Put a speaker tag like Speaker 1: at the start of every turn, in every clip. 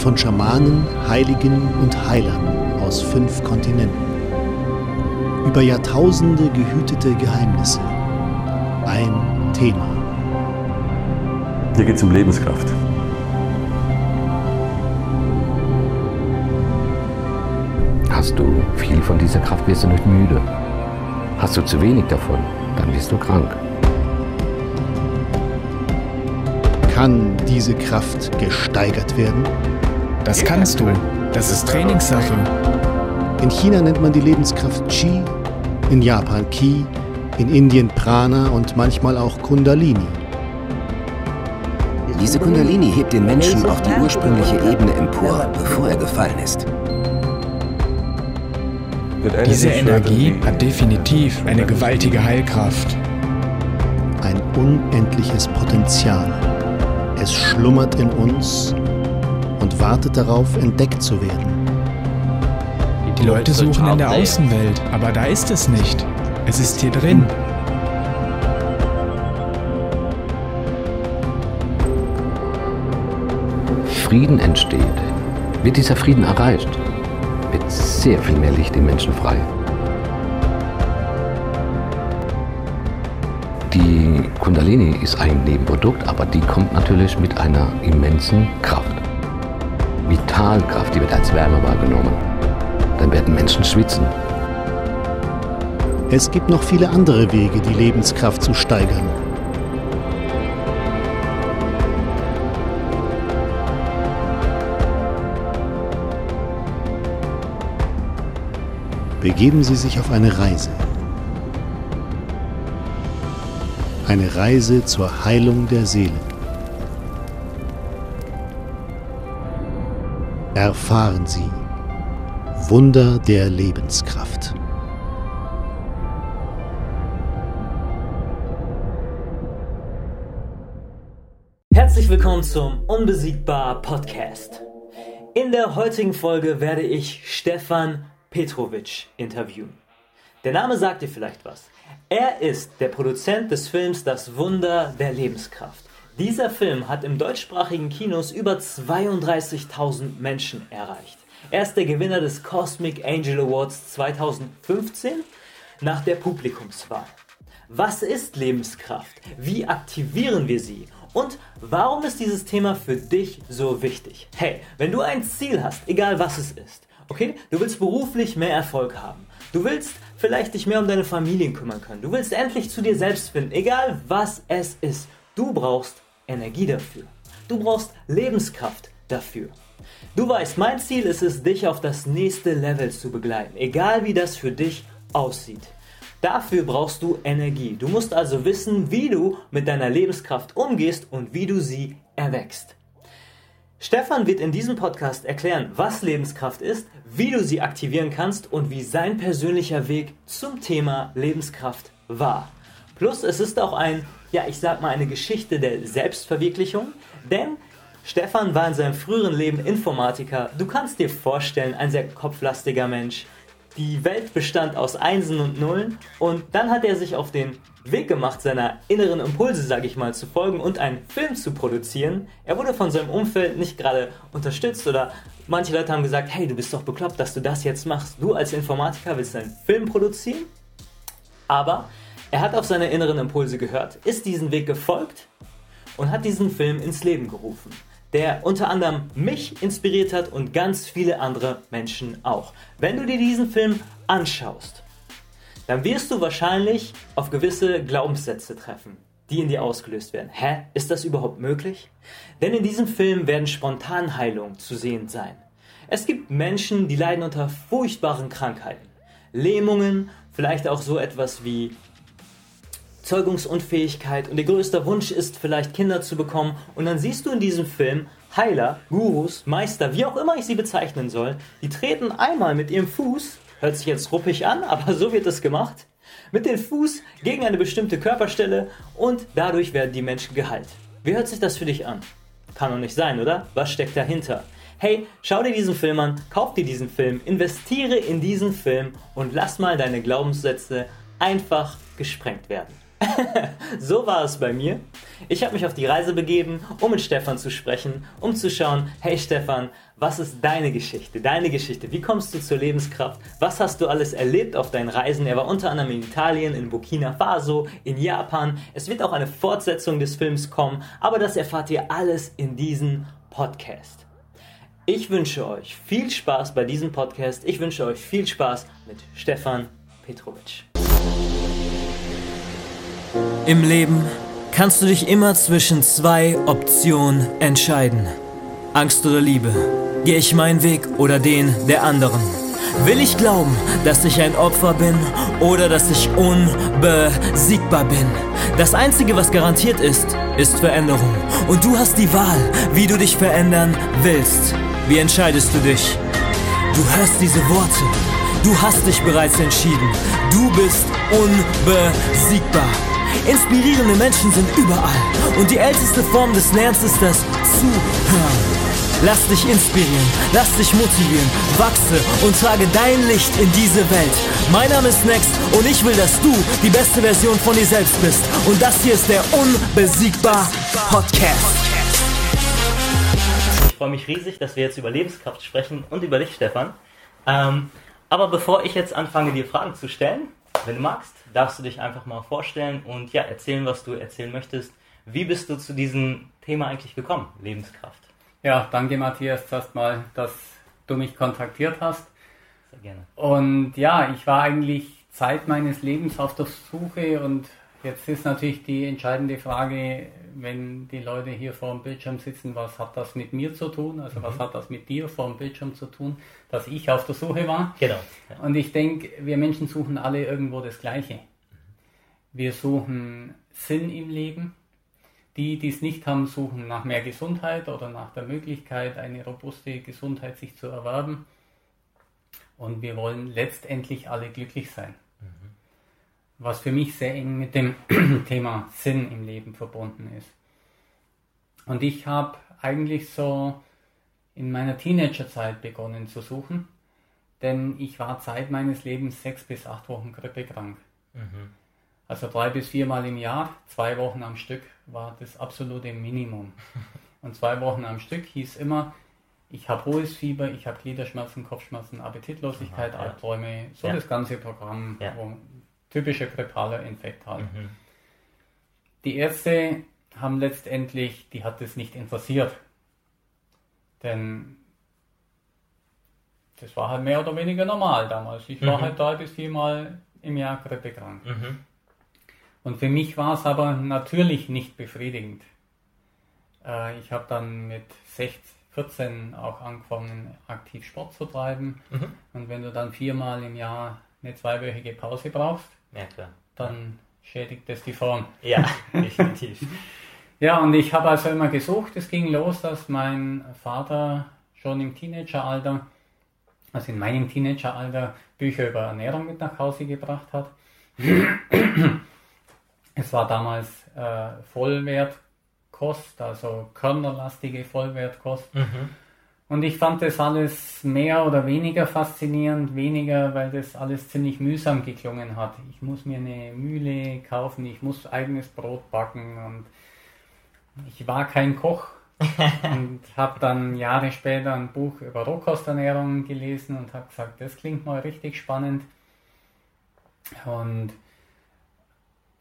Speaker 1: Von Schamanen, Heiligen und Heilern aus fünf Kontinenten. Über Jahrtausende gehütete Geheimnisse. Ein Thema.
Speaker 2: Hier geht es um Lebenskraft.
Speaker 3: Hast du viel von dieser Kraft, wirst du nicht müde. Hast du zu wenig davon, dann wirst du krank.
Speaker 1: Kann diese Kraft gesteigert werden?
Speaker 4: Das kannst du. Das ist Trainingssache.
Speaker 1: In China nennt man die Lebenskraft Qi, in Japan Ki, in Indien Prana und manchmal auch Kundalini.
Speaker 5: Diese Kundalini hebt den Menschen auf die ursprüngliche Ebene empor, bevor er gefallen ist.
Speaker 4: Diese Energie hat definitiv eine gewaltige Heilkraft.
Speaker 1: Ein unendliches Potenzial. Es schlummert in uns wartet darauf, entdeckt zu werden.
Speaker 4: Die Leute suchen in der Außenwelt, aber da ist es nicht. Es ist hier drin.
Speaker 3: Frieden entsteht. Wird dieser Frieden erreicht, wird sehr viel mehr Licht im Menschen frei. Die Kundalini ist ein Nebenprodukt, aber die kommt natürlich mit einer immensen Kraft. Vitalkraft, die wird als Wärme wahrgenommen. Dann werden Menschen schwitzen.
Speaker 1: Es gibt noch viele andere Wege, die Lebenskraft zu steigern. Begeben Sie sich auf eine Reise. Eine Reise zur Heilung der Seele. Erfahren Sie Wunder der Lebenskraft.
Speaker 6: Herzlich willkommen zum Unbesiegbar Podcast. In der heutigen Folge werde ich Stefan Petrovic interviewen. Der Name sagt dir vielleicht was. Er ist der Produzent des Films Das Wunder der Lebenskraft. Dieser Film hat im deutschsprachigen Kinos über 32.000 Menschen erreicht. Er ist der Gewinner des Cosmic Angel Awards 2015 nach der Publikumswahl. Was ist Lebenskraft? Wie aktivieren wir sie? Und warum ist dieses Thema für dich so wichtig? Hey, wenn du ein Ziel hast, egal was es ist, okay, du willst beruflich mehr Erfolg haben, du willst vielleicht dich mehr um deine Familien kümmern können, du willst endlich zu dir selbst finden, egal was es ist, du brauchst Energie dafür. Du brauchst Lebenskraft dafür. Du weißt, mein Ziel ist es, dich auf das nächste Level zu begleiten, egal wie das für dich aussieht. Dafür brauchst du Energie. Du musst also wissen, wie du mit deiner Lebenskraft umgehst und wie du sie erwächst. Stefan wird in diesem Podcast erklären, was Lebenskraft ist, wie du sie aktivieren kannst und wie sein persönlicher Weg zum Thema Lebenskraft war. Plus es ist auch ein, ja, ich sag mal eine Geschichte der Selbstverwirklichung, denn Stefan war in seinem früheren Leben Informatiker. Du kannst dir vorstellen, ein sehr kopflastiger Mensch. Die Welt bestand aus Einsen und Nullen und dann hat er sich auf den Weg gemacht, seiner inneren Impulse, sage ich mal, zu folgen und einen Film zu produzieren. Er wurde von seinem Umfeld nicht gerade unterstützt oder manche Leute haben gesagt, hey, du bist doch bekloppt, dass du das jetzt machst. Du als Informatiker willst einen Film produzieren? Aber er hat auf seine inneren Impulse gehört, ist diesen Weg gefolgt und hat diesen Film ins Leben gerufen der unter anderem mich inspiriert hat und ganz viele andere Menschen auch. Wenn du dir diesen Film anschaust, dann wirst du wahrscheinlich auf gewisse Glaubenssätze treffen, die in dir ausgelöst werden. Hä, ist das überhaupt möglich? Denn in diesem Film werden Spontanheilungen zu sehen sein. Es gibt Menschen, die leiden unter furchtbaren Krankheiten. Lähmungen, vielleicht auch so etwas wie Zeugungsunfähigkeit und ihr größter Wunsch ist vielleicht Kinder zu bekommen und dann siehst du in diesem Film Heiler, Gurus, Meister, wie auch immer ich sie bezeichnen soll, die treten einmal mit ihrem Fuß, hört sich jetzt ruppig an, aber so wird es gemacht, mit dem Fuß gegen eine bestimmte Körperstelle und dadurch werden die Menschen geheilt. Wie hört sich das für dich an? Kann doch nicht sein, oder? Was steckt dahinter? Hey, schau dir diesen Film an, kauf dir diesen Film, investiere in diesen Film und lass mal deine Glaubenssätze einfach gesprengt werden. so war es bei mir. Ich habe mich auf die Reise begeben, um mit Stefan zu sprechen, um zu schauen, hey Stefan, was ist deine Geschichte, deine Geschichte? Wie kommst du zur Lebenskraft? Was hast du alles erlebt auf deinen Reisen? Er war unter anderem in Italien, in Burkina Faso, in Japan. Es wird auch eine Fortsetzung des Films kommen, aber das erfahrt ihr alles in diesem Podcast. Ich wünsche euch viel Spaß bei diesem Podcast. Ich wünsche euch viel Spaß mit Stefan Petrovic. Im Leben kannst du dich immer zwischen zwei Optionen entscheiden. Angst oder Liebe. Gehe ich meinen Weg oder den der anderen? Will ich glauben, dass ich ein Opfer bin oder dass ich unbesiegbar bin? Das Einzige, was garantiert ist, ist Veränderung. Und du hast die Wahl, wie du dich verändern willst. Wie entscheidest du dich? Du hörst diese Worte. Du hast dich bereits entschieden. Du bist unbesiegbar. Inspirierende Menschen sind überall. Und die älteste Form des Lernens ist das Zuhören. Lass dich inspirieren, lass dich motivieren, wachse und trage dein Licht in diese Welt. Mein Name ist Next und ich will, dass du die beste Version von dir selbst bist. Und das hier ist der Unbesiegbar Podcast. Ich freue mich riesig, dass wir jetzt über Lebenskraft sprechen und über dich, Stefan. Ähm, aber bevor ich jetzt anfange, dir Fragen zu stellen, wenn du magst, darfst du dich einfach mal vorstellen und ja, erzählen, was du erzählen möchtest. Wie bist du zu diesem Thema eigentlich gekommen, Lebenskraft?
Speaker 7: Ja, danke Matthias erstmal, dass du mich kontaktiert hast.
Speaker 6: Sehr gerne.
Speaker 7: Und ja, ich war eigentlich Zeit meines Lebens auf der Suche und jetzt ist natürlich die entscheidende Frage, wenn die Leute hier vor dem Bildschirm sitzen, was hat das mit mir zu tun? Also mhm. was hat das mit dir vor dem Bildschirm zu tun, dass ich auf der Suche war?
Speaker 6: Genau.
Speaker 7: Ja. Und ich denke, wir Menschen suchen alle irgendwo das Gleiche. Wir suchen Sinn im Leben, die, die es nicht haben, suchen nach mehr Gesundheit oder nach der Möglichkeit, eine robuste Gesundheit sich zu erwerben. Und wir wollen letztendlich alle glücklich sein. Was für mich sehr eng mit dem Thema Sinn im Leben verbunden ist. Und ich habe eigentlich so in meiner Teenagerzeit begonnen zu suchen, denn ich war Zeit meines Lebens sechs bis acht Wochen grippekrank. Mhm. Also drei bis viermal im Jahr, zwei Wochen am Stück war das absolute Minimum. Und zwei Wochen am Stück hieß immer, ich habe hohes Fieber, ich habe Gliederschmerzen, Kopfschmerzen, Appetitlosigkeit, Aha, ja. Albträume, so ja. das ganze Programm, ja. wo typischer grippaler Infekt halt. Mhm. Die Ärzte haben letztendlich, die hat es nicht interessiert. Denn das war halt mehr oder weniger normal damals. Ich war mhm. halt drei bis viermal im Jahr grippekrank. Mhm. Und für mich war es aber natürlich nicht befriedigend. Äh, ich habe dann mit 16, 14 auch angefangen, aktiv Sport zu treiben. Mhm. Und wenn du dann viermal im Jahr eine zweiwöchige Pause brauchst, ja, dann schädigt das die Form.
Speaker 6: Ja, definitiv.
Speaker 7: ja, und ich habe also immer gesucht. Es ging los, dass mein Vater schon im Teenageralter, also in meinem Teenageralter, Bücher über Ernährung mit nach Hause gebracht hat. Es war damals äh, Vollwertkost, also körnerlastige Vollwertkost. Mhm. Und ich fand das alles mehr oder weniger faszinierend, weniger, weil das alles ziemlich mühsam geklungen hat. Ich muss mir eine Mühle kaufen, ich muss eigenes Brot backen und ich war kein Koch und habe dann Jahre später ein Buch über Rohkosternährung gelesen und habe gesagt, das klingt mal richtig spannend. Und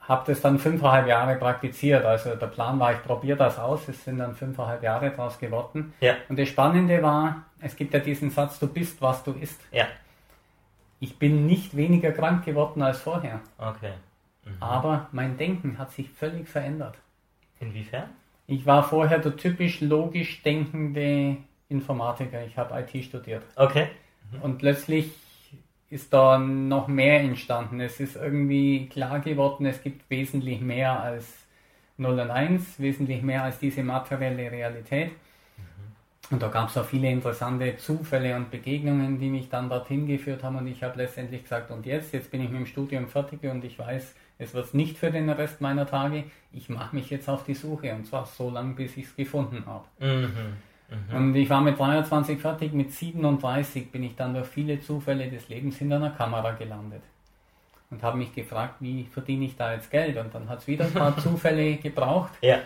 Speaker 7: habe das dann fünfeinhalb Jahre praktiziert. Also der Plan war, ich probiere das aus. Es sind dann fünfeinhalb Jahre daraus geworden. Ja. Und das Spannende war, es gibt ja diesen Satz, du bist, was du isst.
Speaker 6: Ja.
Speaker 7: Ich bin nicht weniger krank geworden als vorher.
Speaker 6: Okay.
Speaker 7: Mhm. Aber mein Denken hat sich völlig verändert.
Speaker 6: Inwiefern?
Speaker 7: Ich war vorher der typisch logisch denkende Informatiker. Ich habe IT studiert.
Speaker 6: Okay.
Speaker 7: Mhm. Und plötzlich ist da noch mehr entstanden. Es ist irgendwie klar geworden, es gibt wesentlich mehr als 0 und 1, wesentlich mehr als diese materielle Realität. Mhm. Und da gab es auch viele interessante Zufälle und Begegnungen, die mich dann dorthin geführt haben. Und ich habe letztendlich gesagt, und jetzt, jetzt bin ich mit dem Studium fertig und ich weiß, es wird nicht für den Rest meiner Tage. Ich mache mich jetzt auf die Suche und zwar so lange, bis ich es gefunden habe. Mhm. Mhm. Und ich war mit 23 fertig, mit 37 bin ich dann durch viele Zufälle des Lebens hinter einer Kamera gelandet. und habe mich gefragt, wie verdiene ich da jetzt Geld? Und dann hat es wieder ein paar Zufälle gebraucht.
Speaker 6: Ja.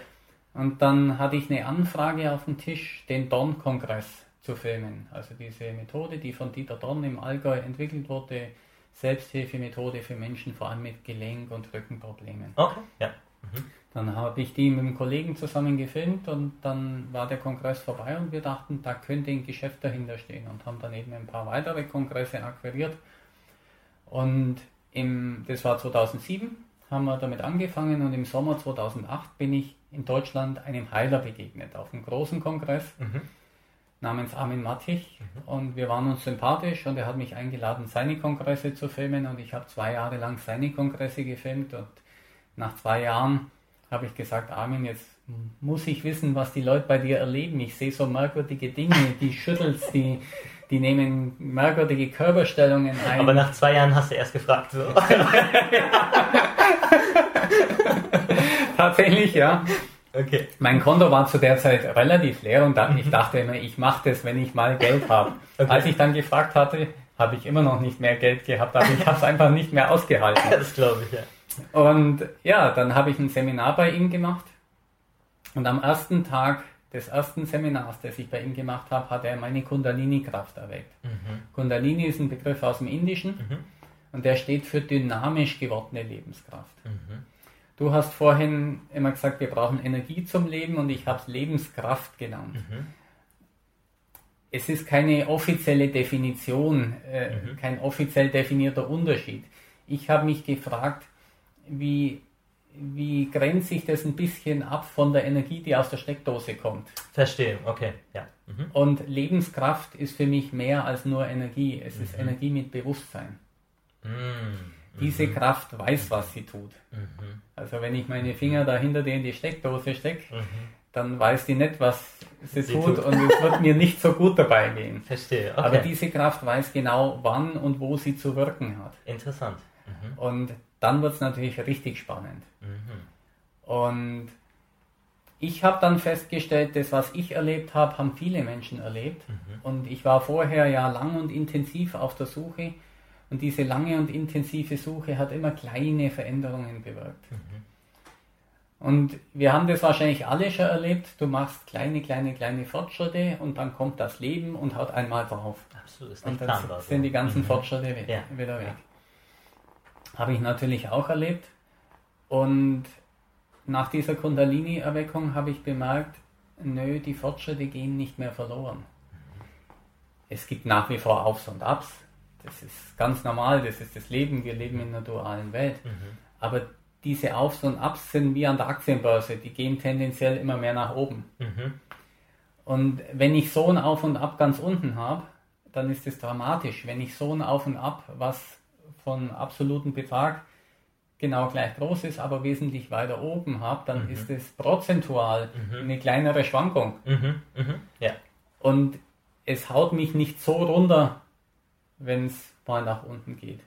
Speaker 7: Und dann hatte ich eine Anfrage auf dem Tisch, den Dorn-Kongress zu filmen. Also diese Methode, die von Dieter Dorn im Allgäu entwickelt wurde, Selbsthilfemethode für Menschen, vor allem mit Gelenk- und Rückenproblemen.
Speaker 6: Okay, ja. Mhm.
Speaker 7: Dann habe ich die mit einem Kollegen zusammen gefilmt und dann war der Kongress vorbei und wir dachten, da könnte ein Geschäft dahinter stehen und haben dann eben ein paar weitere Kongresse akquiriert. Und im, das war 2007, haben wir damit angefangen und im Sommer 2008 bin ich in Deutschland einem Heiler begegnet, auf einem großen Kongress
Speaker 6: Mhm.
Speaker 7: namens Armin Mattich und wir waren uns sympathisch und er hat mich eingeladen, seine Kongresse zu filmen und ich habe zwei Jahre lang seine Kongresse gefilmt und nach zwei Jahren habe ich gesagt, Armin, jetzt muss ich wissen, was die Leute bei dir erleben. Ich sehe so merkwürdige Dinge, die schüttelst, die, die nehmen merkwürdige Körperstellungen ein.
Speaker 6: Aber nach zwei Jahren hast du erst gefragt. So.
Speaker 7: Tatsächlich, ja.
Speaker 6: Okay.
Speaker 7: Mein Konto war zu der Zeit relativ leer und dann, ich dachte immer, ich mache das, wenn ich mal Geld habe.
Speaker 6: Okay.
Speaker 7: Als ich dann gefragt hatte, habe ich immer noch nicht mehr Geld gehabt, aber ich habe es einfach nicht mehr ausgehalten.
Speaker 6: Das glaube ich, ja.
Speaker 7: Und ja, dann habe ich ein Seminar bei ihm gemacht und am ersten Tag des ersten Seminars, das ich bei ihm gemacht habe, hat er meine Kundalini-Kraft erweckt. Kundalini ist ein Begriff aus dem Indischen und der steht für dynamisch gewordene Lebenskraft. Du hast vorhin immer gesagt, wir brauchen Energie zum Leben und ich habe es Lebenskraft genannt. Es ist keine offizielle Definition, äh, kein offiziell definierter Unterschied. Ich habe mich gefragt, wie, wie grenzt sich das ein bisschen ab von der Energie, die aus der Steckdose kommt.
Speaker 6: Verstehe, okay, ja. Mhm.
Speaker 7: Und Lebenskraft ist für mich mehr als nur Energie. Es ist Energie mit Bewusstsein.
Speaker 6: Mhm.
Speaker 7: Diese Kraft weiß, was sie tut. Also wenn ich meine Finger da hinter dir in die Steckdose stecke, dann weiß die nicht, was sie,
Speaker 6: Sie
Speaker 7: tut,
Speaker 6: tut.
Speaker 7: und es wird mir nicht so gut dabei gehen.
Speaker 6: Verstehe, okay.
Speaker 7: Aber diese Kraft weiß genau, wann und wo sie zu wirken hat.
Speaker 6: Interessant.
Speaker 7: Und dann wird es natürlich richtig spannend. Und ich habe dann festgestellt, das, was ich erlebt habe, haben viele Menschen erlebt. Und ich war vorher ja lang und intensiv auf der Suche. Und diese lange und intensive Suche hat immer kleine Veränderungen bewirkt. Und wir haben das wahrscheinlich alle schon erlebt. Du machst kleine, kleine, kleine Fortschritte und dann kommt das Leben und haut einmal drauf.
Speaker 6: Absolut, ist nicht
Speaker 7: Und dann
Speaker 6: planbar. so.
Speaker 7: sind die ganzen Fortschritte weg,
Speaker 6: Ja.
Speaker 7: wieder weg. Habe ich natürlich auch erlebt. Und nach dieser Kundalini-Erweckung habe ich bemerkt, nö, die Fortschritte gehen nicht mehr verloren. Es gibt nach wie vor Aufs und Abs. Das ist ganz normal, das ist das Leben. Wir leben in einer dualen Welt. Aber diese Aufs und Abs sind wie an der Aktienbörse. Die gehen tendenziell immer mehr nach oben.
Speaker 6: Mhm.
Speaker 7: Und wenn ich so ein Auf und Ab ganz unten habe, dann ist es dramatisch. Wenn ich so ein Auf und Ab, was von absoluten Betrag genau gleich groß ist, aber wesentlich weiter oben habe, dann ist es prozentual eine kleinere Schwankung.
Speaker 6: Mhm. Mhm. Ja.
Speaker 7: Und es haut mich nicht so runter, wenn es mal nach unten geht.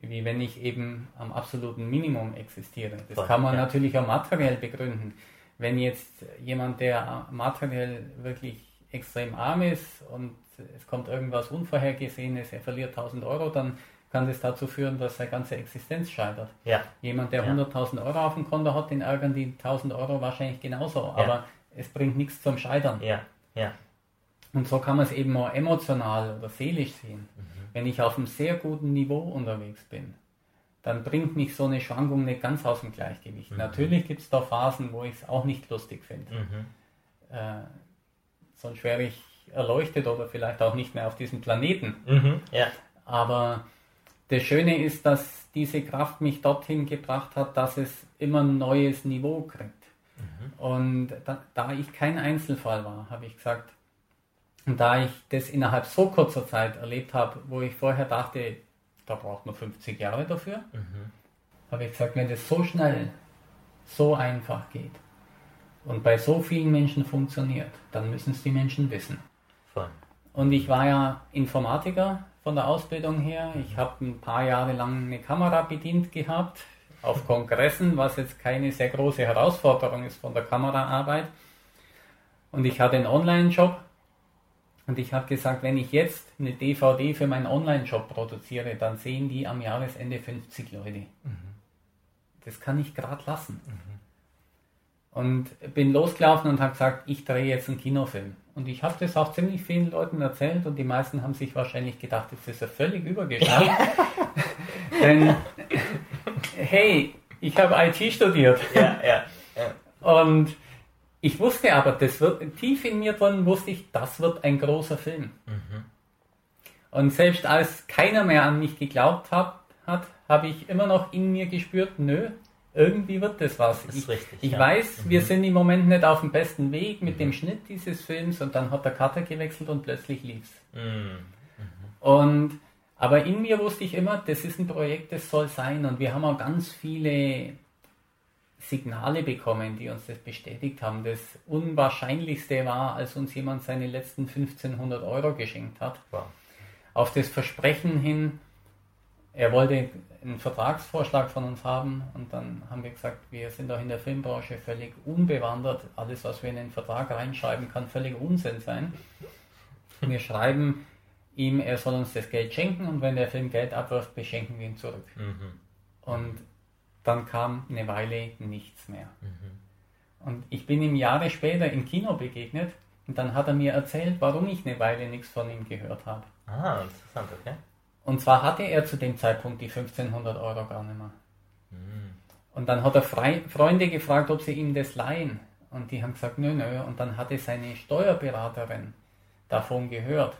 Speaker 7: Wie wenn ich eben am absoluten Minimum existiere. Das
Speaker 6: Voll,
Speaker 7: kann man
Speaker 6: ja.
Speaker 7: natürlich auch materiell begründen. Wenn jetzt jemand, der materiell wirklich extrem arm ist und es kommt irgendwas Unvorhergesehenes, er verliert 1000 Euro, dann kann das dazu führen, dass seine ganze Existenz scheitert.
Speaker 6: Ja.
Speaker 7: Jemand, der
Speaker 6: Ja.
Speaker 7: 100.000 Euro auf dem Konto hat, den ärgern die 1000 Euro wahrscheinlich genauso. Aber es bringt nichts zum Scheitern.
Speaker 6: Ja. Ja.
Speaker 7: Und so kann man es eben auch emotional oder seelisch sehen. Wenn ich auf einem sehr guten Niveau unterwegs bin, dann bringt mich so eine Schwankung nicht ganz aus dem Gleichgewicht. Natürlich gibt es da Phasen, wo ich es auch nicht lustig finde. Äh, sonst wäre ich erleuchtet oder vielleicht auch nicht mehr auf diesem Planeten.
Speaker 6: Mhm. Ja.
Speaker 7: Aber das Schöne ist, dass diese Kraft mich dorthin gebracht hat, dass es immer ein neues Niveau kriegt. Und da, da ich kein Einzelfall war, habe ich gesagt, und da ich das innerhalb so kurzer Zeit erlebt habe, wo ich vorher dachte, da braucht man 50 Jahre dafür, habe ich gesagt, wenn das so schnell, so einfach geht und bei so vielen Menschen funktioniert, dann müssen es die Menschen wissen.
Speaker 6: Voll.
Speaker 7: Und ich war ja Informatiker von der Ausbildung her. Ich habe ein paar Jahre lang eine Kamera bedient gehabt auf Kongressen, was jetzt keine sehr große Herausforderung ist von der Kameraarbeit. Und ich hatte einen Online-Job Und ich habe gesagt, wenn ich jetzt eine DVD für meinen Online-Shop produziere, dann sehen die am Jahresende 50 Leute. Mhm. Das kann ich gerade lassen. Mhm. Und bin losgelaufen und habe gesagt, ich drehe jetzt einen Kinofilm. Und ich habe das auch ziemlich vielen Leuten erzählt und die meisten haben sich wahrscheinlich gedacht, das ist ja völlig übergeschnappt. Denn, hey, ich habe IT studiert. Ja, ja, ja. Und ich wusste aber, das wird, tief in mir drin wusste ich, das wird ein großer Film. Mhm. Und selbst als keiner mehr an mich geglaubt hat, hat habe ich immer noch in mir gespürt, nö, irgendwie wird das was. Das ich, richtig, ich ja. weiß, mhm. wir sind im Moment nicht auf dem besten Weg mit mhm. dem Schnitt dieses Films und dann hat der Cutter gewechselt und plötzlich lief's. Mhm. Und aber in mir wusste ich immer, das ist ein Projekt, das soll sein und wir haben auch ganz viele Signale bekommen, die uns das bestätigt haben. Das Unwahrscheinlichste war, als uns jemand seine letzten 1500 Euro geschenkt hat. Wow. Auf das Versprechen hin, er wollte einen Vertragsvorschlag von uns haben und dann haben wir gesagt, wir sind auch in der Filmbranche völlig unbewandert. Alles, was wir in den Vertrag reinschreiben, kann völlig Unsinn sein. Wir schreiben ihm, er soll uns das Geld schenken und wenn der Film Geld abwirft, beschenken wir ihn zurück. Mhm. Und dann kam eine Weile nichts mehr. Mhm. Und ich bin ihm Jahre später im Kino begegnet und dann hat er mir erzählt, warum ich eine Weile nichts von ihm gehört habe.
Speaker 6: Ah, interessant, okay.
Speaker 7: Und zwar hatte er zu dem Zeitpunkt die 1500 Euro gar nicht mehr. Mhm. Und dann hat er Fre Freunde gefragt, ob sie ihm das leihen. Und die haben gesagt, nö, nö. Und dann hatte seine Steuerberaterin davon gehört.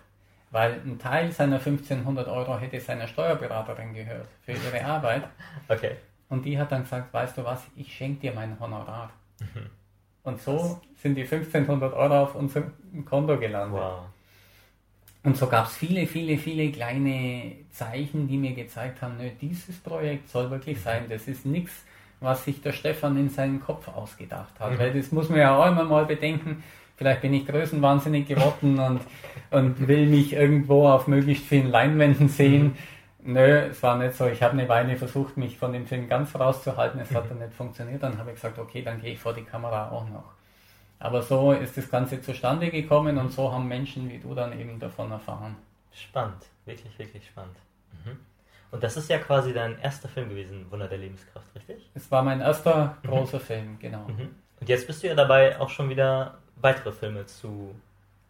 Speaker 7: Weil ein Teil seiner 1500 Euro hätte seiner Steuerberaterin gehört für ihre Arbeit. Okay. Und die hat dann gesagt, weißt du was, ich schenke dir mein Honorar. Mhm. Und so sind die 1500 Euro auf unserem Konto gelandet. Wow. Und so gab es viele, viele, viele kleine Zeichen, die mir gezeigt haben, nö, dieses Projekt soll wirklich mhm. sein. Das ist nichts, was sich der Stefan in seinen Kopf ausgedacht hat. Mhm. Weil das muss man ja auch immer mal bedenken. Vielleicht bin ich größenwahnsinnig geworden und, und will mich irgendwo auf möglichst vielen Leinwänden sehen. Mhm. Nö, es war nicht so. Ich habe eine Weile versucht, mich von dem Film ganz rauszuhalten. Es hat dann nicht funktioniert. Dann habe ich gesagt, okay, dann gehe ich vor die Kamera auch noch. Aber so ist das Ganze zustande gekommen und so haben Menschen wie du dann eben davon erfahren.
Speaker 6: Spannend, wirklich, wirklich spannend. Mhm. Und das ist ja quasi dein erster Film gewesen, Wunder der Lebenskraft, richtig?
Speaker 7: Es war mein erster mhm. großer Film, genau.
Speaker 6: Mhm. Und jetzt bist du ja dabei, auch schon wieder weitere Filme zu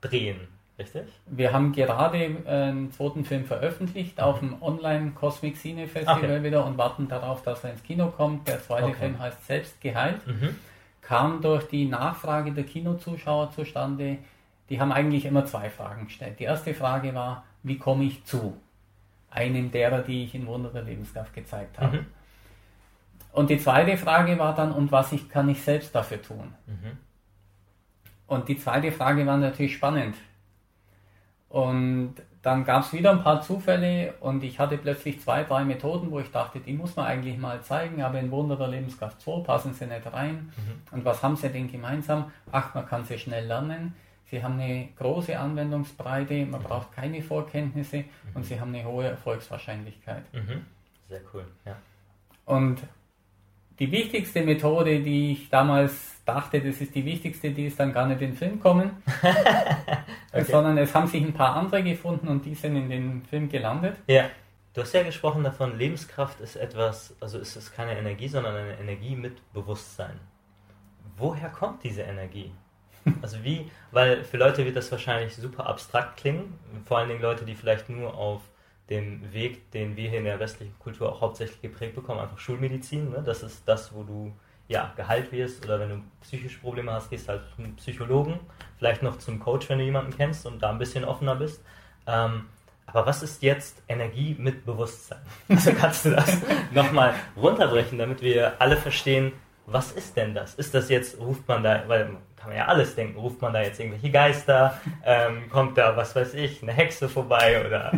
Speaker 6: drehen. Richtig?
Speaker 7: Wir haben gerade äh, einen zweiten Film veröffentlicht mhm. auf dem Online Cosmic Cine Festival okay. wieder und warten darauf, dass er ins Kino kommt. Der zweite okay. Film heißt Selbst geheilt. Mhm. Kam durch die Nachfrage der Kinozuschauer zustande. Die haben eigentlich immer zwei Fragen gestellt. Die erste Frage war, wie komme ich zu einem derer, die ich in Wunder der Lebenskraft gezeigt habe? Mhm. Und die zweite Frage war dann, und was ich, kann ich selbst dafür tun? Mhm. Und die zweite Frage war natürlich spannend. Und dann gab es wieder ein paar Zufälle und ich hatte plötzlich zwei, drei Methoden, wo ich dachte, die muss man eigentlich mal zeigen, aber in Wunder der Lebenskraft 2 passen sie nicht rein. Mhm. Und was haben sie denn gemeinsam? Ach, man kann sie schnell lernen. Sie haben eine große Anwendungsbreite, man mhm. braucht keine Vorkenntnisse mhm. und sie haben eine hohe Erfolgswahrscheinlichkeit.
Speaker 6: Mhm. Sehr cool, ja.
Speaker 7: Und die wichtigste Methode, die ich damals dachte, das ist die wichtigste, die ist dann gar nicht in den Film kommen, okay. sondern es haben sich ein paar andere gefunden und die sind in den Film gelandet.
Speaker 6: Ja. Du hast ja gesprochen davon, Lebenskraft ist etwas, also ist es keine Energie, sondern eine Energie mit Bewusstsein. Woher kommt diese Energie? Also wie, weil für Leute wird das wahrscheinlich super abstrakt klingen, vor allen Dingen Leute, die vielleicht nur auf dem Weg, den wir hier in der westlichen Kultur auch hauptsächlich geprägt bekommen, einfach Schulmedizin. Ne? Das ist das, wo du ja, geheilt wirst oder wenn du psychische Probleme hast, gehst du halt zum Psychologen, vielleicht noch zum Coach, wenn du jemanden kennst und da ein bisschen offener bist. Ähm, aber was ist jetzt Energie mit Bewusstsein? Also kannst du das nochmal runterbrechen, damit wir alle verstehen, was ist denn das? Ist das jetzt, ruft man da, weil kann man ja alles denken, ruft man da jetzt irgendwelche Geister, ähm, kommt da, was weiß ich, eine Hexe vorbei oder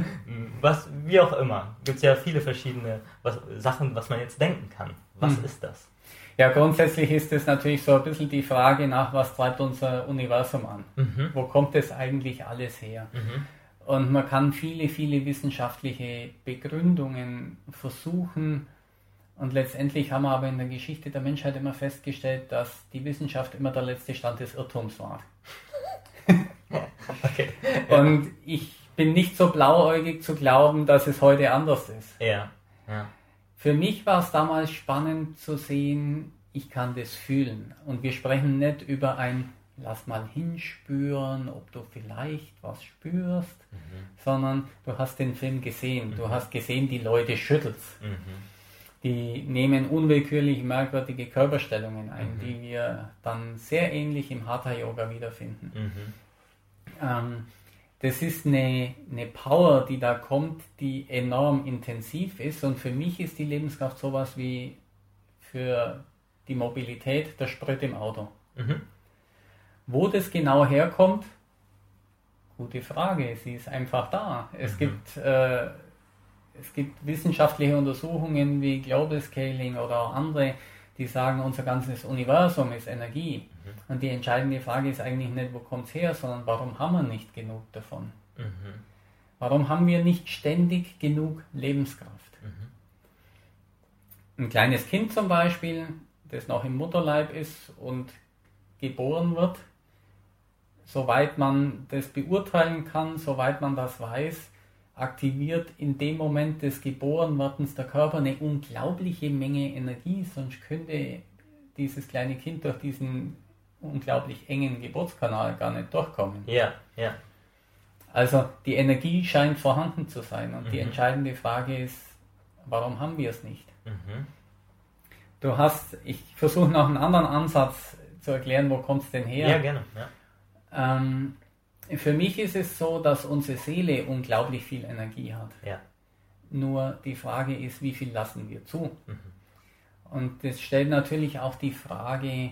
Speaker 6: was, wie auch immer. Gibt es ja viele verschiedene was, Sachen, was man jetzt denken kann. Was hm. ist das?
Speaker 7: Ja, grundsätzlich ist es natürlich so ein bisschen die Frage nach, was treibt unser Universum an? Mhm. Wo kommt es eigentlich alles her? Mhm. Und man kann viele, viele wissenschaftliche Begründungen versuchen. Und letztendlich haben wir aber in der Geschichte der Menschheit immer festgestellt, dass die Wissenschaft immer der letzte Stand des Irrtums war.
Speaker 6: okay.
Speaker 7: Und ich bin nicht so blauäugig zu glauben, dass es heute anders ist.
Speaker 6: Ja. ja.
Speaker 7: Für mich war es damals spannend zu sehen, ich kann das fühlen. Und wir sprechen nicht über ein lass mal hinspüren, ob du vielleicht was spürst, mhm. sondern du hast den Film gesehen. Mhm. Du hast gesehen, die Leute schüttelst. Mhm. Die nehmen unwillkürlich merkwürdige Körperstellungen ein, mhm. die wir dann sehr ähnlich im Hatha Yoga wiederfinden. Mhm. Ähm, das ist eine, eine Power, die da kommt, die enorm intensiv ist. Und für mich ist die Lebenskraft sowas wie für die Mobilität der Sprit im Auto. Mhm. Wo das genau herkommt, gute Frage. Sie ist einfach da. Es, mhm. gibt, äh, es gibt wissenschaftliche Untersuchungen wie Global Scaling oder andere, die sagen, unser ganzes Universum ist Energie. Mhm. Und die entscheidende Frage ist eigentlich nicht, wo kommt es her, sondern warum haben wir nicht genug davon? Mhm. Warum haben wir nicht ständig genug Lebenskraft? Mhm. Ein kleines Kind zum Beispiel, das noch im Mutterleib ist und geboren wird, soweit man das beurteilen kann, soweit man das weiß, aktiviert in dem Moment des Geborenwerdens der Körper eine unglaubliche Menge Energie, sonst könnte dieses kleine Kind durch diesen unglaublich engen Geburtskanal gar nicht durchkommen.
Speaker 6: Ja, ja.
Speaker 7: Also die Energie scheint vorhanden zu sein und mhm. die entscheidende Frage ist, warum haben wir es nicht? Mhm. Du hast, ich versuche noch einen anderen Ansatz zu erklären, wo kommt es denn her?
Speaker 6: Ja, gerne. Ja.
Speaker 7: Ähm, für mich ist es so, dass unsere Seele unglaublich viel Energie hat.
Speaker 6: Ja.
Speaker 7: Nur die Frage ist, wie viel lassen wir zu? Mhm. Und das stellt natürlich auch die Frage,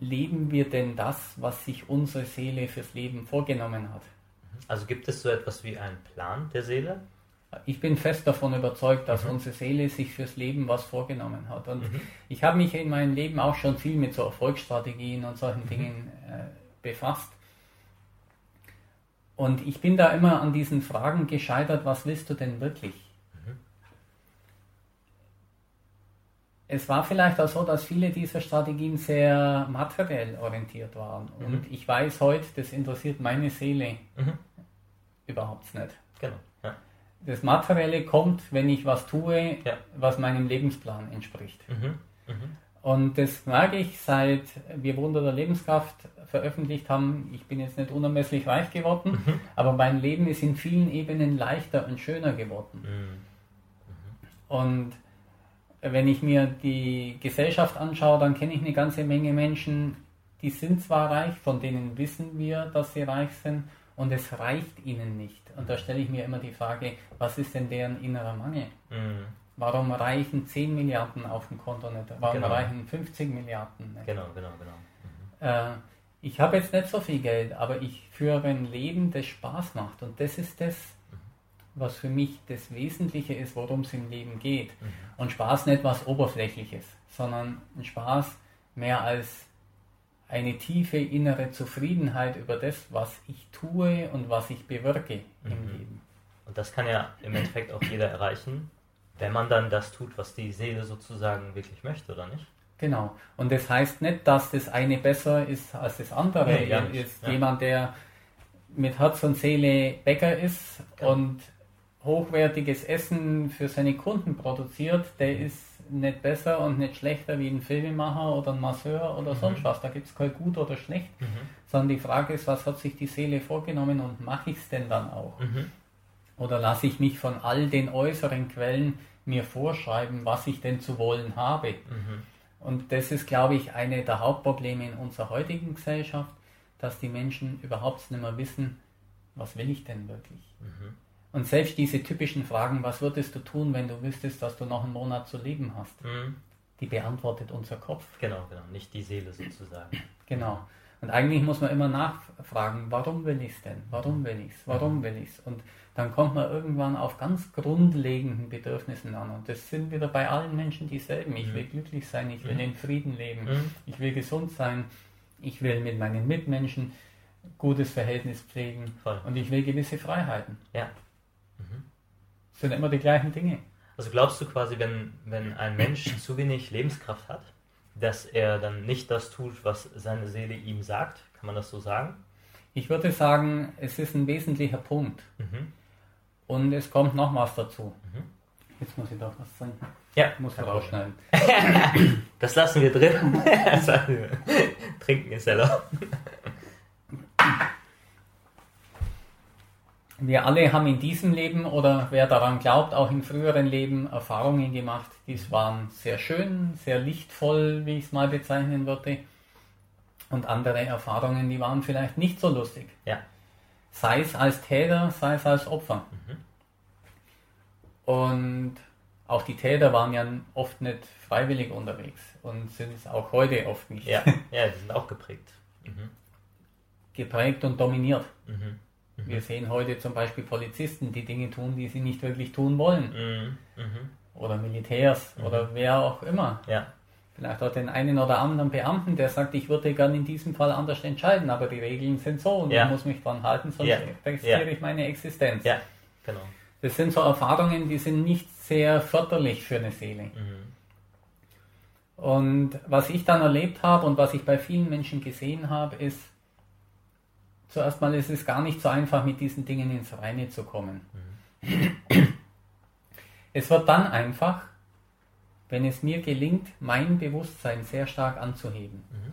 Speaker 7: leben wir denn das, was sich unsere Seele fürs Leben vorgenommen hat?
Speaker 6: Also gibt es so etwas wie einen Plan der Seele?
Speaker 7: Ich bin fest davon überzeugt, dass mhm. unsere Seele sich fürs Leben was vorgenommen hat. Und mhm. ich habe mich in meinem Leben auch schon viel mit so Erfolgsstrategien und solchen mhm. Dingen äh, befasst. Und ich bin da immer an diesen Fragen gescheitert, was willst du denn wirklich? Mhm. Es war vielleicht auch so, dass viele dieser Strategien sehr materiell orientiert waren. Mhm. Und ich weiß heute, das interessiert meine Seele mhm. überhaupt nicht.
Speaker 6: Genau. Ja.
Speaker 7: Das Materielle kommt, wenn ich was tue, ja. was meinem Lebensplan entspricht. Mhm. mhm. Und das merke ich seit wir Wunder der Lebenskraft veröffentlicht haben. Ich bin jetzt nicht unermesslich reich geworden, mhm. aber mein Leben ist in vielen Ebenen leichter und schöner geworden. Mhm. Und wenn ich mir die Gesellschaft anschaue, dann kenne ich eine ganze Menge Menschen, die sind zwar reich, von denen wissen wir, dass sie reich sind, und es reicht ihnen nicht. Und da stelle ich mir immer die Frage, was ist denn deren innerer Mangel? Mhm. Warum reichen 10 Milliarden auf dem Konto nicht? Warum genau. reichen 50 Milliarden nicht?
Speaker 6: Genau, genau, genau.
Speaker 7: Mhm. Äh, ich habe jetzt nicht so viel Geld, aber ich führe ein Leben, das Spaß macht. Und das ist das, was für mich das Wesentliche ist, worum es im Leben geht. Mhm. Und Spaß nicht was Oberflächliches, sondern ein Spaß mehr als eine tiefe innere Zufriedenheit über das, was ich tue und was ich bewirke mhm. im Leben.
Speaker 6: Und das kann ja im Endeffekt auch jeder erreichen, wenn man dann das tut, was die Seele sozusagen wirklich möchte, oder nicht?
Speaker 7: Genau. Und das heißt nicht, dass das eine besser ist als das andere. Nee,
Speaker 6: ja,
Speaker 7: ist ja. jemand, der mit Herz und Seele Bäcker ist ja. und hochwertiges Essen für seine Kunden produziert, der mhm. ist nicht besser und nicht schlechter wie ein Filmemacher oder ein Masseur oder mhm. sonst was. Da gibt es kein gut oder schlecht, mhm. sondern die Frage ist, was hat sich die Seele vorgenommen und mache ich es denn dann auch? Mhm. Oder lasse ich mich von all den äußeren Quellen mir vorschreiben, was ich denn zu wollen habe? Mhm. Und das ist, glaube ich, eine der Hauptprobleme in unserer heutigen Gesellschaft, dass die Menschen überhaupt nicht mehr wissen, was will ich denn wirklich? Mhm. Und selbst diese typischen Fragen, was würdest du tun, wenn du wüsstest, dass du noch einen Monat zu leben hast, mhm. die beantwortet unser Kopf.
Speaker 6: Genau, genau, nicht die Seele sozusagen.
Speaker 7: Genau. Und eigentlich muss man immer nachfragen, warum will ich es denn? Warum will ich es? Warum will ich es? Und dann kommt man irgendwann auf ganz grundlegenden Bedürfnissen an. Und das sind wieder bei allen Menschen dieselben. Ich will glücklich sein, ich will in Frieden leben, ich will gesund sein, ich will mit meinen Mitmenschen gutes Verhältnis pflegen Voll. und ich will gewisse Freiheiten.
Speaker 6: Ja.
Speaker 7: Mhm. Das sind immer die gleichen Dinge.
Speaker 6: Also glaubst du quasi, wenn, wenn ein Mensch zu wenig Lebenskraft hat, dass er dann nicht das tut, was seine Seele ihm sagt? Kann man das so sagen?
Speaker 7: Ich würde sagen, es ist ein wesentlicher Punkt. Mhm. Und es kommt noch was dazu. Mhm. Jetzt muss ich doch was trinken.
Speaker 6: Ja.
Speaker 7: Muss man rausschneiden.
Speaker 6: das lassen wir drin. Trinken ist selber.
Speaker 7: Wir alle haben in diesem Leben oder wer daran glaubt, auch in früheren Leben Erfahrungen gemacht. Dies waren sehr schön, sehr lichtvoll, wie ich es mal bezeichnen würde. Und andere Erfahrungen, die waren vielleicht nicht so lustig.
Speaker 6: Ja.
Speaker 7: Sei es als Täter, sei es als Opfer. Mhm. Und auch die Täter waren ja oft nicht freiwillig unterwegs und sind es auch heute oft nicht.
Speaker 6: Ja, ja die sind auch geprägt. Mhm.
Speaker 7: Geprägt und dominiert. Mhm. Mhm. Wir sehen heute zum Beispiel Polizisten, die Dinge tun, die sie nicht wirklich tun wollen. Mhm. Oder Militärs mhm. oder wer auch immer.
Speaker 6: Ja.
Speaker 7: Vielleicht auch den einen oder anderen Beamten, der sagt, ich würde gern in diesem Fall anders entscheiden, aber die Regeln sind so und ja. ich muss mich dran halten, sonst ja. riskiere ich meine Existenz.
Speaker 6: Ja, genau.
Speaker 7: Das sind so Erfahrungen, die sind nicht sehr förderlich für eine Seele. Mhm. Und was ich dann erlebt habe und was ich bei vielen Menschen gesehen habe, ist, zuerst mal ist es gar nicht so einfach, mit diesen Dingen ins Reine zu kommen. Mhm. Es wird dann einfach, wenn es mir gelingt, mein Bewusstsein sehr stark anzuheben. Mhm.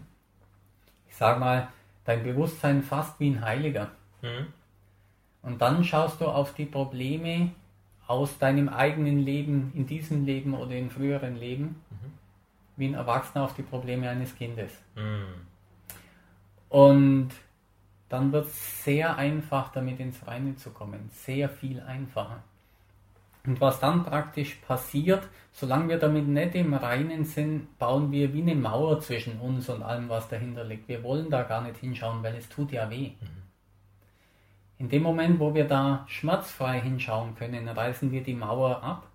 Speaker 7: Ich sage mal, dein Bewusstsein fast wie ein Heiliger. Mhm. Und dann schaust du auf die Probleme aus deinem eigenen Leben, in diesem Leben oder in früheren Leben, mhm. wie ein Erwachsener auf die Probleme eines Kindes. Mhm. Und dann wird es sehr einfach, damit ins Reine zu kommen. Sehr viel einfacher. Und was dann praktisch passiert, solange wir damit nicht im Reinen sind, bauen wir wie eine Mauer zwischen uns und allem, was dahinter liegt. Wir wollen da gar nicht hinschauen, weil es tut ja weh. Mhm. In dem Moment, wo wir da schmerzfrei hinschauen können, reißen wir die Mauer ab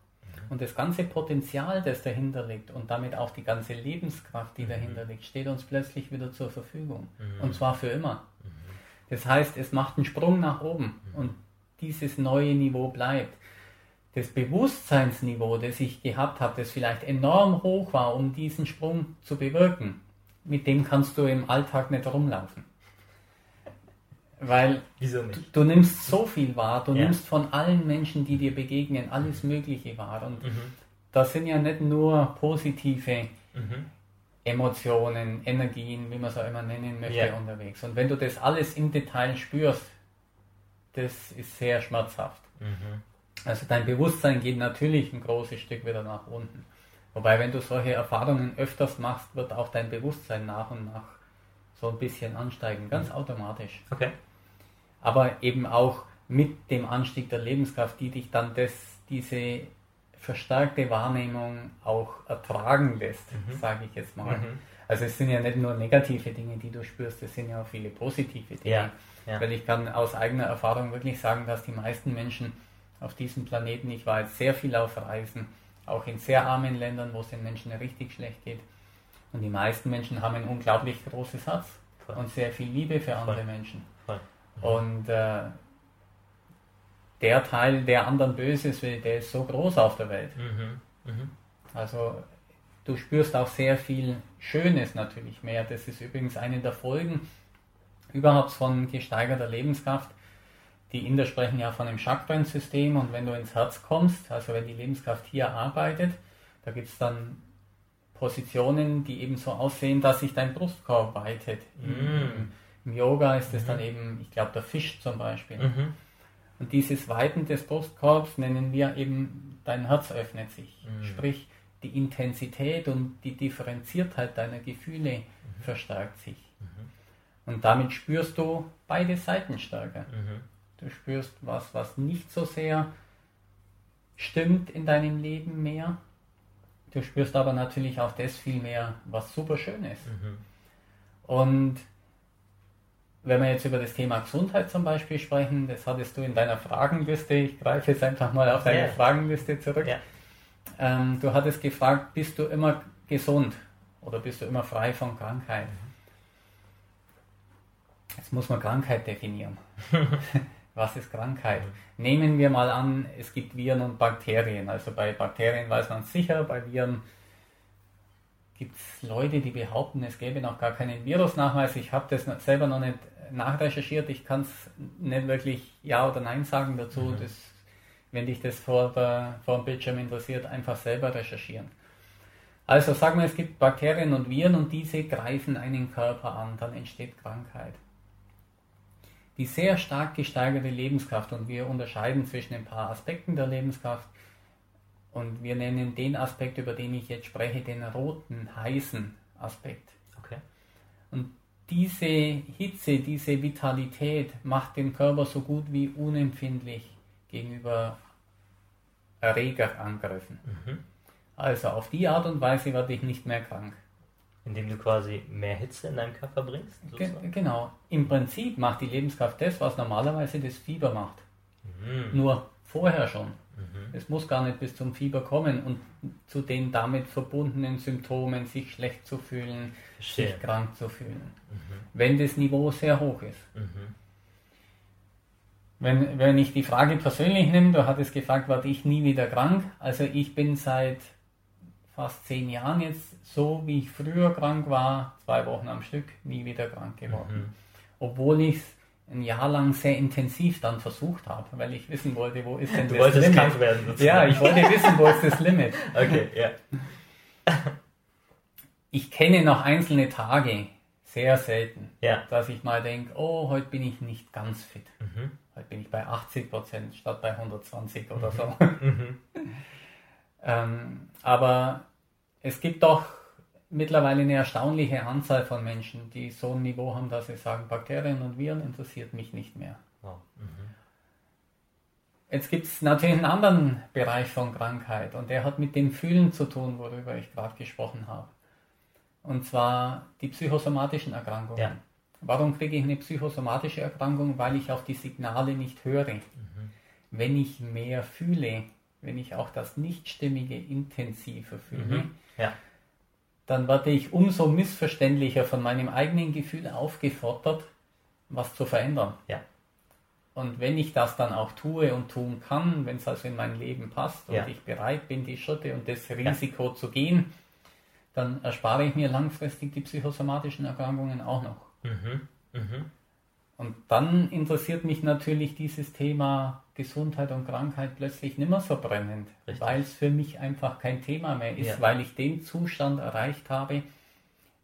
Speaker 7: und das ganze Potenzial, das dahinter liegt und damit auch die ganze Lebenskraft, die dahinter liegt, steht uns plötzlich wieder zur Verfügung. Und zwar für immer. Das heißt, es macht einen Sprung nach oben und dieses neue Niveau bleibt. Das Bewusstseinsniveau, das ich gehabt habe, das vielleicht enorm hoch war, um diesen Sprung zu bewirken, mit dem kannst du im Alltag nicht rumlaufen. Weil
Speaker 6: du,
Speaker 7: du, nimmst so viel wahr, du ja. nimmst von allen Menschen, die dir begegnen, alles Mögliche wahr. Und mhm. das sind ja nicht nur positive mhm. Emotionen, Energien, wie man es auch immer nennen möchte, ja. unterwegs. Und wenn du das alles im Detail spürst, das ist sehr schmerzhaft. Mhm. Also dein Bewusstsein geht natürlich ein großes Stück wieder nach unten. Wobei, wenn du solche Erfahrungen öfters machst, wird auch dein Bewusstsein nach und nach so ein bisschen ansteigen, ganz mhm. automatisch.
Speaker 6: Okay.
Speaker 7: Aber eben auch mit dem Anstieg der Lebenskraft, die dich dann das, diese verstärkte Wahrnehmung auch ertragen lässt, mhm. sage ich jetzt mal. Mhm. Also es sind ja nicht nur negative Dinge, die du spürst, es sind ja auch viele positive Dinge. Ja, ja. Weil ich kann aus eigener Erfahrung wirklich sagen, dass die meisten Menschen auf diesem Planeten, ich war jetzt sehr viel auf Reisen, auch in sehr armen Ländern, wo es den Menschen richtig schlecht geht, und die meisten Menschen haben ein unglaublich großes Herz Voll. und sehr viel Liebe für andere Voll. Menschen. Voll. Mhm. Und äh, der Teil, der anderen Böses will, der ist so groß auf der Welt. Mhm. Mhm. Also du spürst auch sehr viel Schönes natürlich mehr. Das ist übrigens eine der Folgen überhaupt von gesteigerter Lebenskraft. Die Inder sprechen ja von einem Chakren-System und wenn du ins Herz kommst, also wenn die Lebenskraft hier arbeitet, da gibt es dann Positionen, die eben so aussehen, dass sich dein Brustkorb weitet. Mm. Im, Yoga ist es mm. dann mhm. eben, ich glaube, der Fisch zum Beispiel. Mm -hmm. Und dieses Weiten des Brustkorbs nennen wir eben, dein Herz öffnet sich. Mm. Sprich, die Intensität und die Differenziertheit deiner Gefühle -hmm. verstärkt sich. -hmm. Und damit spürst du beide Seiten stärker. Du spürst was, was nicht so sehr stimmt in deinem Leben mehr Du spürst aber natürlich auch das viel mehr, was super schön ist. Mhm. Und wenn wir jetzt über das Thema Gesundheit zum Beispiel sprechen, das hattest du in deiner Fragenliste, ich greife jetzt einfach mal auf deine yeah. Fragenliste zurück. Yeah. Ähm, du hattest gefragt, bist du immer gesund oder bist du immer frei von Krankheit? Mhm. Jetzt muss man Krankheit definieren. Was ist Krankheit? Nehmen wir mal an, es gibt Viren und Bakterien. Also bei Bakterien weiß man sicher, bei Viren gibt es Leute, die behaupten, es gäbe noch gar keinen Virusnachweis. Ich habe das selber noch nicht nachrecherchiert. Ich kann es nicht wirklich Ja oder Nein sagen dazu. Mhm. Das, wenn dich das vor, der, vor dem Bildschirm interessiert, einfach selber recherchieren. Also sagen wir, es gibt Bakterien und Viren und diese greifen einen Körper an, dann entsteht Krankheit. Die sehr stark gesteigerte Lebenskraft und wir unterscheiden zwischen ein paar Aspekten der Lebenskraft und wir nennen den Aspekt, über den ich jetzt spreche, den roten, heißen Aspekt.
Speaker 6: Okay.
Speaker 7: Und diese Hitze, diese Vitalität macht den Körper so gut wie unempfindlich gegenüber Erregerangriffen. Mhm. Also auf die Art und Weise werde ich nicht mehr krank.
Speaker 6: Indem du quasi mehr Hitze in deinen Körper bringst?
Speaker 7: Ge genau. Im Prinzip macht die Lebenskraft das, was normalerweise das Fieber macht. Mhm. Nur vorher schon. Mhm. Es muss gar nicht bis zum Fieber kommen und zu den damit verbundenen Symptomen, sich schlecht zu fühlen, Verstehe. sich krank zu fühlen. Mhm. Wenn das Niveau sehr hoch ist. Mhm. Wenn, wenn ich die Frage persönlich nehme, du hattest gefragt, werde ich nie wieder krank? Also ich bin seit fast zehn Jahren jetzt so, wie ich früher krank war, zwei Wochen am Stück, nie wieder krank geworden. Mhm. Obwohl ich es ein Jahr lang sehr intensiv dann versucht habe, weil ich wissen wollte, wo ist denn
Speaker 6: du das Limit. Du krank werden.
Speaker 7: Sozusagen. Ja, ich wollte wissen, wo ist das Limit.
Speaker 6: Okay, ja.
Speaker 7: Ich kenne noch einzelne Tage, sehr selten,
Speaker 6: ja.
Speaker 7: dass ich mal denke, oh, heute bin ich nicht ganz fit. Mhm. Heute bin ich bei 80 Prozent statt bei 120 oder mhm. so. Ähm, aber es gibt doch mittlerweile eine erstaunliche Anzahl von Menschen, die so ein Niveau haben, dass sie sagen, Bakterien und Viren interessiert mich nicht mehr. Oh. Mhm. Jetzt gibt es natürlich einen anderen Bereich von Krankheit und der hat mit dem Fühlen zu tun, worüber ich gerade gesprochen habe. Und zwar die psychosomatischen Erkrankungen. Ja. Warum kriege ich eine psychosomatische Erkrankung? Weil ich auf die Signale nicht höre. Mhm. Wenn ich mehr fühle, wenn ich auch das Nichtstimmige intensiver fühle, mhm.
Speaker 6: ja.
Speaker 7: dann werde ich umso missverständlicher von meinem eigenen Gefühl aufgefordert, was zu verändern.
Speaker 6: Ja.
Speaker 7: Und wenn ich das dann auch tue und tun kann, wenn es also in mein Leben passt und ich bereit bin, die Schritte und das Risiko zu gehen, dann erspare ich mir langfristig die psychosomatischen Erkrankungen auch noch. Mhm. Mhm. Und dann interessiert mich natürlich dieses Thema Gesundheit und Krankheit plötzlich nicht mehr so brennend, weil es für mich einfach kein Thema mehr ist, ja. weil ich den Zustand erreicht habe,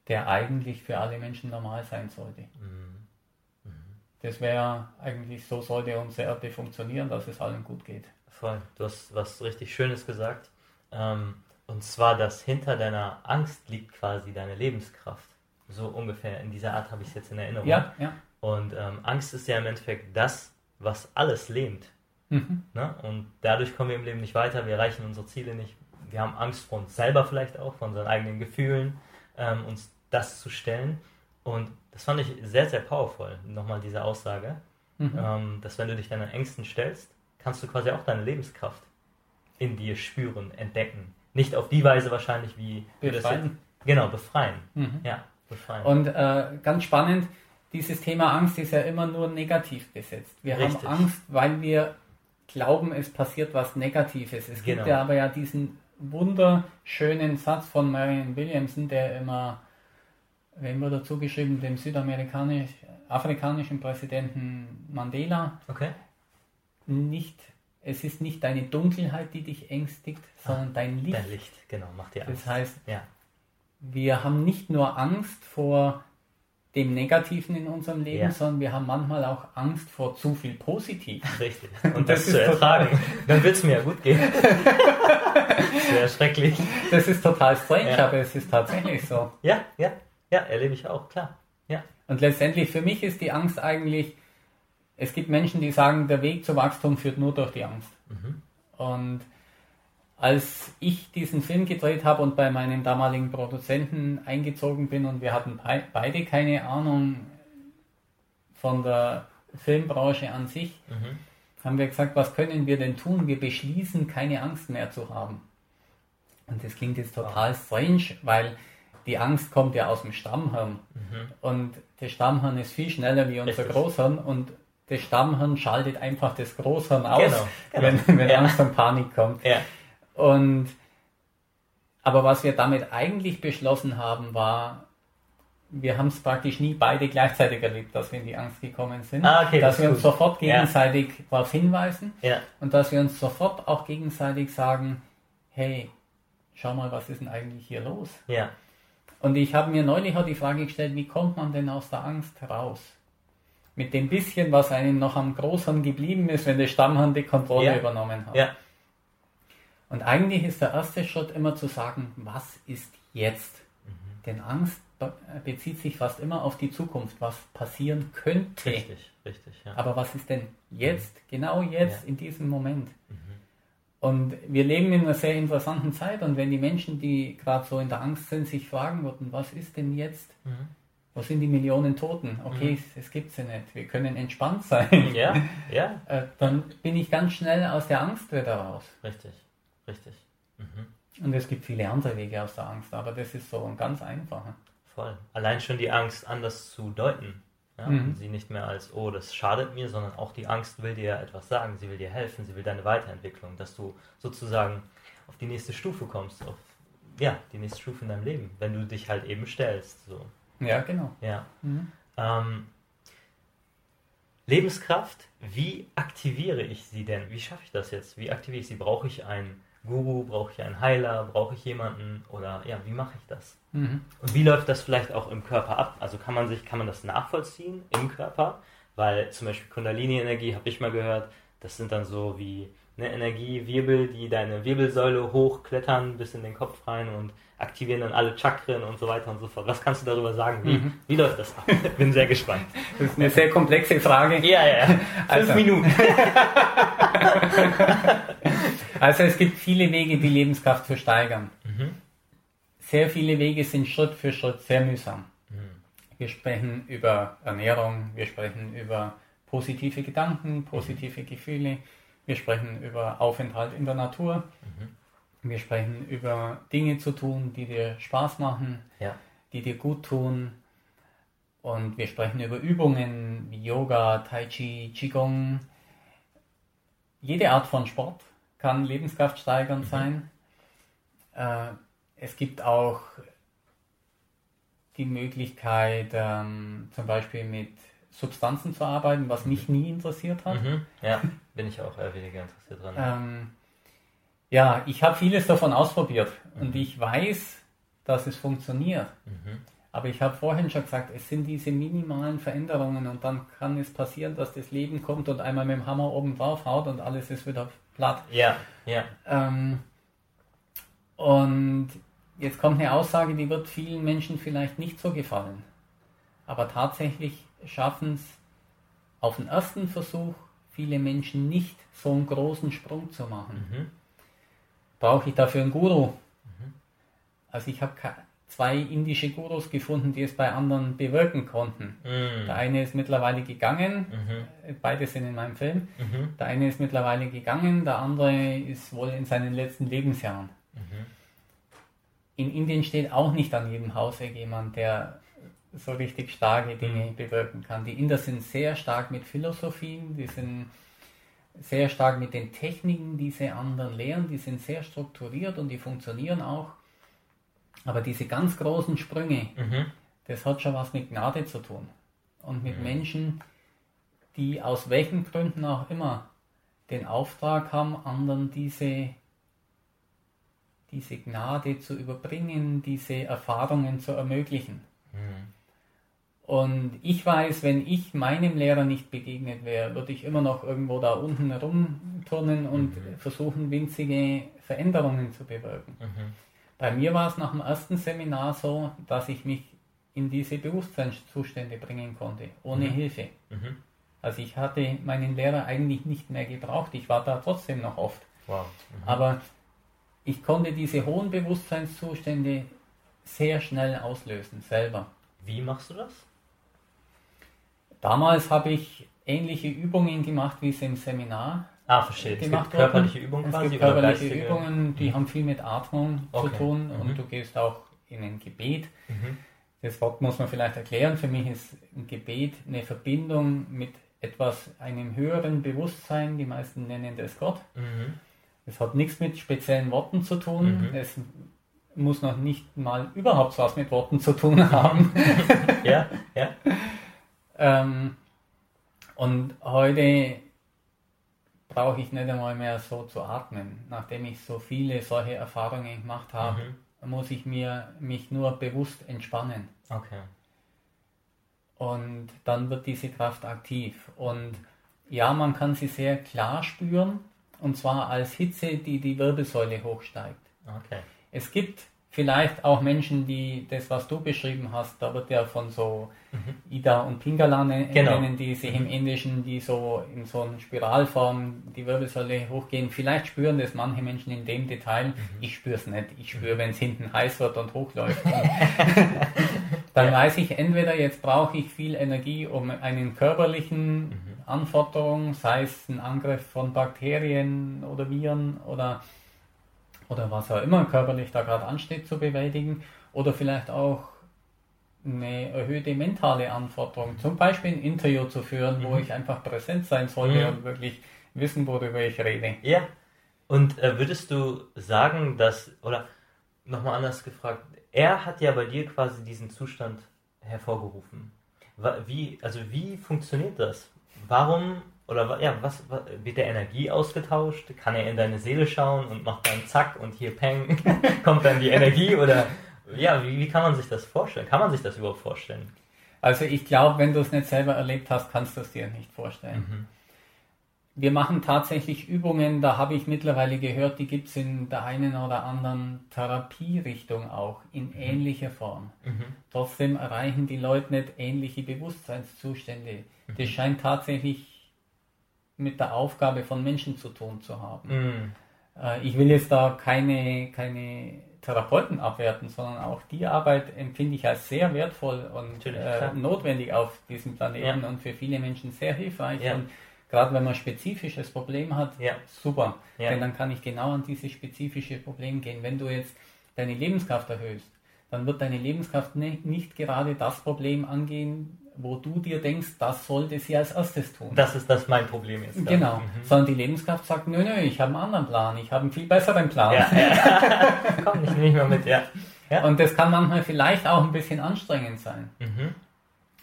Speaker 7: der eigentlich für alle Menschen normal sein sollte. Mhm. Mhm. Das wäre eigentlich, so sollte unsere Erde funktionieren, dass es allen gut geht.
Speaker 6: Voll, du hast was richtig Schönes gesagt. Ähm, und zwar, dass hinter deiner Angst liegt quasi deine Lebenskraft. So ungefähr in dieser Art habe ich es jetzt in Erinnerung.
Speaker 7: Ja, ja.
Speaker 6: Und ähm, Angst ist ja im Endeffekt das, was alles lähmt. Mhm. Ne? Und dadurch kommen wir im Leben nicht weiter, wir erreichen unsere Ziele nicht. Wir haben Angst vor uns selber vielleicht auch, vor unseren eigenen Gefühlen, ähm, uns das zu stellen. Und das fand ich sehr, sehr powerful, nochmal diese Aussage, mhm. ähm, dass wenn du dich deinen Ängsten stellst, kannst du quasi auch deine Lebenskraft in dir spüren, entdecken. Nicht auf die Weise wahrscheinlich, wie
Speaker 7: befreien.
Speaker 6: Jetzt, genau, befreien. Mhm. Ja, befreien.
Speaker 7: Und äh, ganz spannend, dieses Thema Angst ist ja immer nur negativ besetzt. Wir Richtig. haben Angst, weil wir glauben, es passiert was Negatives. Es genau. gibt ja aber ja diesen wunderschönen Satz von Marion Williamson, der immer, wem wird dazu geschrieben, dem südamerikanisch-afrikanischen Präsidenten Mandela.
Speaker 6: Okay.
Speaker 7: Nicht es ist nicht deine Dunkelheit, die dich ängstigt, sondern ah, dein Licht.
Speaker 6: Dein Licht, genau, macht dir
Speaker 7: Angst. Das heißt, ja. wir haben nicht nur Angst vor dem Negativen in unserem Leben, ja. sondern wir haben manchmal auch Angst vor zu viel Positiven.
Speaker 6: Richtig. Und, das, das zu ertragen. Dann wird es mir ja gut gehen. das wäre schrecklich.
Speaker 7: Das ist total strange, ja. aber es ist tatsächlich so.
Speaker 6: Ja, ja, ja, erlebe ich auch, klar. Ja.
Speaker 7: Und letztendlich für mich ist die Angst eigentlich es gibt Menschen, die sagen, der Weg zum Wachstum führt nur durch die Angst. Mhm. Und als ich diesen Film gedreht habe und bei meinem damaligen Produzenten eingezogen bin und wir hatten beide keine Ahnung von der Filmbranche an sich, mhm. haben wir gesagt, was können wir denn tun? Wir beschließen, keine Angst mehr zu haben. Und das klingt jetzt total strange, weil die Angst kommt ja aus dem Stammhirn. Mhm. Und der Stammhirn ist viel schneller wie unser Richtig. Großhirn und das Stammhirn schaltet einfach das Großhirn aus, genau, genau. wenn, wenn ja. Angst und Panik kommt.
Speaker 6: Ja.
Speaker 7: Und aber was wir damit eigentlich beschlossen haben, war, wir haben es praktisch nie beide gleichzeitig erlebt, dass wir in die Angst gekommen sind.
Speaker 6: Ah, okay,
Speaker 7: dass
Speaker 6: das
Speaker 7: wir uns
Speaker 6: gut.
Speaker 7: sofort
Speaker 6: Ja.
Speaker 7: gegenseitig darauf hinweisen
Speaker 6: Ja.
Speaker 7: und dass wir uns sofort auch gegenseitig sagen, hey, schau mal, was ist denn eigentlich hier los?
Speaker 6: Ja.
Speaker 7: Und ich habe mir neulich auch die Frage gestellt, wie kommt man denn aus der Angst raus? Mit dem bisschen, was einem noch am Großhirn geblieben ist, wenn der Stammhirn die Kontrolle
Speaker 6: Ja.
Speaker 7: übernommen hat.
Speaker 6: Ja.
Speaker 7: Und eigentlich ist der erste Schritt immer zu sagen, was ist jetzt?
Speaker 6: Mhm.
Speaker 7: Denn Angst be- bezieht sich fast immer auf die Zukunft, was passieren könnte.
Speaker 6: Richtig, richtig, ja.
Speaker 7: Aber was ist denn jetzt, genau jetzt,
Speaker 6: Ja.
Speaker 7: in diesem Moment? Und wir leben in einer sehr interessanten Zeit und wenn die Menschen, die gerade so in der Angst sind, sich fragen würden, was ist denn jetzt? Wo sind die Millionen Toten? Okay, es, es gibt sie nicht. Wir können entspannt sein.
Speaker 6: Ja, ja,
Speaker 7: Äh, Dann bin ich ganz schnell aus der Angst wieder raus.
Speaker 6: richtig, richtig.
Speaker 7: Und es gibt viele andere Wege aus der Angst, aber das ist so ein ganz einfacher.
Speaker 6: Voll. Allein schon die Angst anders zu deuten. Ja?
Speaker 7: Mhm.
Speaker 6: Sie nicht mehr als, oh, das schadet mir, sondern auch die Angst will dir etwas sagen, sie will dir helfen, sie will deine Weiterentwicklung, dass du sozusagen auf die nächste Stufe kommst, auf ja, die nächste Stufe in deinem Leben, wenn du dich halt eben stellst. So.
Speaker 7: Ja, genau.
Speaker 6: Ja.
Speaker 7: Mhm.
Speaker 6: Ähm, Lebenskraft, wie aktiviere ich sie denn? Wie schaffe ich das jetzt? Wie aktiviere ich sie? Brauche ich einen Guru? Brauche ich einen Heiler? Brauche ich jemanden? Oder ja, wie mache ich das?
Speaker 7: Mhm.
Speaker 6: Und wie läuft das vielleicht auch im Körper ab? Also kann man sich, kann man das nachvollziehen im Körper? Weil zum Beispiel Kundalini-Energie, habe ich mal gehört, das sind dann so wie eine Energiewirbel, die deine Wirbelsäule hochklettern bis in den Kopf rein und aktivieren dann alle Chakren und so weiter und so fort. Was kannst du darüber sagen? Wie,
Speaker 7: Mhm.
Speaker 6: wie läuft das ab? Bin sehr gespannt.
Speaker 7: Das ist eine sehr komplexe Frage.
Speaker 6: Ja, ja, ja. Fünf
Speaker 7: Also-
Speaker 6: Minuten.
Speaker 7: Also es gibt viele Wege, die Lebenskraft zu steigern.
Speaker 6: Mhm.
Speaker 7: Sehr viele Wege sind Schritt für Schritt sehr mühsam.
Speaker 6: Mhm.
Speaker 7: Wir sprechen über Ernährung, wir sprechen über positive Gedanken, positive Gefühle, wir sprechen über Aufenthalt in der Natur, wir sprechen über Dinge zu tun, die dir Spaß machen,
Speaker 6: Ja.
Speaker 7: die dir gut tun. Und wir sprechen über Übungen wie Yoga, Tai Chi, Qigong. Jede Art von Sport kann lebenskraftsteigernd sein. Äh, es gibt auch die Möglichkeit, ähm, zum Beispiel mit Substanzen zu arbeiten, was mich nie interessiert hat.
Speaker 6: Mhm. Ja, bin ich auch eher weniger interessiert dran.
Speaker 7: Ähm, ja, ich habe vieles davon ausprobiert und ich weiß, dass es funktioniert. Aber ich habe vorhin schon gesagt, es sind diese minimalen Veränderungen und dann kann es passieren, dass das Leben kommt und einmal mit dem Hammer oben drauf haut und alles ist wieder platt.
Speaker 6: Ja, ja.
Speaker 7: Ähm, und jetzt kommt eine Aussage, die wird vielen Menschen vielleicht nicht so gefallen. Aber tatsächlich schaffen es auf den ersten Versuch viele Menschen nicht, so einen großen Sprung zu machen.
Speaker 6: Mhm.
Speaker 7: Brauche ich dafür einen Guru? Also ich habe ke- zwei indische Gurus gefunden, die es bei anderen bewirken konnten.
Speaker 6: Mhm.
Speaker 7: Der eine ist mittlerweile gegangen,
Speaker 6: Mhm.
Speaker 7: beide sind in meinem Film.
Speaker 6: Mhm.
Speaker 7: Der eine ist mittlerweile gegangen, der andere ist wohl in seinen letzten Lebensjahren.
Speaker 6: Mhm.
Speaker 7: In Indien steht auch nicht an jedem Hauseck jemand, der so richtig starke Dinge bewirken kann. Die Inder sind sehr stark mit Philosophien, die sind sehr stark mit den Techniken, die sie anderen lehren, die sind sehr strukturiert und die funktionieren auch. Aber diese ganz großen Sprünge,
Speaker 6: Mhm.
Speaker 7: das hat schon was mit Gnade zu tun. Und mit Menschen, die aus welchen Gründen auch immer den Auftrag haben, anderen diese, diese Gnade zu überbringen, diese Erfahrungen zu ermöglichen. Und ich weiß, wenn ich meinem Lehrer nicht begegnet wäre, würde ich immer noch irgendwo da unten rumturnen und versuchen, winzige Veränderungen zu bewirken. Bei mir war es nach dem ersten Seminar so, dass ich mich in diese Bewusstseinszustände bringen konnte, ohne Hilfe.
Speaker 6: Mhm.
Speaker 7: Also ich hatte meinen Lehrer eigentlich nicht mehr gebraucht, ich war da trotzdem noch oft.
Speaker 6: Wow. Mhm.
Speaker 7: Aber ich konnte diese hohen Bewusstseinszustände sehr schnell auslösen, selber.
Speaker 6: Wie machst du das?
Speaker 7: Damals habe ich ähnliche Übungen gemacht, wie sie im Seminar
Speaker 6: Ah, verstehe. Es gibt
Speaker 7: gemacht
Speaker 6: körperliche
Speaker 7: wurden.
Speaker 6: Übungen
Speaker 7: Es
Speaker 6: quasi
Speaker 7: gibt
Speaker 6: oder
Speaker 7: körperliche
Speaker 6: geistige?
Speaker 7: Übungen, die haben viel mit Atmung
Speaker 6: Okay.
Speaker 7: zu tun
Speaker 6: Mhm.
Speaker 7: und du gehst auch in ein Gebet.
Speaker 6: Mhm.
Speaker 7: Das Wort muss man vielleicht erklären. Für mich ist ein Gebet eine Verbindung mit etwas, einem höheren Bewusstsein. Die meisten nennen das Gott.
Speaker 6: Mhm.
Speaker 7: Es hat nichts mit speziellen Worten zu tun.
Speaker 6: Mhm.
Speaker 7: Es muss noch nicht mal überhaupt was mit Worten zu tun haben.
Speaker 6: ja, ja.
Speaker 7: ähm, und heute brauche ich nicht einmal mehr so zu atmen. Nachdem ich so viele solche Erfahrungen gemacht habe, mhm. muss ich mir mich nur bewusst entspannen.
Speaker 6: Okay.
Speaker 7: Und dann wird diese Kraft aktiv. Und ja, man kann sie sehr klar spüren, und zwar als Hitze, die die Wirbelsäule hochsteigt.
Speaker 6: Okay.
Speaker 7: Es gibt vielleicht auch Menschen, die das, was du beschrieben hast, da wird ja von so mhm. Ida und Pingala nennen, genau. die sich im Indischen, die so in so einer Spiralform die Wirbelsäule hochgehen. Vielleicht spüren das manche Menschen in dem Detail. Mhm. Ich spüre es nicht. Ich spüre, mhm. wenn es hinten heiß wird und hochläuft. dann weiß ich entweder, jetzt brauche ich viel Energie, um einen körperlichen mhm. Anforderung, sei es ein Angriff von Bakterien oder Viren oder oder was auch immer körperlich da gerade ansteht zu bewältigen oder vielleicht auch eine erhöhte mentale Anforderung, zum Beispiel ein Interview zu führen, mhm. wo ich einfach präsent sein sollte mhm. und wirklich wissen, worüber ich rede.
Speaker 6: Ja. Und äh, würdest du sagen, dass, oder nochmal anders gefragt, er hat ja bei dir quasi diesen Zustand hervorgerufen. Wie, also wie funktioniert das? Warum oder ja, was, was, wird der Energie ausgetauscht? Kann er in deine Seele schauen und macht dann zack und hier peng, kommt dann die Energie? Oder ja, wie, wie kann man sich das vorstellen? Kann man sich das überhaupt vorstellen?
Speaker 7: Also ich glaube, wenn du es nicht selber erlebt hast, kannst du es dir nicht vorstellen. Mhm. Wir machen tatsächlich Übungen, da habe ich mittlerweile gehört, die gibt es in der einen oder anderen Therapierichtung auch in mhm. ähnlicher Form. Mhm. Trotzdem erreichen die Leute nicht ähnliche Bewusstseinszustände. Mhm. Das scheint tatsächlich mit der Aufgabe von Menschen zu tun zu haben. Mhm. Äh, ich will jetzt da keine, keine Therapeuten abwerten, sondern auch die Arbeit empfinde ich als sehr wertvoll und äh, notwendig auf diesem Planeten ja. und für viele Menschen sehr hilfreich. Ja. Und gerade wenn man ein spezifisches Problem hat, ja. super. Denn dann kann ich genau an dieses spezifische Problem gehen. Wenn du jetzt deine Lebenskraft erhöhst, dann wird deine Lebenskraft ne, nicht gerade das Problem angehen, wo du dir denkst, das sollte sie als erstes tun.
Speaker 6: Das ist das mein Problem jetzt.
Speaker 7: Genau. Mhm. Sondern die Lebenskraft sagt, nö, nö, ich habe einen anderen Plan, ich habe einen viel besseren Plan.
Speaker 6: Ja, ja. Komm, ich nehme mal mit, ja.
Speaker 7: ja. Und das kann manchmal vielleicht auch ein bisschen anstrengend sein. Mhm.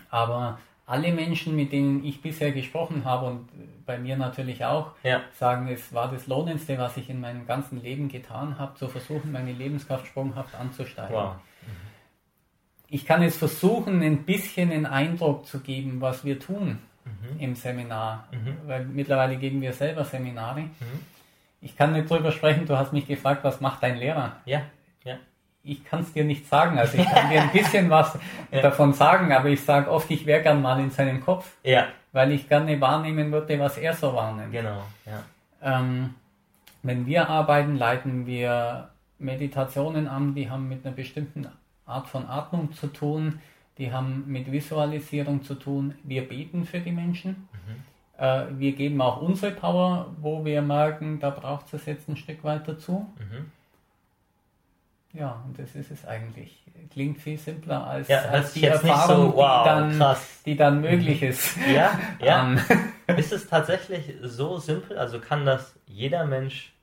Speaker 7: Aber alle Menschen, mit denen ich bisher gesprochen habe und bei mir natürlich auch, ja. sagen, es war das Lohnendste, was ich in meinem ganzen Leben getan habe, zu versuchen, meine Lebenskraft sprunghaft anzusteigen. Wow ich kann jetzt versuchen, ein bisschen einen Eindruck zu geben, was wir tun mhm. im Seminar, mhm. weil mittlerweile geben wir selber Seminare. Mhm. Ich kann nicht drüber sprechen, du hast mich gefragt, was macht dein Lehrer?
Speaker 6: Ja, ja.
Speaker 7: Ich kann es dir nicht sagen, also ich kann dir ein bisschen was ja. davon sagen, aber ich sage oft, ich wäre gern mal in seinem Kopf,
Speaker 6: ja.
Speaker 7: weil ich gerne wahrnehmen würde, was er so wahrnimmt.
Speaker 6: Genau, ja.
Speaker 7: Ähm, wenn wir arbeiten, leiten wir Meditationen an, die haben mit einer bestimmten Art von Atmung zu tun, die haben mit Visualisierung zu tun. Wir beten für die Menschen. Mhm. Äh, wir geben auch unsere Power, wo wir merken, da braucht es jetzt ein Stück weit dazu. Mhm. Ja, und das ist es eigentlich. Klingt viel simpler als,
Speaker 6: ja,
Speaker 7: als
Speaker 6: die Erfahrung, so, wow,
Speaker 7: die, dann, die, dann, möglich mhm. ist.
Speaker 6: Ja, ja. ist es tatsächlich so simpel? Also kann das jeder Mensch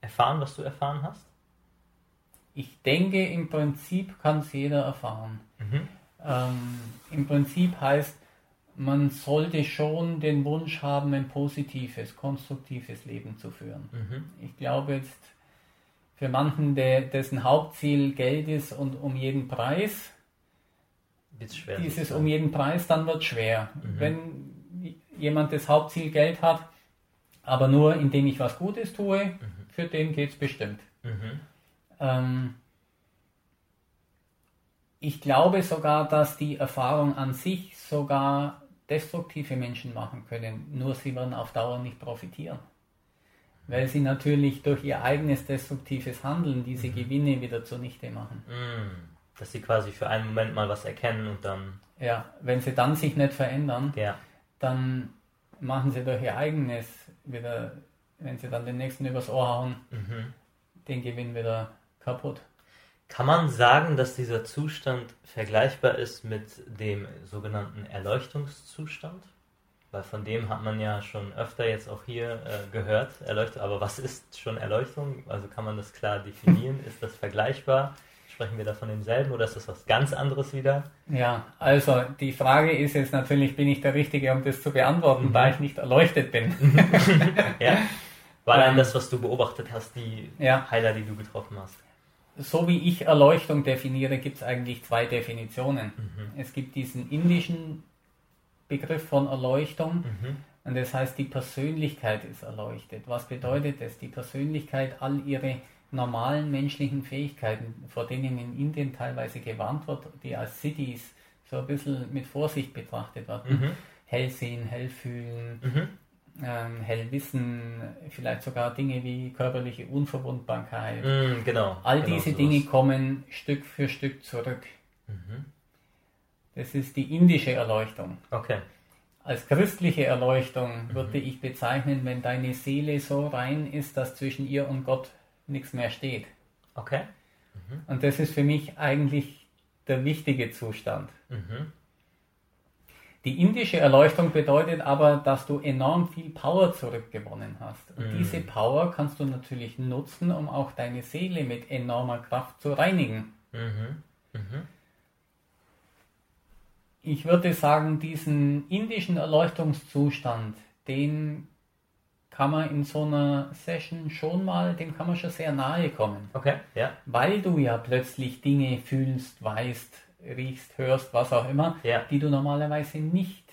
Speaker 6: erfahren, was du erfahren hast?
Speaker 7: Ich denke, im Prinzip kann es jeder erfahren. Mhm. Ähm, Im Prinzip heißt, man sollte schon den Wunsch haben, ein positives, konstruktives Leben zu führen. Mhm. Ich glaube jetzt, für manchen, der, dessen Hauptziel Geld ist und um jeden Preis,
Speaker 6: schwer,
Speaker 7: dieses um jeden Preis, dann wird schwer. Mhm. Wenn jemand das Hauptziel Geld hat, aber nur indem ich was Gutes tue, mhm. für den geht es bestimmt. Mhm. Ähm, ich glaube sogar, dass die Erfahrung an sich sogar destruktive Menschen machen können, nur sie werden auf Dauer nicht profitieren. Weil sie natürlich durch ihr eigenes destruktives Handeln diese mhm. Gewinne wieder zunichte machen.
Speaker 6: Mhm. Dass sie quasi für einen Moment mal was erkennen und dann.
Speaker 7: Ja, wenn sie dann sich nicht verändern,
Speaker 6: ja.
Speaker 7: dann machen sie durch ihr eigenes wieder, wenn sie dann den nächsten übers Ohr hauen, mhm. den Gewinn wieder kaputt.
Speaker 6: Kann man sagen, dass dieser Zustand vergleichbar ist mit dem sogenannten Erleuchtungszustand? Weil von dem hat man ja schon öfter jetzt auch hier äh, gehört, Erleuchtung. Aber was ist schon Erleuchtung? Also kann man das klar definieren? ist das vergleichbar? Sprechen wir da von demselben oder ist das was ganz anderes wieder?
Speaker 7: Ja, also die Frage ist jetzt natürlich, bin ich der Richtige, um das zu beantworten, mhm. da ich nicht erleuchtet bin.
Speaker 6: ja. War dann das, was du beobachtet hast, die ja. Heiler, die du getroffen hast?
Speaker 7: So wie ich Erleuchtung definiere, gibt es eigentlich zwei Definitionen. Mhm. Es gibt diesen indischen Begriff von Erleuchtung. Mhm. Und das heißt, die Persönlichkeit ist erleuchtet. Was bedeutet das? Die Persönlichkeit, all ihre normalen menschlichen Fähigkeiten, vor denen in Indien teilweise gewarnt wird, die als Cities so ein bisschen mit Vorsicht betrachtet werden. Mhm. Hellsehen, Hellfühlen, ähm, Hellwissen, vielleicht sogar Dinge wie körperliche Unverwundbarkeit.
Speaker 6: Mhm, genau.
Speaker 7: All
Speaker 6: genau
Speaker 7: diese Dinge kommen Stück für Stück zurück. Mhm. Das ist die indische Erleuchtung.
Speaker 6: Okay.
Speaker 7: Als christliche Erleuchtung mhm. würde ich bezeichnen, wenn deine Seele so rein ist, dass zwischen ihr und Gott nichts mehr steht.
Speaker 6: Okay.
Speaker 7: Mhm. Und das ist für mich eigentlich der wichtige Zustand. Mhm. Die indische Erleuchtung bedeutet aber, dass du enorm viel Power zurückgewonnen hast. Und mhm. diese Power kannst du natürlich nutzen, um auch deine Seele mit enormer Kraft zu reinigen. Mhm. Mhm ich würde sagen, diesen indischen Erleuchtungszustand, den kann man in so einer Session schon mal, dem kann man schon sehr nahe kommen.
Speaker 6: Okay, ja.
Speaker 7: Weil du ja plötzlich Dinge fühlst, weißt, riechst, hörst, was auch immer, ja. die du normalerweise nicht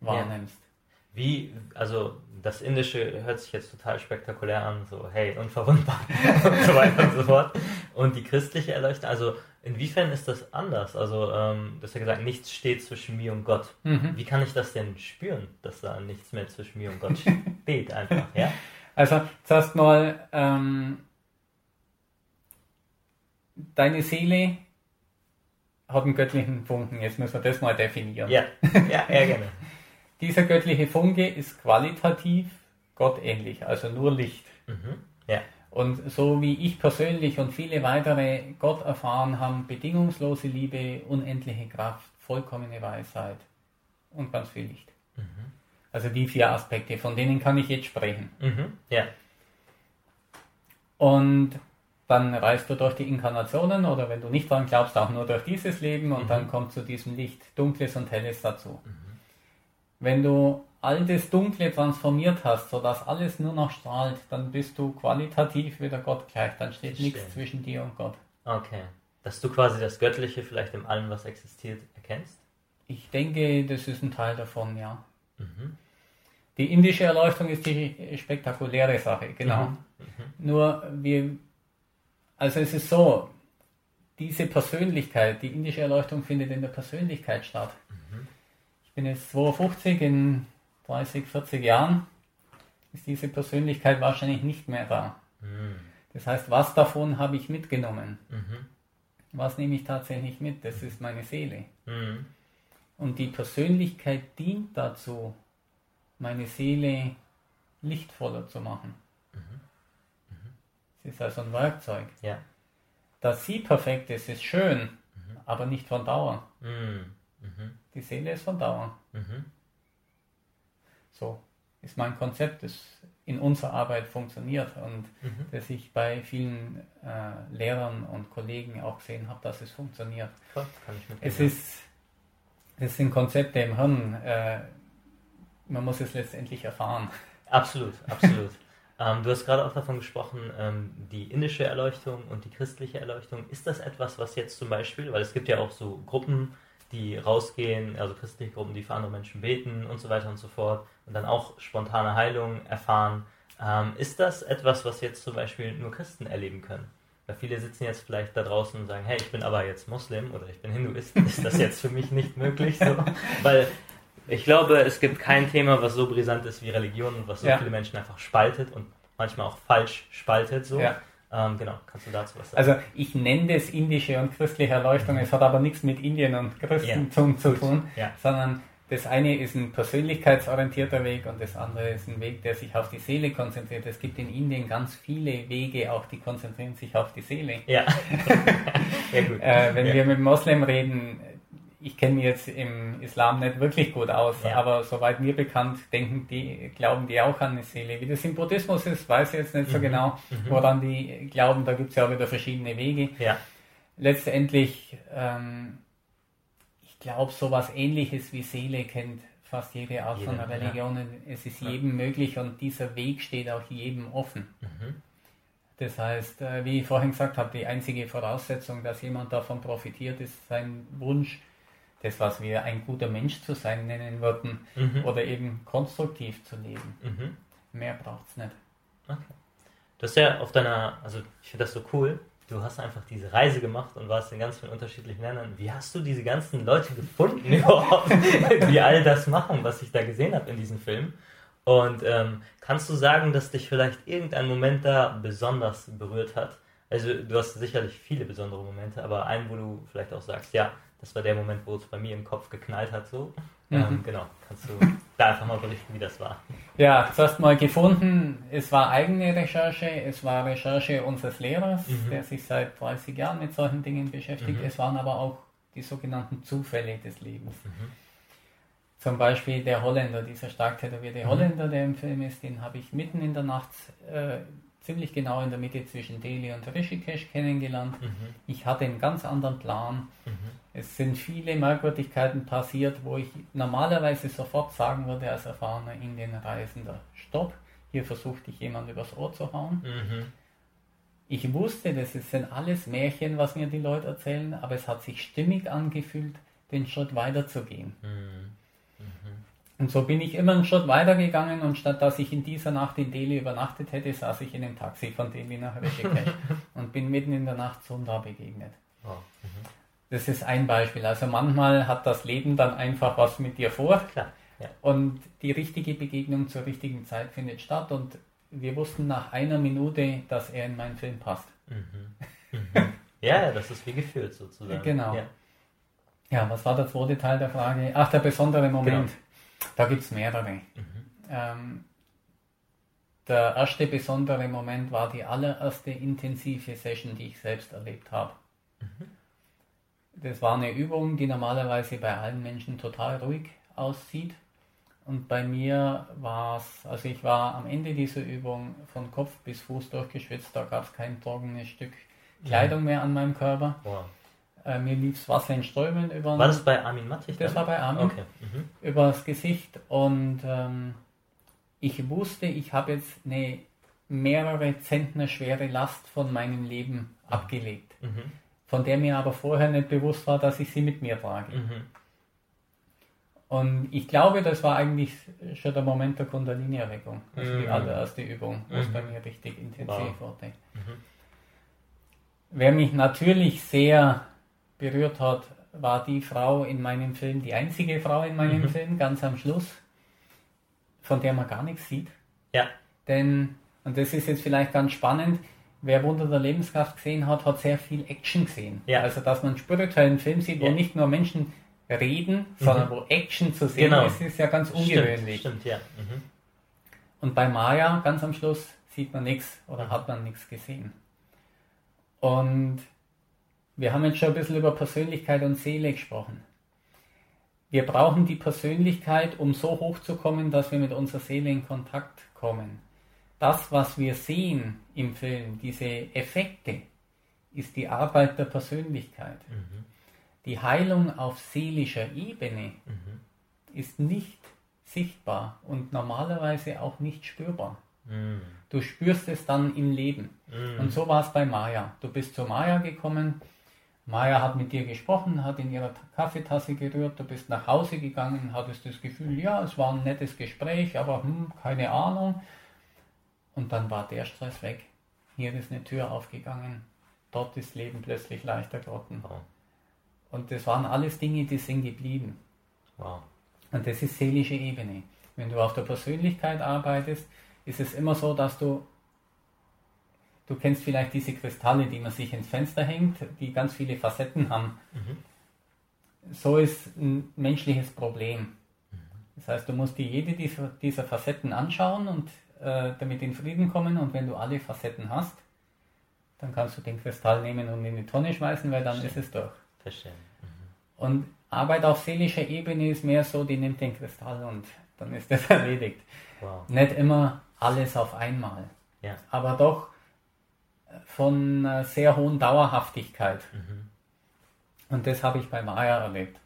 Speaker 7: wahrnimmst.
Speaker 6: Ja. Wie, also das Indische hört sich jetzt total spektakulär an, so hey, unverwundbar und so weiter und so fort. Und die christliche Erleuchtung, also inwiefern ist das anders? Also, ähm, du hast ja gesagt, nichts steht zwischen mir und Gott. Mhm. Wie kann ich das denn spüren, dass da nichts mehr zwischen mir und Gott steht einfach, ja?
Speaker 7: Also, zuerst mal, ähm, deine Seele hat einen göttlichen Funken. Jetzt müssen wir das mal definieren.
Speaker 6: Ja, ja, ja gerne.
Speaker 7: Dieser göttliche Funke ist qualitativ gottähnlich, also nur Licht. Mhm. Ja. Und so wie ich persönlich und viele weitere Gott erfahren haben, bedingungslose Liebe, unendliche Kraft, vollkommene Weisheit und ganz viel Licht. Mhm. Also die vier Aspekte, von denen kann ich jetzt sprechen.
Speaker 6: Mhm. Ja.
Speaker 7: Und dann reist du durch die Inkarnationen oder wenn du nicht dran glaubst, auch nur durch dieses Leben und mhm. dann kommt zu diesem Licht Dunkles und Helles dazu. Mhm. Wenn du all das Dunkle transformiert hast, sodass alles nur noch strahlt, dann bist du qualitativ wieder Gott gleich. Dann steht nichts zwischen dir und Gott.
Speaker 6: Okay. Dass du quasi das Göttliche vielleicht in allem, was existiert, erkennst?
Speaker 7: Ich denke, das ist ein Teil davon, ja. Mhm. Die indische Erleuchtung ist die spektakuläre Sache, genau. Mhm. Mhm. Nur wir, also es ist so, diese Persönlichkeit, die indische Erleuchtung findet in der Persönlichkeit statt. Mhm bin jetzt 52, in 30, 40 Jahren ist diese Persönlichkeit wahrscheinlich nicht mehr da. Mhm. Das heißt, was davon habe ich mitgenommen? Mhm. Was nehme ich tatsächlich mit? Das ist meine Seele. Und die Persönlichkeit dient dazu, meine Seele lichtvoller zu machen. Mhm. Mhm. Ist also ein Werkzeug.
Speaker 6: Ja.
Speaker 7: Dass sie perfekt ist, ist schön, mhm. aber nicht von Dauer. Mhm. Die Seele ist von Dauer. Mhm. So ist mein Konzept, das in unserer Arbeit funktioniert und mhm. das ich bei vielen äh, Lehrern und Kollegen auch gesehen habe, dass es funktioniert.
Speaker 6: Klar,
Speaker 7: es ist, das sind Konzepte im Hirn. Äh, man muss es letztendlich erfahren.
Speaker 6: Absolut, absolut. ähm, du hast gerade auch davon gesprochen, ähm, die indische Erleuchtung und die christliche Erleuchtung. Ist das etwas, was jetzt zum Beispiel, weil es gibt ja auch so Gruppen, die rausgehen, also christliche Gruppen, die für andere Menschen beten und so weiter und so fort und dann auch spontane Heilung erfahren. Ähm, ist das etwas, was jetzt zum Beispiel nur Christen erleben können? Weil viele sitzen jetzt vielleicht da draußen und sagen, hey, ich bin aber jetzt Muslim oder ich bin Hinduist, ist das jetzt für mich nicht möglich? So? Weil ich glaube, es gibt kein Thema, was so brisant ist wie Religion und was so ja. viele Menschen einfach spaltet und manchmal auch falsch spaltet. So. Ja. Ähm, genau, kannst du dazu was
Speaker 7: sagen? Also ich nenne das indische und christliche Erleuchtung, mhm. es hat aber nichts mit Indien und Christentum ja. zu tun, sondern das eine ist ein persönlichkeitsorientierter Weg und das andere ist ein Weg, der sich auf die Seele konzentriert. Es gibt in Indien ganz viele Wege, auch die konzentrieren sich auf die Seele.
Speaker 6: Ja.
Speaker 7: ja gut. Äh, wenn ja. wir mit Moslem reden, ich kenne mich jetzt im Islam nicht wirklich gut aus, ja. aber soweit mir bekannt, denken die, glauben die auch an eine Seele. Wie das im Buddhismus ist, weiß ich jetzt nicht so mhm. genau, mhm. woran die glauben. Da gibt es ja auch wieder verschiedene Wege.
Speaker 6: Ja.
Speaker 7: letztendlich, ähm, ich glaube, sowas ähnliches wie Seele kennt fast jede Art von Religion. Ja. Es ist jedem möglich und dieser Weg steht auch jedem offen. Mhm. Das heißt, äh, wie ich vorhin gesagt habe, die einzige Voraussetzung, dass jemand davon profitiert, ist sein Wunsch, das, was wir ein guter Mensch zu sein nennen würden, mhm. oder eben konstruktiv zu leben. Mhm. Mehr braucht es nicht.
Speaker 6: Okay. Du hast ja auf deiner, also ich finde das so cool, du hast einfach diese Reise gemacht und warst in ganz vielen unterschiedlichen Ländern. Wie hast du diese ganzen Leute gefunden überhaupt, die all das machen, was ich da gesehen habe in diesem Film? Und ähm, kannst du sagen, dass dich vielleicht irgendein Moment da besonders berührt hat? Also du hast sicherlich viele besondere Momente, aber einen, wo du vielleicht auch sagst, ja, das war der Moment, wo es bei mir im Kopf geknallt hat, so. Mhm. Ähm, genau, kannst du da einfach mal berichten, wie das war?
Speaker 7: Ja, zuerst mal gefunden, es war eigene Recherche, es war Recherche unseres Lehrers, mhm. der sich seit 30 Jahren mit solchen Dingen beschäftigt. Mhm. Es waren aber auch die sogenannten Zufälle des Lebens. Mhm. Zum Beispiel der Holländer, dieser stark tätowierte mhm. Holländer, der im Film ist, den habe ich mitten in der Nacht äh, ziemlich genau in der Mitte zwischen Delhi und Rishikesh kennengelernt. Mhm. Ich hatte einen ganz anderen Plan. Mhm. Es sind viele Merkwürdigkeiten passiert, wo ich normalerweise sofort sagen würde als erfahrener Indienreisender, stopp, hier versucht dich jemand übers Ohr zu hauen. Mhm. Ich wusste, das sind alles Märchen, was mir die Leute erzählen, aber es hat sich stimmig angefühlt, den Schritt weiterzugehen. Mhm. Und so bin ich immer einen Schritt weitergegangen und statt dass ich in dieser Nacht in Delhi übernachtet hätte, saß ich in einem Taxi von Delhi nach Rishikesh und bin mitten in der Nacht Sundar begegnet. Oh, mhm. Das ist ein Beispiel. Also manchmal hat das Leben dann einfach was mit dir vor Klar, ja. und die richtige Begegnung zur richtigen Zeit findet statt und wir wussten nach einer Minute, dass er in meinen Film passt.
Speaker 6: Mhm. Mhm. Ja, das ist wie gefühlt sozusagen.
Speaker 7: Genau. Ja. ja. was war der zweite Teil der Frage? Ach, der besondere Moment. Genau. Da gibt es mehrere. Mhm. Ähm, der erste besondere Moment war die allererste intensive Session, die ich selbst erlebt habe. Mhm. Das war eine Übung, die normalerweise bei allen Menschen total ruhig aussieht. Und bei mir war es, also ich war am Ende dieser Übung von Kopf bis Fuß durchgeschwitzt, da gab es kein trockenes Stück Kleidung mehr an meinem Körper. Wow. Äh, mir lief das Wasser in Strömen über.
Speaker 6: War das bei Armin Mattig?
Speaker 7: Das war bei Armin. Okay. Mhm. Über das Gesicht und ähm, ich wusste, ich habe jetzt eine mehrere Zentner schwere Last von meinem Leben abgelegt, mhm. Von der mir aber vorher nicht bewusst war, dass ich sie mit mir trage. Mhm. Und ich glaube, das war eigentlich schon der Moment der Kundalini-Erweckung, also die mhm. allererste Übung, wo es bei mhm. mir richtig intensiv wow. wurde. Mhm. Wer mich natürlich sehr berührt hat, war die Frau in meinem Film, die einzige Frau in meinem mhm. Film, ganz am Schluss, von der man gar nichts sieht.
Speaker 6: Ja.
Speaker 7: Denn, und das ist jetzt vielleicht ganz spannend, wer Wunder der Lebenskraft gesehen hat, hat sehr viel Action gesehen. Ja. Also, dass man einen Film sieht, wo ja. nicht nur Menschen reden, mhm. sondern wo Action zu sehen genau. ist, ist ja ganz ungewöhnlich.
Speaker 6: Stimmt, stimmt ja. Mhm.
Speaker 7: Und bei Maya, ganz am Schluss, sieht man nichts oder hat man nichts gesehen. Und wir haben jetzt schon ein bisschen über Persönlichkeit und Seele gesprochen. Wir brauchen die Persönlichkeit, um so hoch zu kommen, dass wir mit unserer Seele in Kontakt kommen. Das, was wir sehen im Film, diese Effekte, ist die Arbeit der Persönlichkeit. Mhm. Die Heilung auf seelischer Ebene mhm. ist nicht sichtbar und normalerweise auch nicht spürbar. Mhm. Du spürst es dann im Leben. Mhm. Und so war es bei Maya. Du bist zu Maya gekommen, Maya hat mit dir gesprochen, hat in ihrer Kaffeetasse gerührt, du bist nach Hause gegangen, hattest das Gefühl, ja, es war ein nettes Gespräch, aber hm, keine Ahnung. Und dann war der Stress weg. Hier ist eine Tür aufgegangen, dort ist Leben plötzlich leichter geworden. Wow. Und das waren alles Dinge, die sind geblieben. Wow. Und das ist seelische Ebene. Wenn du auf der Persönlichkeit arbeitest, ist es immer so, dass du Du kennst vielleicht diese Kristalle, die man sich ins Fenster hängt, die ganz viele Facetten haben. Mhm. So ist ein menschliches Problem. Mhm. Das heißt, du musst dir jede dieser, dieser Facetten anschauen und äh, damit in Frieden kommen. Und wenn du alle Facetten hast, dann kannst du den Kristall nehmen und in die Tonne schmeißen, weil dann Verstehen. ist es durch. Verstehen. Mhm. Und Arbeit auf seelischer Ebene ist mehr so, die nimmt den Kristall und dann ist das erledigt. Wow. Nicht immer alles auf einmal. Ja. Aber doch von äh, sehr hohen Dauerhaftigkeit. Mhm. Und das habe ich bei Maya erlebt.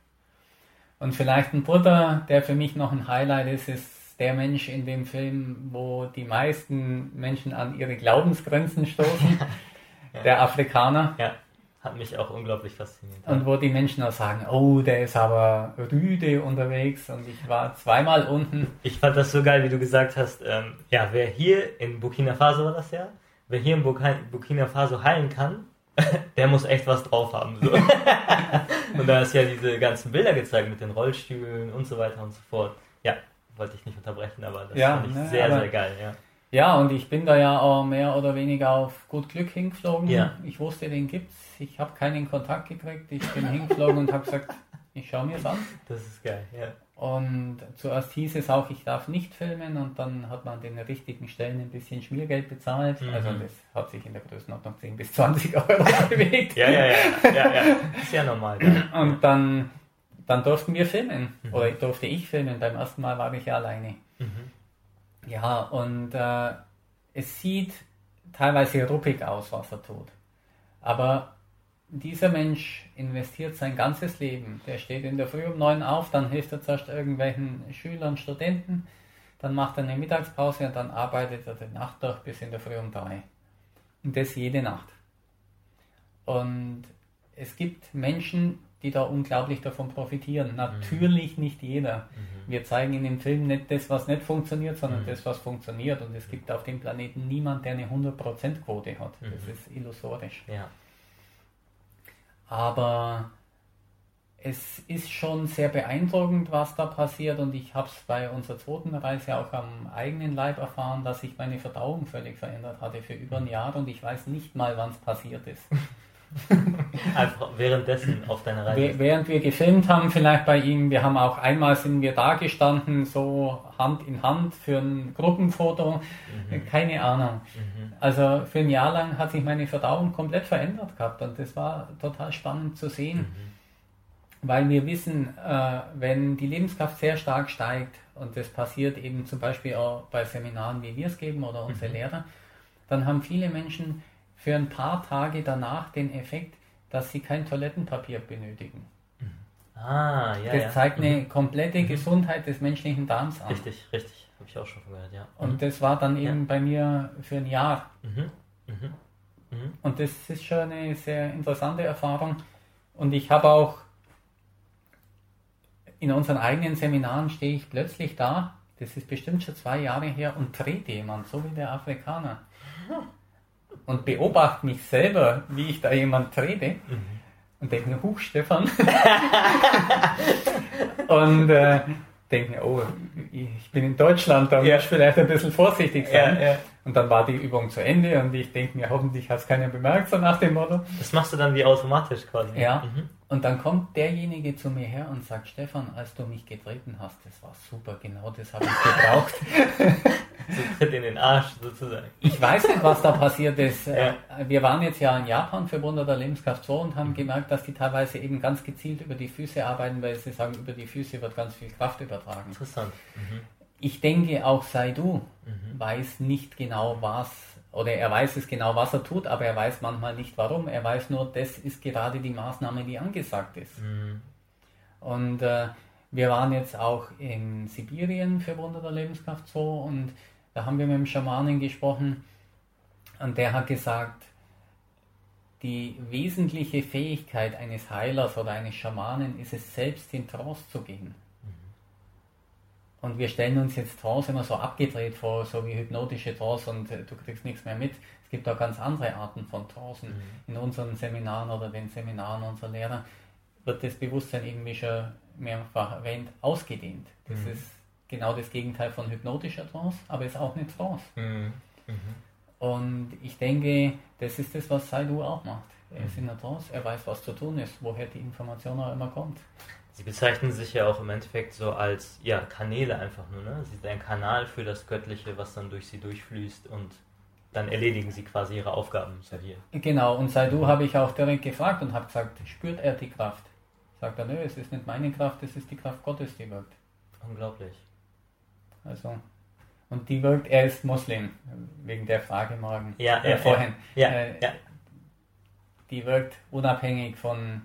Speaker 7: Und vielleicht ein Bruder, der für mich noch ein Highlight ist, ist der Mensch in dem Film, wo die meisten Menschen an ihre Glaubensgrenzen stoßen. ja. Der Afrikaner.
Speaker 6: Ja, hat mich auch unglaublich fasziniert.
Speaker 7: Und wo die Menschen auch sagen, oh, der ist aber rüde unterwegs und ich war zweimal unten.
Speaker 6: Ich fand das so geil, wie du gesagt hast, ähm, ja, wer hier in Burkina Faso war das ja, wer hier in Burkina Faso heilen kann, der muss echt was drauf haben. So. und da ist ja diese ganzen Bilder gezeigt mit den Rollstühlen und so weiter und so fort. Ja, wollte ich nicht unterbrechen, aber das ja, fand ich ne, sehr, sehr geil, ja.
Speaker 7: Ja, und ich bin da ja auch mehr oder weniger auf gut Glück hingeflogen. Ja. Ich wusste, den gibt's. Ich habe keinen Kontakt gekriegt. Ich bin hingeflogen und habe gesagt, ich schaue mir es an.
Speaker 6: Das ist geil, ja.
Speaker 7: Und zuerst hieß es auch, ich darf nicht filmen und dann hat man den richtigen Stellen ein bisschen Schmiergeld bezahlt. Mhm. Also das hat sich in der Größenordnung 10 bis 20 Euro bewegt.
Speaker 6: ja, ja, ja, ja, ja. Ist ja normal.
Speaker 7: Ja. Und dann, dann durften wir filmen. Mhm. Oder durfte ich filmen. Beim ersten Mal war ich ja alleine. Mhm. Ja, und äh, es sieht teilweise ruppig aus, was er tut. Aber dieser Mensch investiert sein ganzes Leben. Der steht in der Früh um neun auf, dann hilft er zuerst irgendwelchen Schülern, Studenten, dann macht er eine Mittagspause und dann arbeitet er die Nacht durch bis in der Früh um drei. Und das jede Nacht. Und es gibt Menschen, die da unglaublich davon profitieren. Natürlich mhm. nicht jeder. Mhm. Wir zeigen in dem Film nicht das, was nicht funktioniert, sondern mhm. das, was funktioniert. Und es gibt auf dem Planeten niemand, der eine 100% Quote hat. Das mhm. ist illusorisch.
Speaker 6: Ja.
Speaker 7: Aber es ist schon sehr beeindruckend, was da passiert und ich habe es bei unserer zweiten Reise auch am eigenen Leib erfahren, dass sich meine Verdauung völlig verändert hatte für über ein Jahr und ich weiß nicht mal, wann es passiert ist.
Speaker 6: Einfach währenddessen auf deiner Reise.
Speaker 7: Während wir gefilmt haben, vielleicht bei ihm, wir haben auch einmal sind wir da gestanden, so Hand in Hand für ein Gruppenfoto, mhm. keine Ahnung. Mhm. Also für ein Jahr lang hat sich meine Verdauung komplett verändert gehabt und das war total spannend zu sehen. Mhm. Weil wir wissen, äh, wenn die Lebenskraft sehr stark steigt, und das passiert eben zum Beispiel auch bei Seminaren, wie wir es geben oder unsere mhm. Lehrer, dann haben viele Menschen für ein paar Tage danach den Effekt, dass sie kein Toilettenpapier benötigen.
Speaker 6: Ah, ja.
Speaker 7: Das
Speaker 6: ja.
Speaker 7: zeigt eine mhm. komplette mhm. Gesundheit des menschlichen Darms an.
Speaker 6: Richtig, richtig. Habe ich auch schon gehört, ja.
Speaker 7: Und mhm. das war dann eben ja. bei mir für ein Jahr. Mhm. Mhm. mhm. Und das ist schon eine sehr interessante Erfahrung. Und ich habe auch in unseren eigenen Seminaren stehe ich plötzlich da, das ist bestimmt schon zwei Jahre her, und trete jemand, so wie der Afrikaner und beobachte mich selber, wie ich da jemand trete mhm. und denke mir, huch, Stefan. und äh, denke mir, oh, ich bin in Deutschland, da ja. muss ich vielleicht ein bisschen vorsichtig sein. Ja, ja. Und dann war die Übung zu Ende und ich denke mir, hoffentlich hat es keiner bemerkt, so nach dem Motto.
Speaker 6: Das machst du dann wie automatisch quasi.
Speaker 7: Ja. Mhm. Und dann kommt derjenige zu mir her und sagt, Stefan, als du mich getreten hast, das war super, genau das habe ich gebraucht.
Speaker 6: so Tritt in den Arsch sozusagen.
Speaker 7: Ich weiß nicht, was da passiert ist. Ja. Wir waren jetzt ja in Japan für Wunder der Lebenskraft 2 und haben mhm. gemerkt, dass die teilweise eben ganz gezielt über die Füße arbeiten, weil sie sagen, über die Füße wird ganz viel Kraft übertragen.
Speaker 6: Interessant. Mhm.
Speaker 7: Ich denke, auch Saidu mhm. weiß nicht genau, was oder er weiß es genau, was er tut, aber er weiß manchmal nicht warum. Er weiß nur, das ist gerade die Maßnahme, die angesagt ist. Mhm. Und äh, wir waren jetzt auch in Sibirien für Wunder der Lebenskraft so und da haben wir mit dem Schamanen gesprochen und der hat gesagt, die wesentliche Fähigkeit eines Heilers oder eines Schamanen ist es, selbst in Trance zu gehen. Und wir stellen uns jetzt Trance immer so abgedreht vor, so wie hypnotische Trance und äh, du kriegst nichts mehr mit. Es gibt auch ganz andere Arten von Trancen. Mhm. In unseren Seminaren oder den Seminaren unserer Lehrer wird das Bewusstsein eben, wie schon mehrfach erwähnt, ausgedehnt. Das mhm. ist genau das Gegenteil von hypnotischer Trance, aber ist auch eine Trance. Mhm. mhm. Und ich denke, das ist das, was Saidu auch macht. Er ist mhm. in der Trance, er weiß, was zu tun ist, woher die Information auch immer kommt.
Speaker 6: Sie bezeichnen sich ja auch im Endeffekt so als ja, Kanäle einfach nur. Ne? Sie sind ein Kanal für das Göttliche, was dann durch sie durchfließt und dann erledigen sie quasi ihre Aufgaben so hier.
Speaker 7: Genau, und Saidu habe ich auch direkt gefragt und habe gesagt, spürt er die Kraft? Sagt er, nö, es ist nicht meine Kraft, es ist die Kraft Gottes, die wirkt.
Speaker 6: Unglaublich.
Speaker 7: Also, Und die wirkt, er ist Muslim, wegen der Frage morgen,
Speaker 6: ja,
Speaker 7: äh,
Speaker 6: ja,
Speaker 7: vorhin.
Speaker 6: Ja,
Speaker 7: äh,
Speaker 6: ja.
Speaker 7: Die wirkt unabhängig von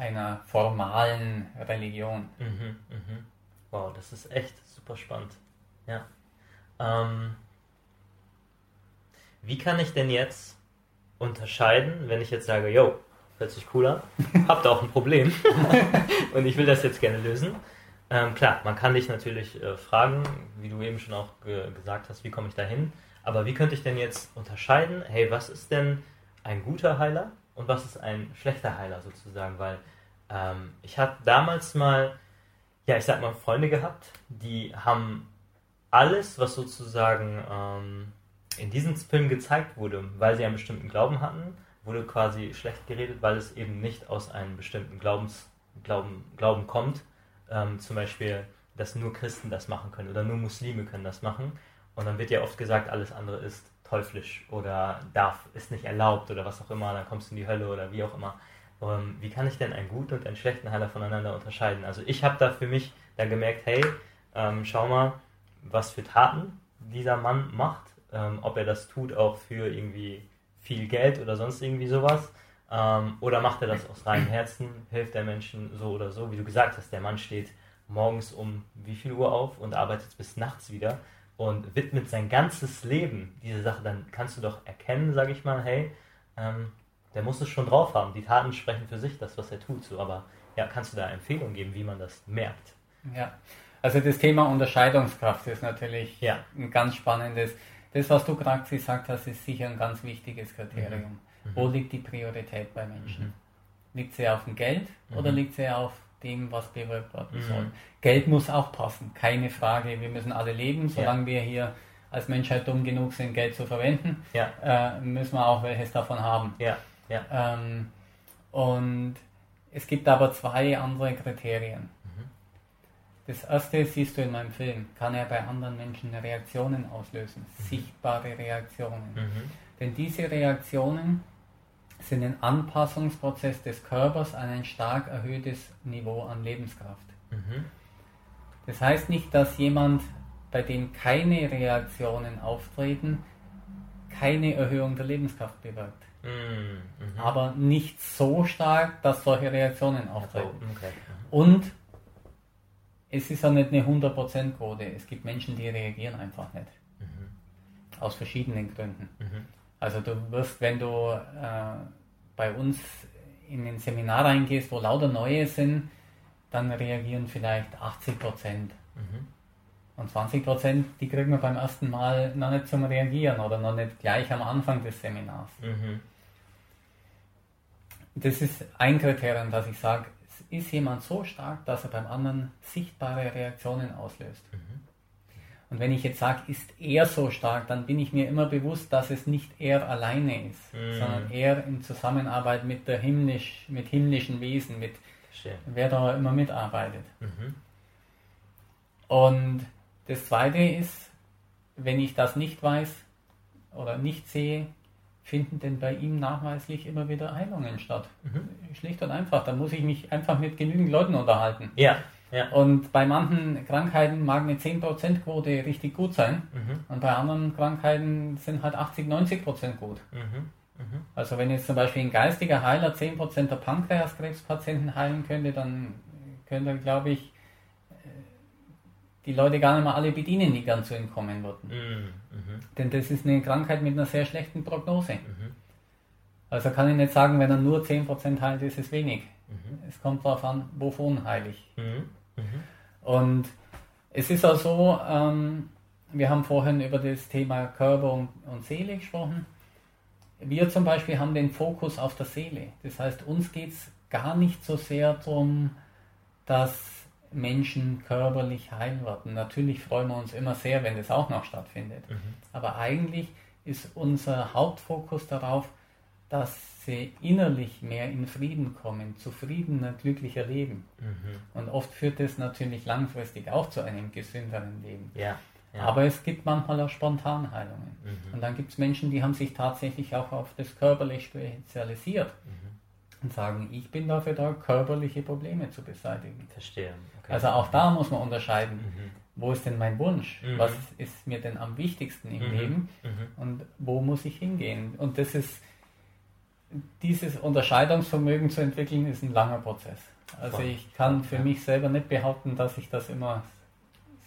Speaker 7: einer formalen Religion.
Speaker 6: Mhm, mhm. Wow, das ist echt super spannend. Ja. Ähm, wie kann ich denn jetzt unterscheiden, wenn ich jetzt sage, yo, hört sich cool an, habt auch ein Problem und ich will das jetzt gerne lösen. Ähm, klar, man kann dich natürlich äh, fragen, wie du eben schon auch ge gesagt hast, wie komme ich da hin? Aber wie könnte ich denn jetzt unterscheiden, hey, was ist denn ein guter Heiler und was ist ein schlechter Heiler sozusagen? Weil ähm, ich habe damals mal, ja, ich sag mal, Freunde gehabt, die haben alles, was sozusagen ähm, in diesem Film gezeigt wurde, weil sie einen bestimmten Glauben hatten, wurde quasi schlecht geredet, weil es eben nicht aus einem bestimmten Glaubens, Glauben, Glauben kommt. Ähm, zum Beispiel, dass nur Christen das machen können oder nur Muslime können das machen. Und dann wird ja oft gesagt, alles andere ist teuflisch oder darf, ist nicht erlaubt oder was auch immer, dann kommst du in die Hölle oder wie auch immer. Ähm, wie kann ich denn einen guten und einen schlechten Heiler voneinander unterscheiden? Also ich habe da für mich dann gemerkt, hey, ähm, schau mal, was für Taten dieser Mann macht, ähm, ob er das tut auch für irgendwie viel Geld oder sonst irgendwie sowas. Ähm, oder macht er das aus reinem Herzen, hilft der Menschen so oder so. Wie du gesagt hast, der Mann steht morgens um wie viel Uhr auf und arbeitet bis nachts wieder und widmet sein ganzes Leben diese Sache. Dann kannst du doch erkennen, sage ich mal, hey, ähm, der muss es schon drauf haben. Die Taten sprechen für sich, das, was er tut. So, aber ja, kannst du da Empfehlungen geben, wie man das merkt?
Speaker 7: Ja, also das Thema Unterscheidungskraft ist natürlich
Speaker 6: ja.
Speaker 7: ein ganz spannendes. Das, was du gerade gesagt hast, ist sicher ein ganz wichtiges Kriterium. Mhm. Wo liegt die Priorität bei Menschen? Mhm. Liegt sie auf dem Geld mhm. oder liegt sie auf dem, was bewirkt werden soll? Geld muss auch passen, keine Frage. Wir müssen alle leben, solange ja. wir hier als Menschheit dumm genug sind, Geld zu verwenden,
Speaker 6: ja.
Speaker 7: äh, müssen wir auch welches davon haben.
Speaker 6: Ja. Ja.
Speaker 7: Ähm, und es gibt aber zwei andere Kriterien. Das erste siehst du in meinem Film, kann er bei anderen Menschen Reaktionen auslösen, mhm. sichtbare Reaktionen.
Speaker 6: Mhm.
Speaker 7: Denn diese Reaktionen sind ein Anpassungsprozess des Körpers an ein stark erhöhtes Niveau an Lebenskraft.
Speaker 6: Mhm.
Speaker 7: Das heißt nicht, dass jemand, bei dem keine Reaktionen auftreten, keine Erhöhung der Lebenskraft bewirkt.
Speaker 6: Mhm.
Speaker 7: Aber nicht so stark, dass solche Reaktionen auftreten.
Speaker 6: Okay.
Speaker 7: Und es ist ja nicht eine 100% Quote. Es gibt Menschen, die reagieren einfach nicht.
Speaker 6: Mhm.
Speaker 7: Aus verschiedenen Gründen.
Speaker 6: Mhm.
Speaker 7: Also du wirst, wenn du äh, bei uns in ein Seminar reingehst, wo lauter Neue sind, dann reagieren vielleicht 80%
Speaker 6: Mhm.
Speaker 7: Und 20% die kriegen wir beim ersten Mal noch nicht zum Reagieren oder noch nicht gleich am Anfang des Seminars.
Speaker 6: Mhm.
Speaker 7: Das ist ein Kriterium, dass ich sage, ist jemand so stark, dass er beim anderen sichtbare Reaktionen auslöst.
Speaker 6: Mhm.
Speaker 7: Und wenn ich jetzt sage, ist er so stark, dann bin ich mir immer bewusst, dass es nicht er alleine ist,
Speaker 6: mhm.
Speaker 7: sondern er in Zusammenarbeit mit der himmlisch, mit himmlischen Wesen, mit
Speaker 6: Verstehe.
Speaker 7: wer da immer mitarbeitet.
Speaker 6: Mhm.
Speaker 7: Und das Zweite ist, wenn ich das nicht weiß oder nicht sehe, finden denn bei ihm nachweislich immer wieder Heilungen statt.
Speaker 6: Mhm.
Speaker 7: Schlicht und einfach. Da muss ich mich einfach mit genügend Leuten unterhalten.
Speaker 6: Ja. Ja.
Speaker 7: Und bei manchen Krankheiten mag eine 10%-Quote richtig gut sein.
Speaker 6: Mhm.
Speaker 7: Und bei anderen Krankheiten sind halt 80, 90% gut.
Speaker 6: Mhm. Mhm.
Speaker 7: Also wenn jetzt zum Beispiel ein geistiger Heiler 10% der Pankreaskrebspatienten heilen könnte, dann könnte, glaube ich, die Leute gar nicht mehr alle bedienen, die gern zu ihm kommen würden.
Speaker 6: Mhm. Mhm.
Speaker 7: Denn das ist eine Krankheit mit einer sehr schlechten Prognose.
Speaker 6: Mhm.
Speaker 7: Also kann ich nicht sagen, wenn er nur 10% heilt, ist es wenig. Es kommt darauf an, wovon heilig.
Speaker 6: Mhm. Mhm.
Speaker 7: Und es ist auch so, ähm, wir haben vorhin über das Thema Körper und, und Seele gesprochen. Wir zum Beispiel haben den Fokus auf der Seele. Das heißt, uns geht es gar nicht so sehr darum, dass Menschen körperlich heil werden. Natürlich freuen wir uns immer sehr, wenn das auch noch stattfindet.
Speaker 6: Mhm.
Speaker 7: Aber eigentlich ist unser Hauptfokus darauf, dass sie innerlich mehr in Frieden kommen, zufriedener, glücklicher leben.
Speaker 6: Mhm.
Speaker 7: Und oft führt das natürlich langfristig auch zu einem gesünderen Leben.
Speaker 6: Ja. Ja.
Speaker 7: Aber es gibt manchmal auch Spontanheilungen.
Speaker 6: Mhm.
Speaker 7: Und dann gibt es Menschen, die haben sich tatsächlich auch auf das körperlich spezialisiert
Speaker 6: Mhm.
Speaker 7: und sagen, ich bin dafür da, körperliche Probleme zu beseitigen.
Speaker 6: Verstehe. Okay.
Speaker 7: Also auch da muss man unterscheiden.
Speaker 6: Mhm.
Speaker 7: wo ist denn mein Wunsch? Mhm. Was ist mir denn am wichtigsten im mhm. Leben? Mhm. Und wo muss ich hingehen? Und das ist, dieses Unterscheidungsvermögen zu entwickeln, ist ein langer Prozess. Also ich kann für mich selber nicht behaupten, dass ich das immer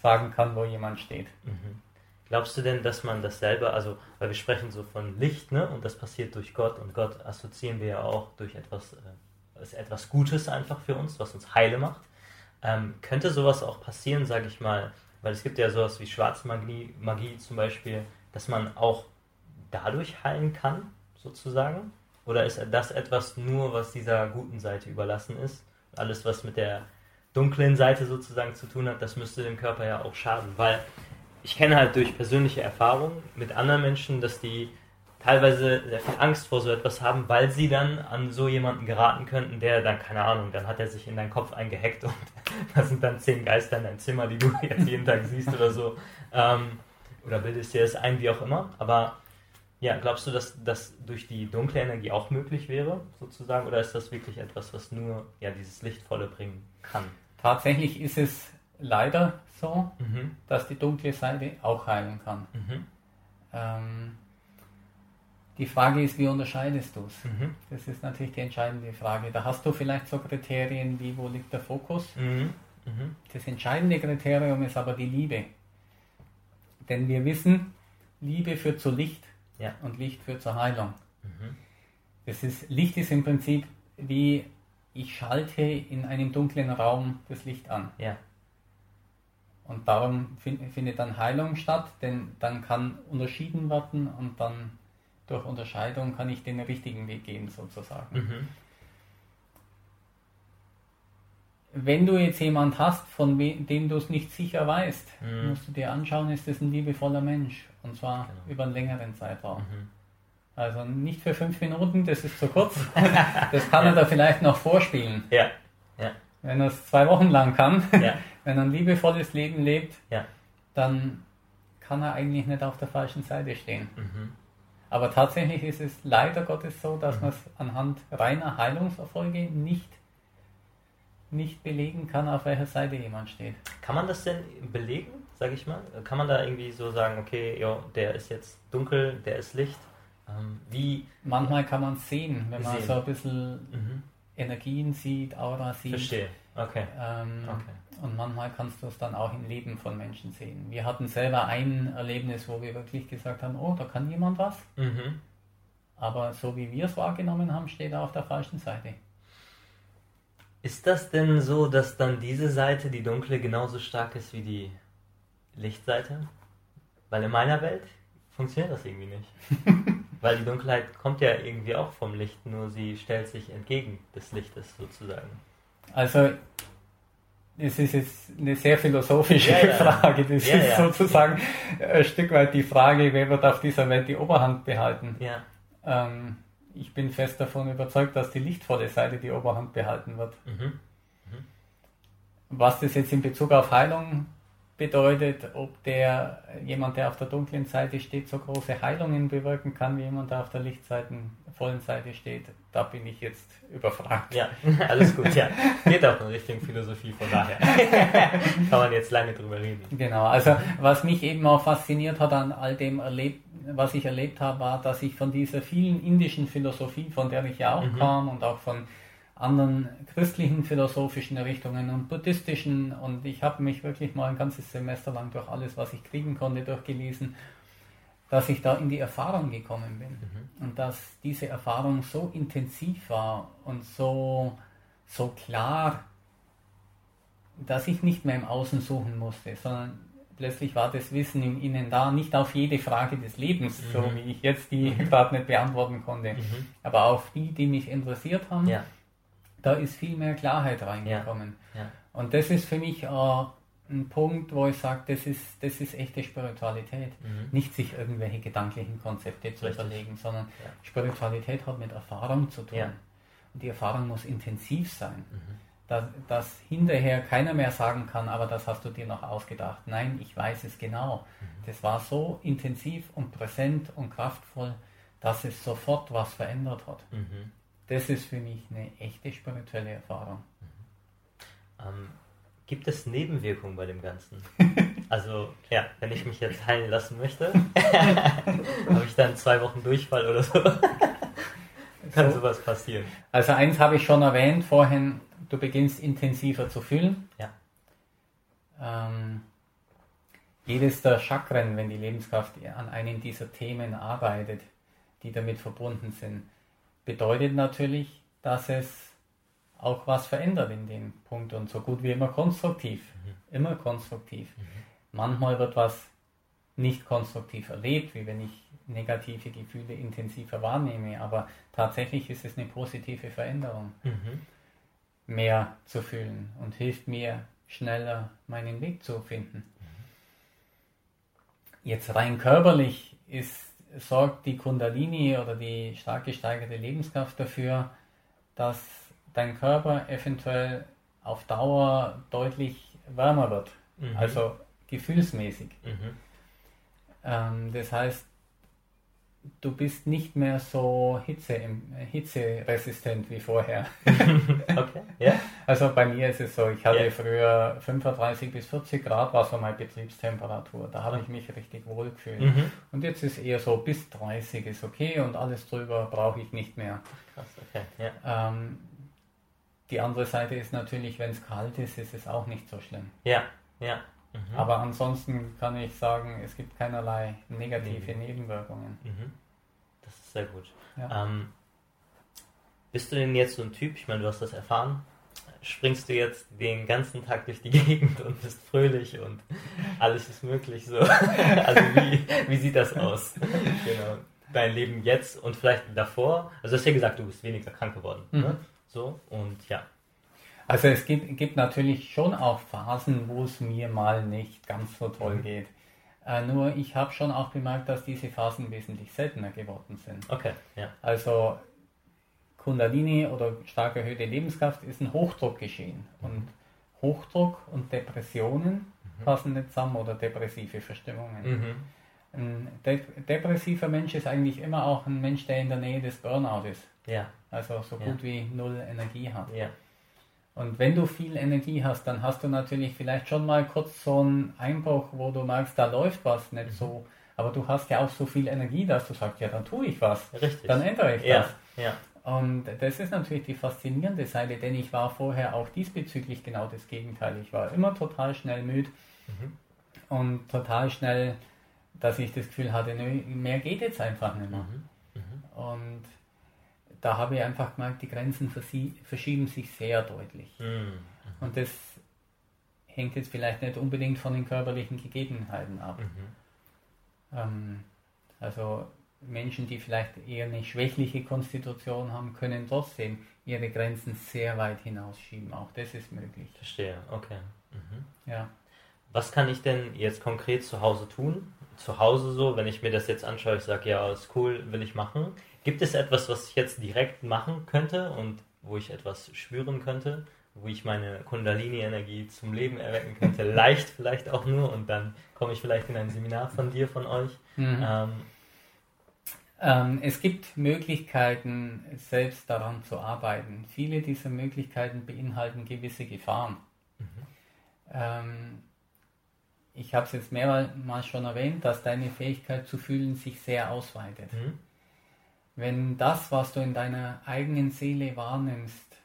Speaker 7: sagen kann, wo jemand steht.
Speaker 6: Mhm. Glaubst du denn, dass man das selber, also weil wir sprechen so von Licht, ne, und das passiert durch Gott und Gott assoziieren wir ja auch durch etwas, äh, ist etwas Gutes einfach für uns, was uns heile macht. Ähm, könnte sowas auch passieren, sage ich mal, weil es gibt ja sowas wie Schwarzmagie Magie zum Beispiel, dass man auch dadurch heilen kann, sozusagen? Oder ist das etwas nur, was dieser guten Seite überlassen ist? Alles, was mit der dunklen Seite sozusagen zu tun hat, das müsste dem Körper ja auch schaden, weil ich kenne halt durch persönliche Erfahrungen mit anderen Menschen, dass die teilweise sehr viel Angst vor so etwas haben, weil sie dann an so jemanden geraten könnten, der dann, keine Ahnung, dann hat er sich in deinen Kopf eingehackt und da sind dann zehn Geister in deinem Zimmer, die du jetzt jeden Tag siehst oder so. Ähm, oder bildest dir das ein, wie auch immer. Aber ja, glaubst du, dass das durch die dunkle Energie auch möglich wäre, sozusagen? Oder ist das wirklich etwas, was nur ja, dieses Lichtvolle bringen kann?
Speaker 7: Tatsächlich ist es leider so, mhm. dass die dunkle Seite auch heilen kann. Mhm. Ähm, die Frage ist, wie unterscheidest du es? Mhm. Das ist natürlich die entscheidende Frage. Da hast du vielleicht so Kriterien wie, wo liegt der Fokus? Mhm. Mhm. Das entscheidende Kriterium ist aber die Liebe. Denn wir wissen, Liebe führt zu Licht ja. und Licht führt zur Heilung. Mhm. Das ist, Licht ist im Prinzip wie ich schalte in einem dunklen Raum das Licht an. Ja. Und darum find, findet dann Heilung statt, denn dann kann unterschieden werden und dann durch Unterscheidung kann ich den richtigen Weg gehen, sozusagen. Mhm. Wenn du jetzt jemand hast, von dem du es nicht sicher weißt, mhm. musst du dir anschauen, ist das ein liebevoller Mensch. Und zwar genau. über einen längeren Zeitraum. Mhm. Also nicht für fünf Minuten, das ist zu kurz. Das kann ja. er da vielleicht noch vorspielen. Ja. ja. Wenn er es zwei Wochen lang kann, ja. wenn er ein liebevolles Leben lebt, ja. dann kann er eigentlich nicht auf der falschen Seite stehen. Mhm. Aber tatsächlich ist es leider Gottes so, dass mhm. man es anhand reiner Heilungserfolge nicht, nicht belegen kann, auf welcher Seite jemand steht.
Speaker 6: Kann man das denn belegen, sage ich mal? Kann man da irgendwie so sagen, okay, jo, der ist jetzt dunkel, der ist Licht? Ähm, wie
Speaker 7: Manchmal kann man es sehen, wenn man sehen. so ein bisschen mhm. Energien sieht, Aura sieht.
Speaker 6: Verstehe. Okay.
Speaker 7: Ähm, okay. Und manchmal kannst du es dann auch im Leben von Menschen sehen. Wir hatten selber ein Erlebnis, wo wir wirklich gesagt haben, oh, da kann jemand was. Mhm. Aber so wie wir es wahrgenommen haben, steht er auf der falschen Seite.
Speaker 6: Ist das denn so, dass dann diese Seite, die dunkle, genauso stark ist wie die Lichtseite? Weil in meiner Welt funktioniert das irgendwie nicht. Weil die Dunkelheit kommt ja irgendwie auch vom Licht, nur sie stellt sich entgegen des Lichtes sozusagen.
Speaker 7: Also es ist jetzt eine sehr philosophische ja, ja. Frage. Das ja, ist sozusagen ein Stück weit die Frage, wer wird auf dieser Welt die Oberhand behalten. Ähm, ich bin fest davon überzeugt, dass die lichtvolle Seite die Oberhand behalten wird. Mhm. Mhm. Was das jetzt in Bezug auf Heilung bedeutet, ob der jemand, der auf der dunklen Seite steht, so große Heilungen bewirken kann, wie jemand, der auf der Lichtseiten vollen Seite steht. Da bin ich jetzt überfragt.
Speaker 6: Ja, alles gut, ja. Geht auch in Richtung Philosophie, von daher kann man jetzt lange drüber reden.
Speaker 7: Genau, also was mich eben auch fasziniert hat an all dem erlebt, was ich erlebt habe, war, dass ich von dieser vielen indischen Philosophie, von der ich ja auch mhm. kam und auch von anderen christlichen philosophischen Richtungen und buddhistischen und ich habe mich wirklich mal ein ganzes Semester lang durch alles, was ich kriegen konnte, durchgelesen, dass ich da in die Erfahrung gekommen bin mhm. und dass diese Erfahrung so intensiv war und so, so klar, dass ich nicht mehr im Außen suchen musste, sondern plötzlich war das Wissen im Innen da, nicht auf jede Frage des Lebens, mhm. so wie ich jetzt die mhm. gerade nicht beantworten konnte, mhm. aber auf die, die mich interessiert haben. Ja da ist viel mehr Klarheit reingekommen. Ja, ja. Und das ist für mich äh, ein Punkt, wo ich sage, das ist, das ist echte Spiritualität. Mhm. Nicht sich irgendwelche gedanklichen Konzepte zu Richtig. überlegen, sondern ja. Spiritualität hat mit Erfahrung zu tun. Und die Erfahrung muss intensiv sein. Mhm. Dass, dass, hinterher keiner mehr sagen kann, aber das hast du dir noch ausgedacht. Nein, ich weiß es genau. Mhm. Das war so intensiv und präsent und kraftvoll, dass es sofort was verändert hat. Mhm das ist für mich eine echte spirituelle Erfahrung.
Speaker 6: Ähm, Gibt es Nebenwirkungen bei dem Ganzen? Also, ja, wenn ich mich jetzt heilen lassen möchte, habe ich dann zwei Wochen Durchfall oder so. Kann so. sowas passieren?
Speaker 7: Also, eins habe ich schon erwähnt vorhin, du beginnst intensiver zu fühlen.
Speaker 6: Ja.
Speaker 7: Ähm, jedes der Chakren, wenn die Lebenskraft an einem dieser Themen arbeitet, die damit verbunden sind, bedeutet natürlich, dass es auch was verändert in dem Punkt und so gut wie immer konstruktiv. Mhm. Immer konstruktiv. Mhm. Manchmal wird was nicht konstruktiv erlebt, wie wenn ich negative Gefühle intensiver wahrnehme, aber tatsächlich ist es eine positive Veränderung, mhm. mehr zu fühlen und hilft mir schneller meinen Weg zu finden. Mhm. Jetzt rein körperlich ist, sorgt die Kundalini oder die stark gesteigerte Lebenskraft dafür, dass dein Körper eventuell auf Dauer deutlich wärmer wird. Mhm. Also gefühlsmäßig. Mhm. Ähm, das heißt, du bist nicht mehr so Hitze, hitzeresistent wie vorher. okay, ja. Also bei mir ist es so, ich hatte yeah. früher 35 bis 40 Grad war so meine Betriebstemperatur. Da habe ich mich richtig wohl gefühlt. Mhm. Und jetzt ist eher so bis 30 ist okay und alles drüber brauche ich nicht mehr. Krass, okay. Ja. Ähm, die andere Seite ist natürlich, wenn es kalt ist, ist es auch nicht so schlimm.
Speaker 6: Ja, ja.
Speaker 7: Mhm. Aber ansonsten kann ich sagen, es gibt keinerlei negative mhm. Nebenwirkungen.
Speaker 6: Mhm. Das ist sehr gut. Ja. Ähm, bist du denn jetzt so ein Typ, ich meine, du hast das erfahren, springst du jetzt den ganzen Tag durch die Gegend und bist fröhlich und alles ist möglich so. also wie, wie sieht das aus? genau. Dein Leben jetzt und vielleicht davor. Also du hast ja gesagt, du bist weniger krank geworden. Ne? Mhm. Ne? So und ja.
Speaker 7: Also es gibt, gibt natürlich schon auch Phasen, wo es mir mal nicht ganz so toll mhm. geht. Äh, nur ich habe schon auch bemerkt, dass diese Phasen wesentlich seltener geworden sind.
Speaker 6: Okay, ja.
Speaker 7: Also Kundalini oder stark erhöhte Lebenskraft ist ein Hochdruck geschehen. Und Hochdruck und Depressionen mhm. passen nicht zusammen oder depressive Verstimmungen. Mhm. Ein de depressiver Mensch ist eigentlich immer auch ein Mensch, der in der Nähe des Burnout ist.
Speaker 6: Ja.
Speaker 7: Also so gut ja. wie null Energie hat.
Speaker 6: Ja.
Speaker 7: Und wenn du viel Energie hast, dann hast du natürlich vielleicht schon mal kurz so einen Einbruch, wo du merkst, da läuft was nicht mhm. so. Aber du hast ja auch so viel Energie, dass du sagst, ja, dann tue ich was.
Speaker 6: Richtig.
Speaker 7: Dann ändere ich
Speaker 6: ja.
Speaker 7: das.
Speaker 6: Ja.
Speaker 7: Und das ist natürlich die faszinierende Seite, denn ich war vorher auch diesbezüglich genau das Gegenteil. Ich war immer total schnell müde mhm. und total schnell, dass ich das Gefühl hatte, mehr geht jetzt einfach nicht mehr. Mhm. Mhm. Und da habe ich einfach gemerkt, die Grenzen verschieben sich sehr deutlich. Mhm. Und das hängt jetzt vielleicht nicht unbedingt von den körperlichen Gegebenheiten ab. Mhm. Ähm, also Menschen, die vielleicht eher eine schwächliche Konstitution haben, können trotzdem ihre Grenzen sehr weit hinausschieben. Auch das ist möglich.
Speaker 6: Verstehe, okay. Mhm.
Speaker 7: Ja.
Speaker 6: Was kann ich denn jetzt konkret zu Hause tun? Zu Hause so, wenn ich mir das jetzt anschaue, ich sage, ja, ist cool, will ich machen. Gibt es etwas, was ich jetzt direkt machen könnte und wo ich etwas spüren könnte, wo ich meine Kundalini-Energie zum Leben erwecken könnte? Leicht vielleicht auch nur und dann komme ich vielleicht in ein Seminar von dir, von euch. Mhm. Ähm,
Speaker 7: es gibt Möglichkeiten, selbst daran zu arbeiten. Viele dieser Möglichkeiten beinhalten gewisse Gefahren. Mhm. Ähm, ich habe es jetzt mehrmals schon erwähnt, dass deine Fähigkeit zu fühlen sich sehr ausweitet. Mhm wenn das, was du in deiner eigenen Seele wahrnimmst,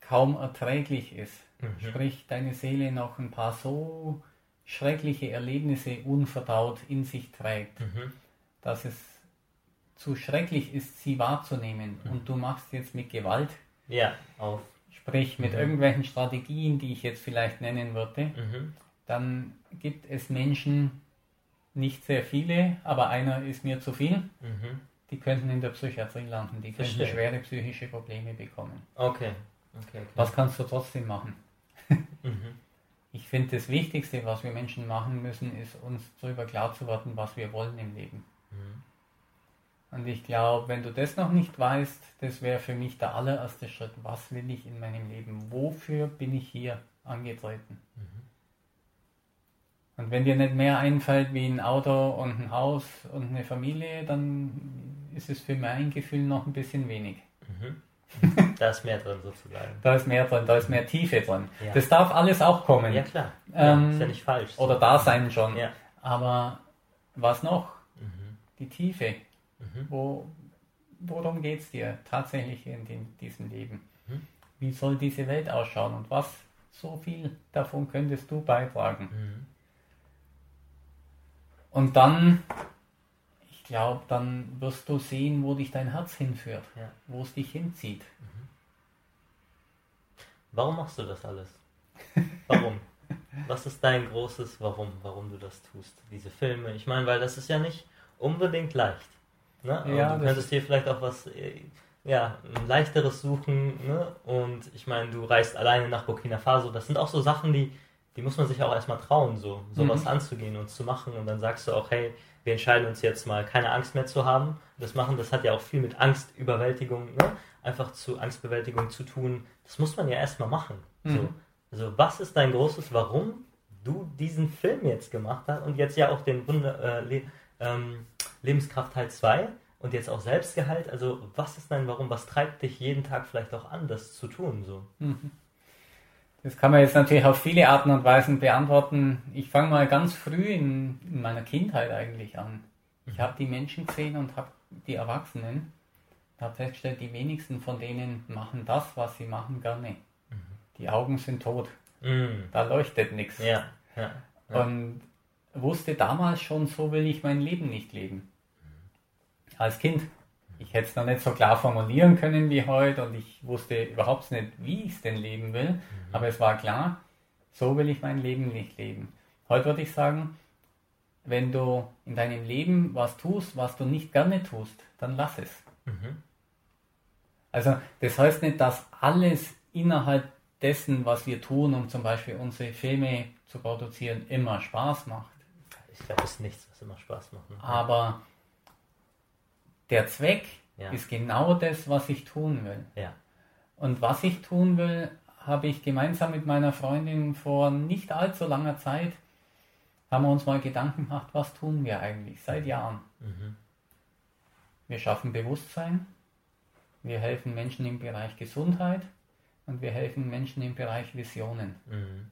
Speaker 7: kaum erträglich ist, mhm. sprich deine Seele noch ein paar so schreckliche Erlebnisse unverdaut in sich trägt, mhm. Dass es zu schrecklich ist, sie wahrzunehmen mhm. und du machst jetzt mit Gewalt,
Speaker 6: ja, auf.
Speaker 7: sprich mit mhm. irgendwelchen Strategien, die ich jetzt vielleicht nennen würde,
Speaker 6: mhm.
Speaker 7: dann gibt es Menschen, nicht sehr viele, aber einer ist mir zu viel,
Speaker 6: mhm
Speaker 7: die könnten in der Psychiatrie landen, die könnten Verstehe. schwere psychische Probleme bekommen.
Speaker 6: Okay. okay, okay.
Speaker 7: Was kannst du trotzdem machen?
Speaker 6: mhm.
Speaker 7: Ich finde, das Wichtigste, was wir Menschen machen müssen, ist uns darüber klar zu werden, was wir wollen im Leben. Und ich glaube, wenn du das noch nicht weißt, das wäre für mich der allererste Schritt. Was will ich in meinem Leben? Wofür bin ich hier angetreten?
Speaker 6: Mhm.
Speaker 7: Und wenn dir nicht mehr einfällt wie ein Auto und ein Haus und eine Familie, dann ist es für mein Gefühl noch ein bisschen wenig.
Speaker 6: Mhm. Da ist mehr drin sozusagen.
Speaker 7: Da ist mehr drin, da ist mehr Tiefe drin.
Speaker 6: Ja.
Speaker 7: Das darf alles auch kommen.
Speaker 6: Ja klar.
Speaker 7: Ähm,
Speaker 6: ja, ist ja nicht falsch.
Speaker 7: Oder da sein schon.
Speaker 6: Ja.
Speaker 7: Aber was noch?
Speaker 6: Mhm.
Speaker 7: Die Tiefe. Wo, worum geht es dir tatsächlich in dem, diesem Leben?
Speaker 6: Mhm.
Speaker 7: Wie soll diese Welt ausschauen und was so viel davon könntest du beitragen?
Speaker 6: Mhm.
Speaker 7: Und dann, ich glaube, dann wirst du sehen, wo dich dein Herz hinführt,
Speaker 6: Ja.
Speaker 7: wo es dich hinzieht.
Speaker 6: Warum machst du das alles? Warum? Was ist dein großes Warum, warum du das tust? Diese Filme, ich meine, weil das ist ja nicht unbedingt leicht. Ne? Und
Speaker 7: Ja,
Speaker 6: du könntest dir vielleicht auch was äh, ja, leichteres suchen. Ne? Und ich meine, du reist alleine nach Burkina Faso. Das sind auch so Sachen, die, die muss man sich auch erstmal trauen, so sowas
Speaker 7: Mhm.
Speaker 6: anzugehen und zu machen. Und dann sagst du auch, hey, wir entscheiden uns jetzt mal, keine Angst mehr zu haben. Das machen, das hat ja auch viel mit Angstüberwältigung, ne? einfach zu Angstbewältigung zu tun. Das muss man ja erstmal machen. So.
Speaker 7: Mhm.
Speaker 6: Also, was ist dein großes Warum du diesen Film jetzt gemacht hast und jetzt ja auch den Wunder, äh, ähm, Lebenskraft Teil 2 und jetzt auch Selbstgehalt? Also, was ist dein Warum? Was treibt dich jeden Tag vielleicht auch an, das zu tun? So?
Speaker 7: Das kann man jetzt natürlich auf viele Arten und Weisen beantworten. Ich fange mal ganz früh in, in meiner Kindheit eigentlich an. Ich habe die Menschen gesehen und habe die Erwachsenen, habe festgestellt, die wenigsten von denen machen das, was sie machen, gerne. Die Augen sind tot,
Speaker 6: Mm.
Speaker 7: da leuchtet nichts.
Speaker 6: Ja, ja. ja.
Speaker 7: Und wusste damals schon, so will ich mein Leben nicht leben. Als Kind. Ich hätte es noch nicht so klar formulieren können wie heute und ich wusste überhaupt nicht, wie ich es denn leben will. Aber es war klar, so will ich mein Leben nicht leben. Heute würde ich sagen, wenn du in deinem Leben was tust, was du nicht gerne tust, dann lass es.
Speaker 6: Mhm.
Speaker 7: Also das heißt nicht, dass alles innerhalb dessen, was wir tun, um zum Beispiel unsere Filme zu produzieren, immer Spaß macht.
Speaker 6: Ich glaube, es ist nichts, was immer Spaß macht. Ne?
Speaker 7: Aber der Zweck
Speaker 6: Ja.
Speaker 7: ist genau das, was ich tun will.
Speaker 6: Ja.
Speaker 7: Und was ich tun will, habe ich gemeinsam mit meiner Freundin vor nicht allzu langer Zeit, haben wir uns mal Gedanken gemacht, was tun wir eigentlich seit Jahren.
Speaker 6: Mhm.
Speaker 7: Wir schaffen Bewusstsein, wir helfen Menschen im Bereich Gesundheit und wir helfen Menschen im Bereich Visionen,
Speaker 6: Mhm.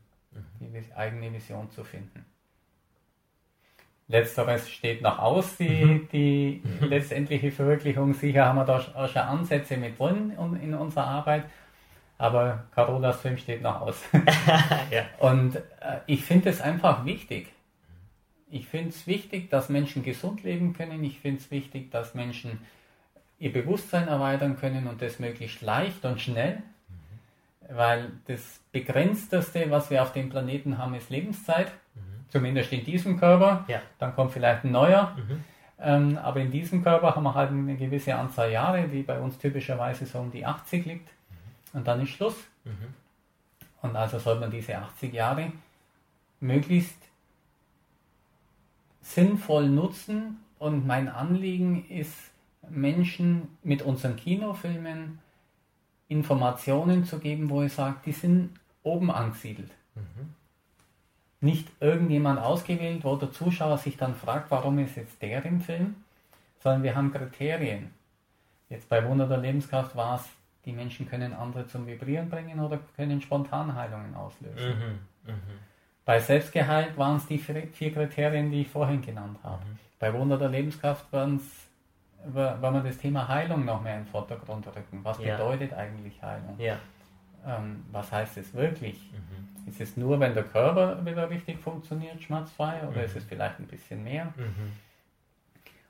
Speaker 7: die vis- eigene Vision zu finden. Letzteres steht noch aus, die, die letztendliche Verwirklichung. Sicher haben wir da auch schon Ansätze mit drin in unserer Arbeit, aber Carolas Film steht noch aus.
Speaker 6: ja.
Speaker 7: Und äh, ich finde es einfach wichtig. Ich finde es wichtig, dass Menschen gesund leben können. Ich finde es wichtig, dass Menschen ihr Bewusstsein erweitern können und das möglichst leicht und schnell. Weil das Begrenzteste, was wir auf dem Planeten haben, ist Lebenszeit. Zumindest in diesem Körper.
Speaker 6: Ja.
Speaker 7: Dann kommt vielleicht ein neuer.
Speaker 6: Mhm.
Speaker 7: Ähm, aber in diesem Körper haben wir halt eine gewisse Anzahl Jahre, die bei uns typischerweise so um die 80 liegt. Und dann ist Schluss.
Speaker 6: Mhm.
Speaker 7: Und also soll man diese 80 Jahre möglichst sinnvoll nutzen. Und mein Anliegen ist, Menschen mit unseren Kinofilmen Informationen zu geben, wo ich sage, die sind oben angesiedelt. Nicht irgendjemand ausgewählt, wo der Zuschauer sich dann fragt, warum ist jetzt der im Film, sondern wir haben Kriterien. Jetzt bei Wunder der Lebenskraft war es, die Menschen können andere zum Vibrieren bringen oder können Spontanheilungen auslösen.
Speaker 6: Mhm. Mhm.
Speaker 7: Bei Selbstgehalt waren es die vier Kriterien, die ich vorhin genannt habe. Bei Wunder der Lebenskraft waren es war man das Thema Heilung noch mehr in den Vordergrund rücken. Was
Speaker 6: Ja.
Speaker 7: bedeutet eigentlich Heilung?
Speaker 6: Ja.
Speaker 7: Ähm, was heißt es wirklich?
Speaker 6: Mhm.
Speaker 7: Ist es nur, wenn der Körper wieder richtig funktioniert, schmerzfrei, oder
Speaker 6: Mhm.
Speaker 7: ist es vielleicht ein bisschen mehr?
Speaker 6: Mhm.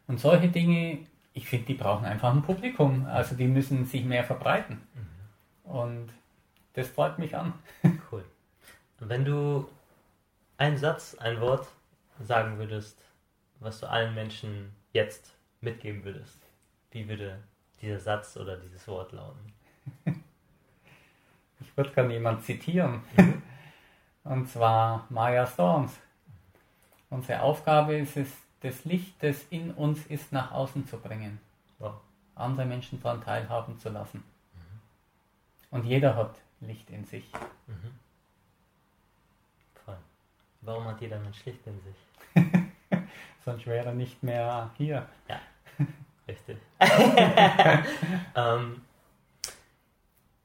Speaker 7: Und solche Dinge, ich finde, die brauchen einfach ein Publikum. Also die müssen sich mehr verbreiten. Und das freut mich an.
Speaker 6: Cool. Und wenn du einen Satz, ein Wort sagen würdest, was du allen Menschen jetzt mitgeben würdest, wie würde dieser Satz oder dieses Wort lauten?
Speaker 7: Ich würde gerne jemand zitieren. Und zwar Maya Storms. Unsere Aufgabe ist es, das Licht, das in uns ist, nach außen zu bringen.
Speaker 6: Wow.
Speaker 7: Andere Menschen daran teilhaben zu lassen. Und jeder hat Licht in sich.
Speaker 6: Voll. Warum hat jeder Mensch Licht in sich?
Speaker 7: Sonst wäre er nicht mehr hier.
Speaker 6: Richtig. ähm,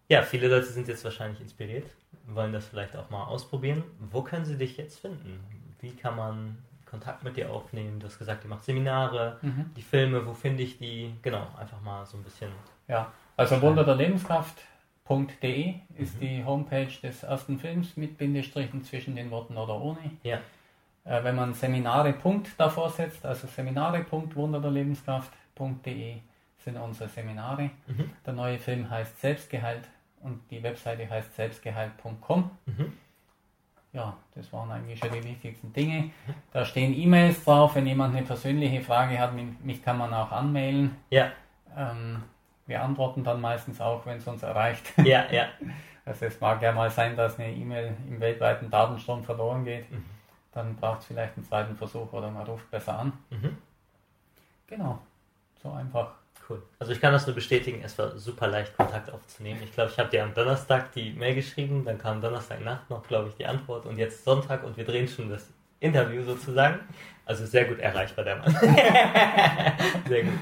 Speaker 6: Ja, viele Leute sind jetzt wahrscheinlich inspiriert, wollen das vielleicht auch mal ausprobieren. Wo können sie dich jetzt finden? Wie kann man Kontakt mit dir aufnehmen? Du hast gesagt, ihr macht Seminare, mhm. die Filme, wo finde ich die? Genau, einfach mal so ein bisschen.
Speaker 7: Ja, also Wunder der Lebenskraft.de ist mhm. die Homepage des ersten Films mit Bindestrichen zwischen den Worten oder ohne.
Speaker 6: Ja.
Speaker 7: Äh, wenn man Seminare davor setzt, also Seminare.wunderderlebenskraft.de sind unsere Seminare. Mhm. Der neue Film heißt Selbstgehalt und die Webseite heißt selbstgehalt.com. Mhm. Ja, das waren eigentlich schon die wichtigsten Dinge. Da stehen E-Mails drauf. Wenn jemand eine persönliche Frage hat, mich kann man auch anmailen.
Speaker 6: Ja.
Speaker 7: Ähm, wir antworten dann meistens auch, wenn es uns erreicht.
Speaker 6: Ja, ja.
Speaker 7: Also es mag ja mal sein, dass eine E-Mail im weltweiten Datenstrom verloren geht. Mhm. Dann braucht es vielleicht einen zweiten Versuch oder man ruft besser an. Mhm. Genau. So einfach.
Speaker 6: Cool. Also ich kann das nur bestätigen, es war super leicht, Kontakt aufzunehmen. Ich glaube, ich habe dir am Donnerstag die Mail geschrieben, dann kam Donnerstagnacht noch, glaube ich, die Antwort und jetzt Sonntag und wir drehen schon das Interview sozusagen. Also sehr gut erreichbar, der Mann. sehr gut.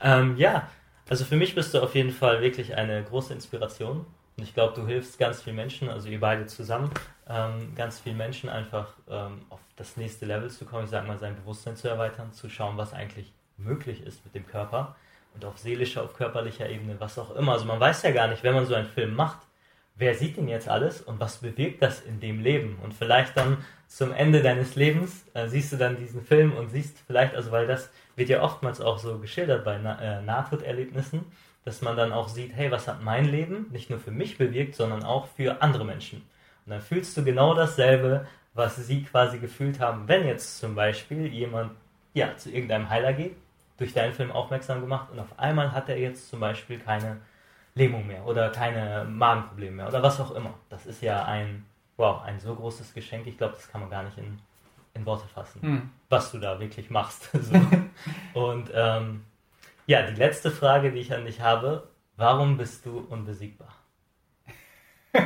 Speaker 6: Ähm, ja, also für mich bist du auf jeden Fall wirklich eine große Inspiration. Und ich glaube, du hilfst ganz vielen Menschen, also ihr beide zusammen, ähm, ganz vielen Menschen einfach ähm, auf das nächste Level zu kommen, ich sage mal, sein Bewusstsein zu erweitern, zu schauen, was eigentlich möglich ist mit dem Körper und auf seelischer, auf körperlicher Ebene, was auch immer. Also man weiß ja gar nicht, wenn man so einen Film macht, wer sieht denn jetzt alles und was bewirkt das in dem Leben? Und vielleicht dann zum Ende deines Lebens äh, siehst du dann diesen Film und siehst vielleicht, also weil das wird ja oftmals auch so geschildert bei Na äh, Nahtoderlebnissen, dass man dann auch sieht, hey, was hat mein Leben nicht nur für mich bewirkt, sondern auch für andere Menschen. Und dann fühlst du genau dasselbe, was sie quasi gefühlt haben, wenn jetzt zum Beispiel jemand ja, zu irgendeinem Heiler geht durch deinen Film aufmerksam gemacht und auf einmal hat er jetzt zum Beispiel keine Lähmung mehr oder keine Magenprobleme mehr oder was auch immer. Das ist ja ein, wow, ein so großes Geschenk. Ich glaube, das kann man gar nicht in, in Worte fassen, hm. was du da wirklich machst. so. und ähm, ja, die letzte Frage, die ich an dich habe, warum bist du unbesiegbar?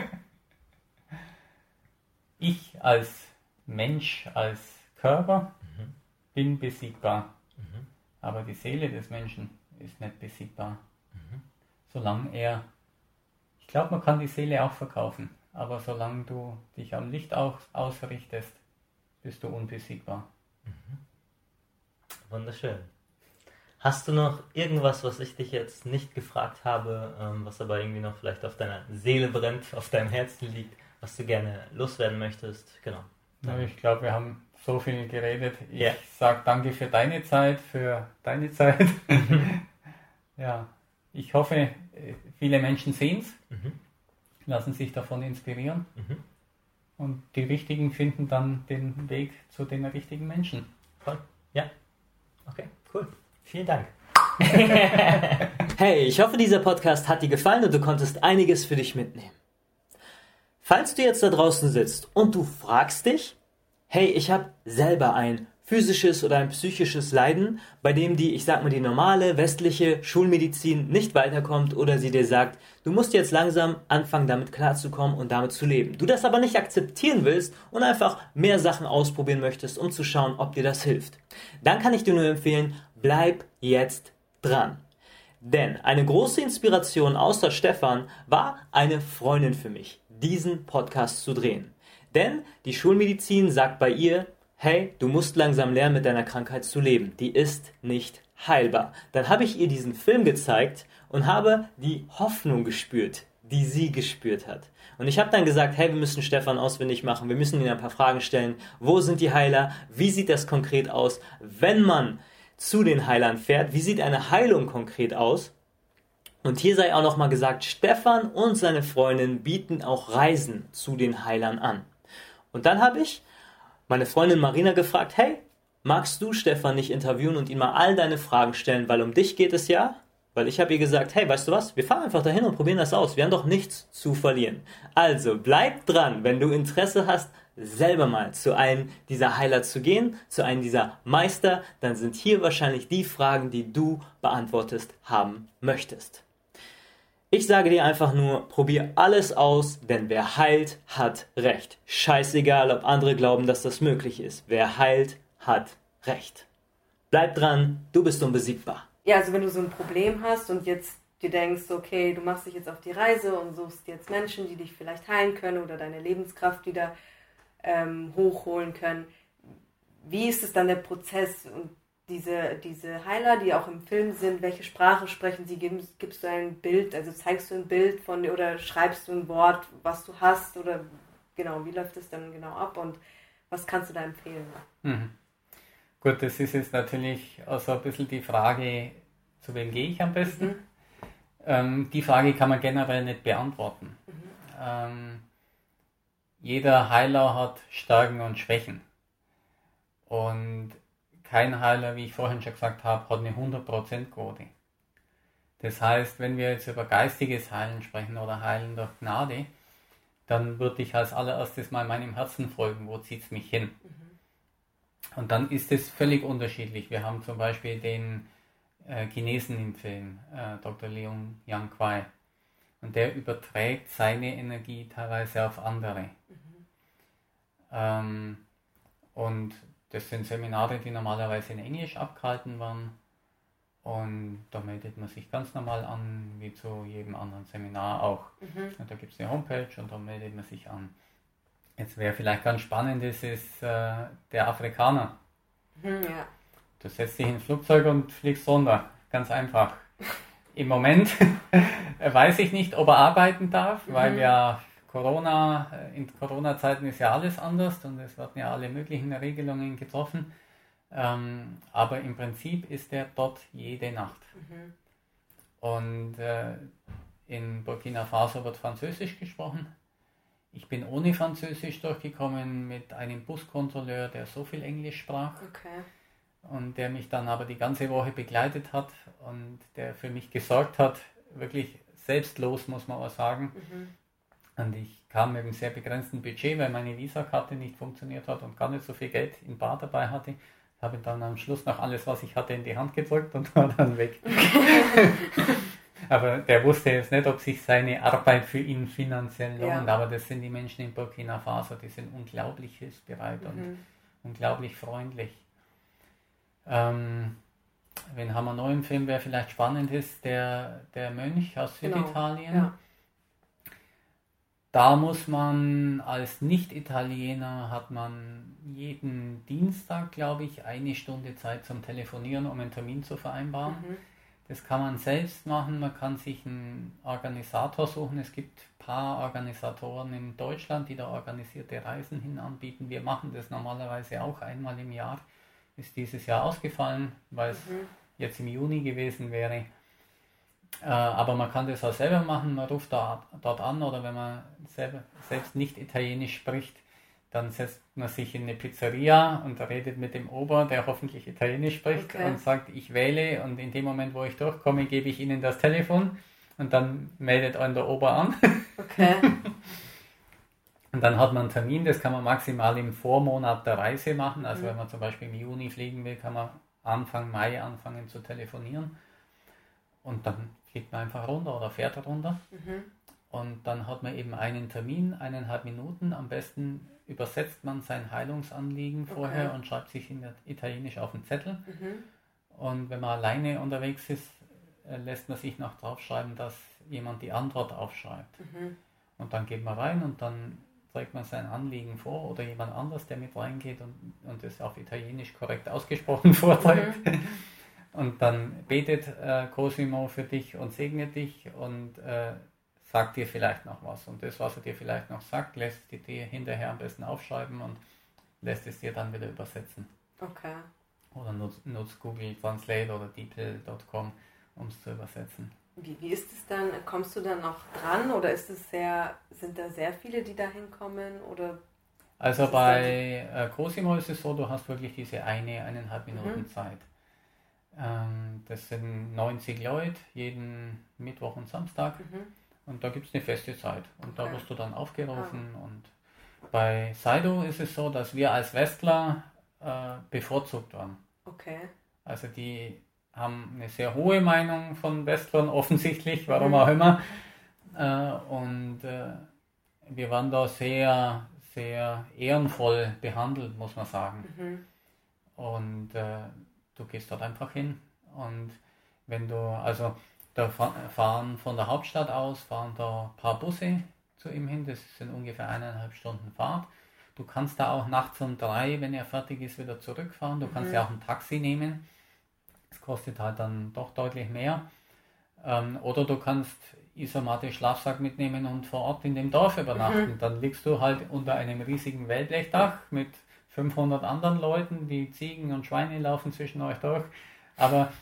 Speaker 7: ich als Mensch, als Körper mhm. bin besiegbar. Aber die Seele des Menschen ist nicht besiegbar. Mhm. Solange er, ich glaube, man kann die Seele auch verkaufen, aber solange du dich am Licht auch ausrichtest, bist du unbesiegbar. Mhm.
Speaker 6: Wunderschön. Hast du noch irgendwas, was ich dich jetzt nicht gefragt habe, ähm, was aber irgendwie noch vielleicht auf deiner Seele brennt, auf deinem Herzen liegt, was du gerne loswerden möchtest? Genau.
Speaker 7: Ja, ich glaube, wir haben so viel geredet. Ich yeah. sage danke für deine Zeit, für deine Zeit. ja, ich hoffe, viele Menschen sehen es, mhm. lassen sich davon inspirieren mhm. und die Richtigen finden dann den Weg zu den richtigen Menschen.
Speaker 6: Voll. Ja. Okay, cool. Vielen Dank. hey, ich hoffe, dieser Podcast hat dir gefallen und du konntest einiges für dich mitnehmen. Falls du jetzt da draußen sitzt und du fragst dich, hey, ich habe selber ein physisches oder ein psychisches Leiden, bei dem die, ich sag mal, die normale westliche Schulmedizin nicht weiterkommt oder sie dir sagt, du musst jetzt langsam anfangen, damit klarzukommen und damit zu leben. Du das aber nicht akzeptieren willst und einfach mehr Sachen ausprobieren möchtest, um zu schauen, ob dir das hilft. Dann kann ich dir nur empfehlen, bleib jetzt dran. Denn eine große Inspiration außer Stefan war eine Freundin für mich, diesen Podcast zu drehen. Denn die Schulmedizin sagt bei ihr, hey, du musst langsam lernen, mit deiner Krankheit zu leben. Die ist nicht heilbar. Dann habe ich ihr diesen Film gezeigt und habe die Hoffnung gespürt, die sie gespürt hat. Und ich habe dann gesagt, hey, wir müssen Stefan auswendig machen, wir müssen ihm ein paar Fragen stellen. Wo sind die Heiler? Wie sieht das konkret aus, wenn man zu den Heilern fährt? Wie sieht eine Heilung konkret aus? Und hier sei auch nochmal gesagt, Stefan und seine Freundin bieten auch Reisen zu den Heilern an. Und dann habe ich meine Freundin Marina gefragt, hey, magst du Stefan nicht interviewen und ihm mal all deine Fragen stellen, weil um dich geht es ja? Weil ich habe ihr gesagt, hey, weißt du was, wir fahren einfach dahin und probieren das aus. Wir haben doch nichts zu verlieren. Also bleib dran, wenn du Interesse hast, selber mal zu einem dieser Heiler zu gehen, zu einem dieser Meister, dann sind hier wahrscheinlich die Fragen, die du beantwortest haben möchtest. Ich sage dir einfach nur, probier alles aus, denn wer heilt, hat Recht. Scheißegal, ob andere glauben, dass das möglich ist. Wer heilt, hat Recht. Bleib dran, du bist unbesiegbar.
Speaker 8: Ja, also wenn du so ein Problem hast und jetzt dir denkst, okay, du machst dich jetzt auf die Reise und suchst jetzt Menschen, die dich vielleicht heilen können oder deine Lebenskraft wieder ähm, hochholen können. Wie ist es dann der Prozess und diese, diese Heiler, die auch im Film sind, welche Sprache sprechen sie? Gibst, gibst du ein Bild, also zeigst du ein Bild von oder schreibst du ein Wort, was du hast oder genau, wie läuft es dann genau ab und was kannst du da empfehlen?
Speaker 7: Mhm. Gut, das ist jetzt natürlich also ein bisschen die Frage, zu wem gehe ich am besten? Mhm. Ähm, die Frage kann man generell nicht beantworten. Mhm. Ähm, jeder Heiler hat Stärken und Schwächen. Und kein Heiler, wie ich vorhin schon gesagt habe, hat eine 100% Quote. Das heißt, wenn wir jetzt über geistiges Heilen sprechen oder Heilen durch Gnade, dann würde ich als allererstes mal meinem Herzen folgen, wo zieht es mich hin. Mhm. Und dann ist es völlig unterschiedlich. Wir haben zum Beispiel den äh, Chinesen im Film, äh, Dr. Leon Yang Kwai. Und der überträgt seine Energie teilweise auf andere. Mhm. Ähm, und das sind Seminare, die normalerweise in Englisch abgehalten werden. Und da meldet man sich ganz normal an, wie zu jedem anderen Seminar auch. Mhm. Und da gibt es eine Homepage und da meldet man sich an. Jetzt wäre vielleicht ganz spannend, das ist äh, der Afrikaner. Mhm, ja. Du setzt dich in ein Flugzeug und fliegst runter. Ganz einfach. Im Moment weiß ich nicht, ob er arbeiten darf, mhm. weil ja Corona, äh, in Corona-Zeiten ist ja alles anders und es werden ja alle möglichen Regelungen getroffen. Ähm, aber im Prinzip ist er dort jede Nacht. Mhm. Und äh, in Burkina Faso wird Französisch gesprochen. Ich bin ohne Französisch durchgekommen mit einem Buskontrolleur, der so viel Englisch sprach. Okay. Und der mich dann aber die ganze Woche begleitet hat und der für mich gesorgt hat, wirklich selbstlos, muss man auch sagen. Mhm und ich kam mit einem sehr begrenzten Budget, weil meine Visa-Karte nicht funktioniert hat und gar nicht so viel Geld im Bar dabei hatte. Habe dann am Schluss noch alles, was ich hatte, in die Hand gedrückt und war dann weg. aber der wusste jetzt nicht, ob sich seine Arbeit für ihn finanziell lohnt. Ja. Aber das sind die Menschen in Burkina Faso, die sind unglaublich hilfsbereit mhm. und unglaublich freundlich. Ähm, wen haben wir noch im Film, wer vielleicht spannend ist, der, der Mönch aus genau. Süditalien. Genau. Ja da muss man als Nicht-Italiener hat man jeden Dienstag, glaube ich, eine Stunde Zeit zum Telefonieren, um einen Termin zu vereinbaren. Mhm. Das kann man selbst machen, man kann sich einen Organisator suchen. Es gibt ein paar Organisatoren in Deutschland, die da organisierte Reisen hin anbieten. Wir machen das normalerweise auch einmal im Jahr. Ist dieses Jahr ausgefallen, weil es mhm. jetzt im Juni gewesen wäre. Äh, aber man kann das auch selber machen, man ruft da, dort an oder wenn man selber, selbst nicht Italienisch spricht, dann setzt man sich in eine Pizzeria und redet mit dem Ober, der hoffentlich Italienisch spricht okay. und sagt, ich wähle und in dem Moment, wo ich durchkomme, gebe ich Ihnen das Telefon und dann meldet einen der Ober an. Okay. und dann hat man einen Termin, das kann man maximal im Vormonat der Reise machen. Also mhm. wenn man zum Beispiel im Juni fliegen will, kann man Anfang Mai anfangen zu telefonieren. Und dann geht man einfach runter oder fährt runter. Mhm. Und dann hat man eben einen Termin, eineinhalb Minuten. Am besten übersetzt man sein Heilungsanliegen vorher okay. und schreibt sich in Italienisch auf den Zettel. Mhm. Und wenn man alleine unterwegs ist, äh, lässt man sich noch draufschreiben, dass jemand die Antwort aufschreibt. Mhm. Und dann geht man rein und dann trägt man sein Anliegen vor oder jemand anders, der mit reingeht und, und es auf Italienisch korrekt ausgesprochen vorträgt. Mhm. Und dann betet äh, Cosimo für dich und segnet dich und äh, sagt dir vielleicht noch was. Und das, was er dir vielleicht noch sagt, lässt die dir hinterher am besten aufschreiben und lässt es dir dann wieder übersetzen. Okay. Oder nutzt, nutzt Google Translate oder DeepL.com, um es zu übersetzen.
Speaker 8: Wie, wie ist es dann? Kommst du dann noch dran oder ist es sehr, sind da sehr viele, die da hinkommen? Oder
Speaker 7: also bei äh, Cosimo ist es so, du hast wirklich diese eine, eineinhalb Minuten mhm. Zeit. Ähm, das sind 90 Leute jeden Mittwoch und Samstag. Mhm. Und da gibt es eine feste Zeit. Und da wirst du dann aufgerufen. Ah. Und bei Saido ist es so, dass wir als Westler äh, bevorzugt werden. Okay. Also die haben eine sehr hohe Meinung von Westlern offensichtlich, warum mhm. auch immer. Äh, und äh, wir waren da sehr, sehr ehrenvoll behandelt, muss man sagen. Mhm. Und äh, du gehst dort einfach hin und wenn du, also Da fahren von der Hauptstadt aus, fahren da ein paar Busse zu ihm hin, das sind ungefähr eineinhalb Stunden Fahrt. Du kannst da auch nachts um drei, wenn er fertig ist, wieder zurückfahren. Du kannst mhm. ja auch ein Taxi nehmen. Das kostet halt dann doch deutlich mehr. Ähm, oder du kannst Isomatte Schlafsack mitnehmen und vor Ort in dem Dorf übernachten. Mhm. Dann liegst du halt unter einem riesigen Wellblechdach mit 500 anderen Leuten, die Ziegen und Schweine laufen zwischen euch durch. Aber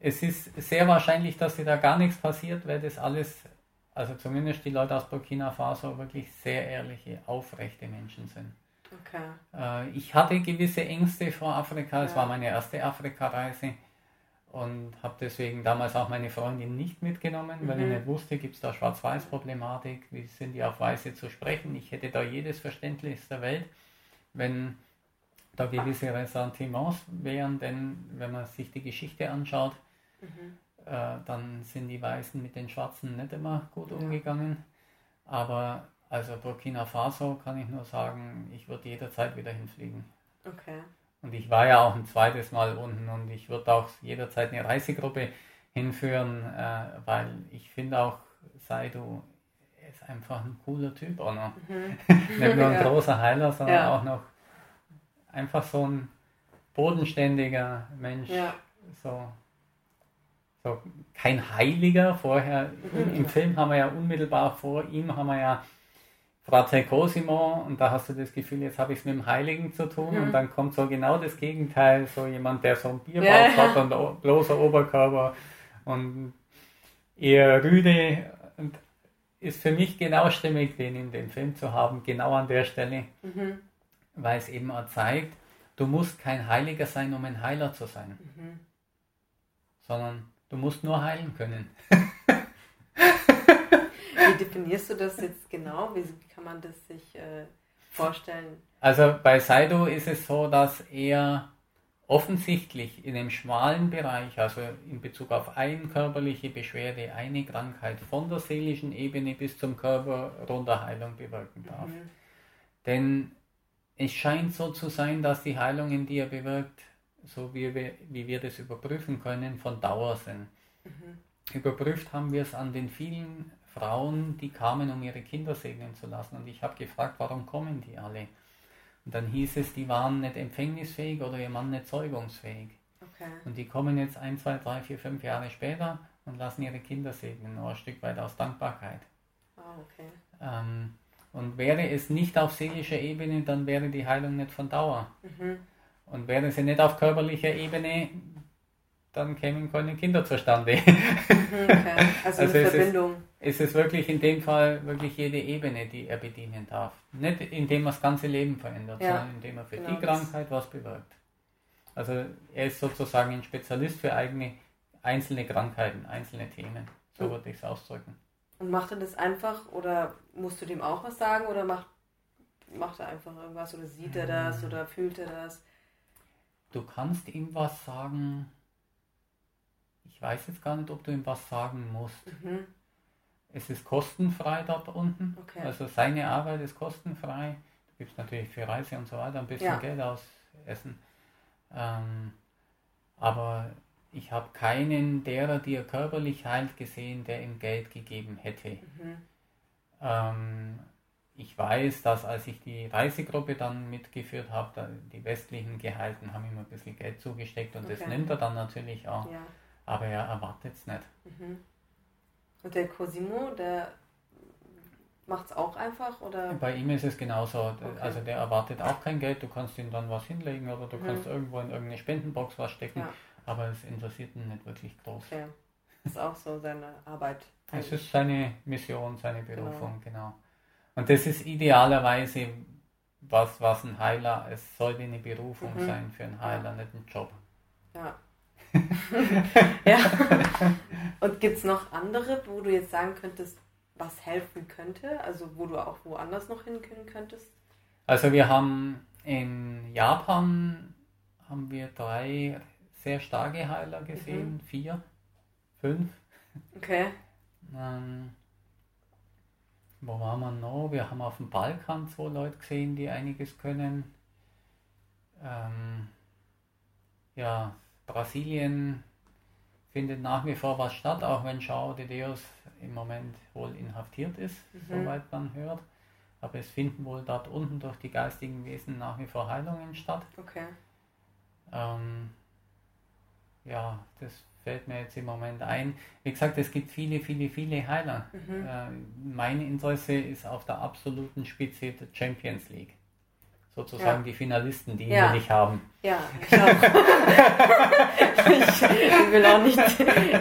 Speaker 7: es ist sehr wahrscheinlich, dass dir da gar nichts passiert, weil das alles, also zumindest die Leute aus Burkina Faso, wirklich sehr ehrliche, aufrechte Menschen sind. Okay. Äh, ich hatte gewisse Ängste vor Afrika, es ja. war meine erste Afrika-Reise und habe deswegen damals auch meine Freundin nicht mitgenommen, mhm. weil ich mhm. nicht wusste, gibt es da Schwarz-Weiß-Problematik, wie sind die auf Weiße zu sprechen. Ich hätte da jedes Verständnis der Welt, wenn da gewisse Ressentiments wären, denn wenn man sich die Geschichte anschaut, mhm. äh, dann sind die Weißen mit den Schwarzen nicht immer gut ja. umgegangen. Aber also Burkina Faso kann ich nur sagen, ich würde jederzeit wieder hinfliegen. Okay. Und ich war ja auch ein zweites Mal unten und ich würde auch jederzeit eine Reisegruppe hinführen, äh, weil ich finde auch Saido ist einfach ein cooler Typ auch noch. Mhm. Nicht nur ein ja. großer Heiler, sondern ja. auch noch einfach so ein bodenständiger Mensch. Ja. So, so kein Heiliger. Vorher mhm. im Film haben wir ja unmittelbar vor ihm haben wir ja Frate Cosimo und da hast du das Gefühl, jetzt habe ich es mit dem Heiligen zu tun mhm. und dann kommt so genau das Gegenteil, so jemand, der so ein Bierbauch ja. hat und bloßer Oberkörper und eher rüde und ist für mich genau stimmig, den in dem Film zu haben, genau an der Stelle. Mhm weil es eben auch zeigt, du musst kein Heiliger sein, um ein Heiler zu sein, mhm. sondern du musst nur heilen können.
Speaker 8: Wie definierst du das jetzt genau? Wie kann man das sich äh, vorstellen?
Speaker 7: Also bei Saido ist es so, dass er offensichtlich in einem schmalen Bereich, also in Bezug auf eine körperliche Beschwerde, eine Krankheit von der seelischen Ebene bis zum Körper runter Heilung bewirken darf. Mhm. Denn es scheint so zu sein, dass die Heilungen, die er bewirkt, so wie wir, wie wir das überprüfen können, von Dauer sind. Mhm. Überprüft haben wir es an den vielen Frauen, die kamen, um ihre Kinder segnen zu lassen. Und ich habe gefragt, warum kommen die alle? Und dann hieß es, die waren nicht empfängnisfähig oder ihr Mann nicht zeugungsfähig. Okay. Und die kommen jetzt ein, zwei, drei, vier, fünf Jahre später und lassen ihre Kinder segnen, nur ein Stück weit aus Dankbarkeit. Oh, okay. Ähm, und wäre es nicht auf seelischer Ebene, dann wäre die Heilung nicht von Dauer. Mhm. Und wäre sie nicht auf körperlicher Ebene, dann kämen keine Kinder zustande. Mhm, okay. Also, also eine Verbindung. Ist, es ist wirklich in dem Fall wirklich jede Ebene, die er bedienen darf. Nicht indem er das ganze Leben verändert, ja. sondern indem er für genau die Krankheit was bewirkt. Also er ist sozusagen ein Spezialist für eigene einzelne Krankheiten, einzelne Themen. So mhm. würde ich es ausdrücken.
Speaker 8: Und macht er das einfach oder musst du dem auch was sagen oder macht, macht er einfach irgendwas oder sieht er das oder hm. fühlt er das?
Speaker 7: Du kannst ihm was sagen. Ich weiß jetzt gar nicht, ob du ihm was sagen musst. Mhm. Es ist kostenfrei dort unten. Okay. Also seine Arbeit ist kostenfrei. Du gibst natürlich für Reise und so weiter ein bisschen ja. Geld aus Essen. Ähm, aber ich habe keinen derer, die er körperlich heilt, gesehen, der ihm Geld gegeben hätte. Mhm. Ähm, ich weiß, dass als ich die Reisegruppe dann mitgeführt habe, die westlichen Gehalten haben ihm ein bisschen Geld zugesteckt und okay. das nimmt er dann natürlich auch. Ja. Aber er erwartet es nicht. Mhm.
Speaker 8: Und der Cosimo, der macht es auch einfach? oder?
Speaker 7: Bei ihm ist es genauso. Okay. Also der erwartet auch kein Geld, du kannst ihm dann was hinlegen oder du mhm. kannst irgendwo in irgendeine Spendenbox was stecken. Ja. Aber es interessiert ihn nicht wirklich groß.
Speaker 8: Ja, ist auch so seine Arbeit.
Speaker 7: Es ist seine Mission, seine genau. Berufung, genau. genau. Und das ist idealerweise was, was ein Heiler, es sollte eine Berufung mhm. sein für einen Heiler, nicht ein Job.
Speaker 8: Ja. ja. Und gibt es noch andere, wo du jetzt sagen könntest, was helfen könnte? Also wo du auch woanders noch hin können könntest?
Speaker 7: Also wir haben in Japan haben wir drei sehr starke Heiler gesehen, mhm. vier, fünf.
Speaker 8: Okay.
Speaker 7: Ähm, wo waren wir noch? Wir haben auf dem Balkan zwei Leute gesehen, die einiges können. Ähm, ja, Brasilien findet nach wie vor was statt, auch wenn Joao de Deus im Moment wohl inhaftiert ist, mhm. soweit man hört. Aber es finden wohl dort unten durch die geistigen Wesen nach wie vor Heilungen statt.
Speaker 8: Okay.
Speaker 7: Ähm, ja, das fällt mir jetzt im Moment ein. Wie gesagt, es gibt viele, viele, viele Heiler. Mhm. Äh, mein Interesse ist auf der absoluten Spitze der Champions League. Sozusagen ja. die Finalisten, die ja. wir nicht haben.
Speaker 8: Ja, ich auch. ich, will auch nicht.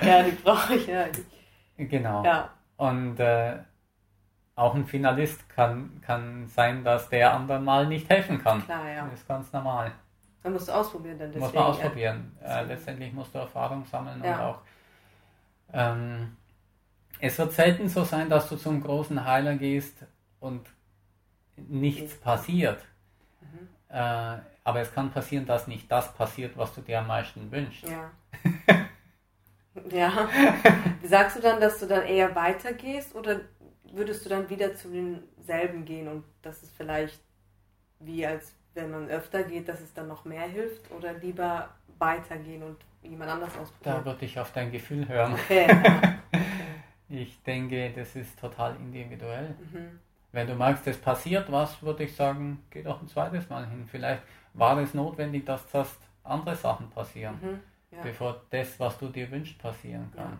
Speaker 8: Ja, die brauche ich ja.
Speaker 7: Genau. Ja. Und äh, auch ein Finalist kann, kann sein, dass der anderen mal nicht helfen kann.
Speaker 8: Klar, ja.
Speaker 7: Das ist ganz normal.
Speaker 8: Man muss ausprobieren dann
Speaker 7: deswegen. Muss man ausprobieren. Äh, letztendlich musst du Erfahrung sammeln ja. und auch ähm, es wird selten so sein, dass du zum großen Heiler gehst und nichts passiert. Mhm. Äh, aber es kann passieren, dass nicht das passiert, was du dir am meisten wünschst.
Speaker 8: Ja. ja. Sagst du dann, dass du dann eher weitergehst oder würdest du dann wieder zu denselben gehen und das ist vielleicht wie als wenn man öfter geht, dass es dann noch mehr hilft oder lieber weitergehen und jemand anders ausprobieren?
Speaker 7: Da würde ich auf dein Gefühl hören.
Speaker 8: Okay, ja.
Speaker 7: Ich denke, das ist total individuell. Mhm. Wenn du magst, es passiert was, würde ich sagen, geh doch ein zweites Mal hin. Vielleicht war es notwendig, dass das andere Sachen passieren, mhm, ja. bevor das, was du dir wünschst, passieren kann. Ja.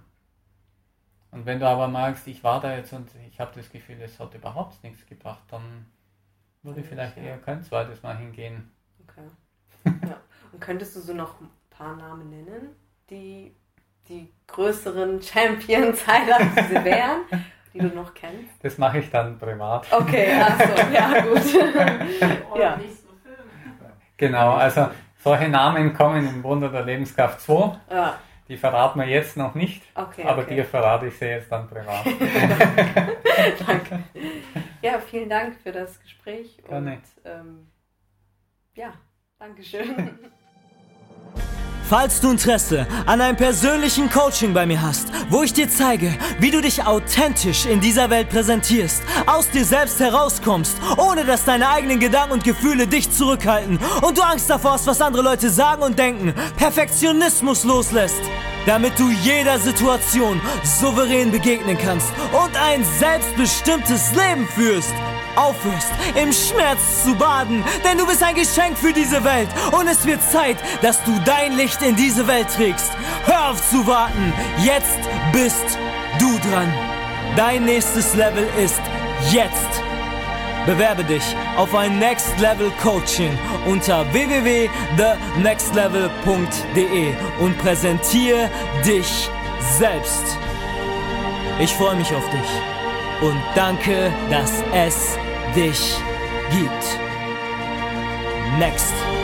Speaker 7: Und wenn du aber magst, ich war da jetzt und ich habe das Gefühl, es hat überhaupt nichts gebracht, dann würde ich vielleicht eher kein zweites Mal hingehen.
Speaker 8: Okay. Ja. Und könntest du so noch ein paar Namen nennen, die die größeren Champions Highlights wären, die du noch kennst?
Speaker 7: Das mache ich dann privat.
Speaker 8: Okay, achso, ja gut. ja.
Speaker 7: Genau, also solche Namen kommen im Wunder der Lebenskraft 2.
Speaker 8: Ja.
Speaker 7: Die verraten wir jetzt noch nicht,
Speaker 8: okay,
Speaker 7: aber
Speaker 8: okay.
Speaker 7: dir verrate ich sie jetzt dann privat.
Speaker 8: Danke. Ja, vielen Dank für das Gespräch.
Speaker 7: Gerne.
Speaker 8: Und ähm, ja, Dankeschön.
Speaker 6: Falls du Interesse an einem persönlichen Coaching bei mir hast, wo ich dir zeige, wie du dich authentisch in dieser Welt präsentierst, aus dir selbst herauskommst, ohne dass deine eigenen Gedanken und Gefühle dich zurückhalten und du Angst davor hast, was andere Leute sagen und denken, Perfektionismus loslässt, damit du jeder Situation souverän begegnen kannst und ein selbstbestimmtes Leben führst aufhörst, im Schmerz zu baden, denn du bist ein Geschenk für diese Welt und es wird Zeit, dass du dein Licht in diese Welt trägst. Hör auf zu warten, jetzt bist du dran. Dein nächstes Level ist jetzt. Bewerbe dich auf ein Next Level Coaching unter www.thenextlevel.de und präsentiere dich selbst. Ich freue mich auf dich und danke, dass es dich gibt. Next.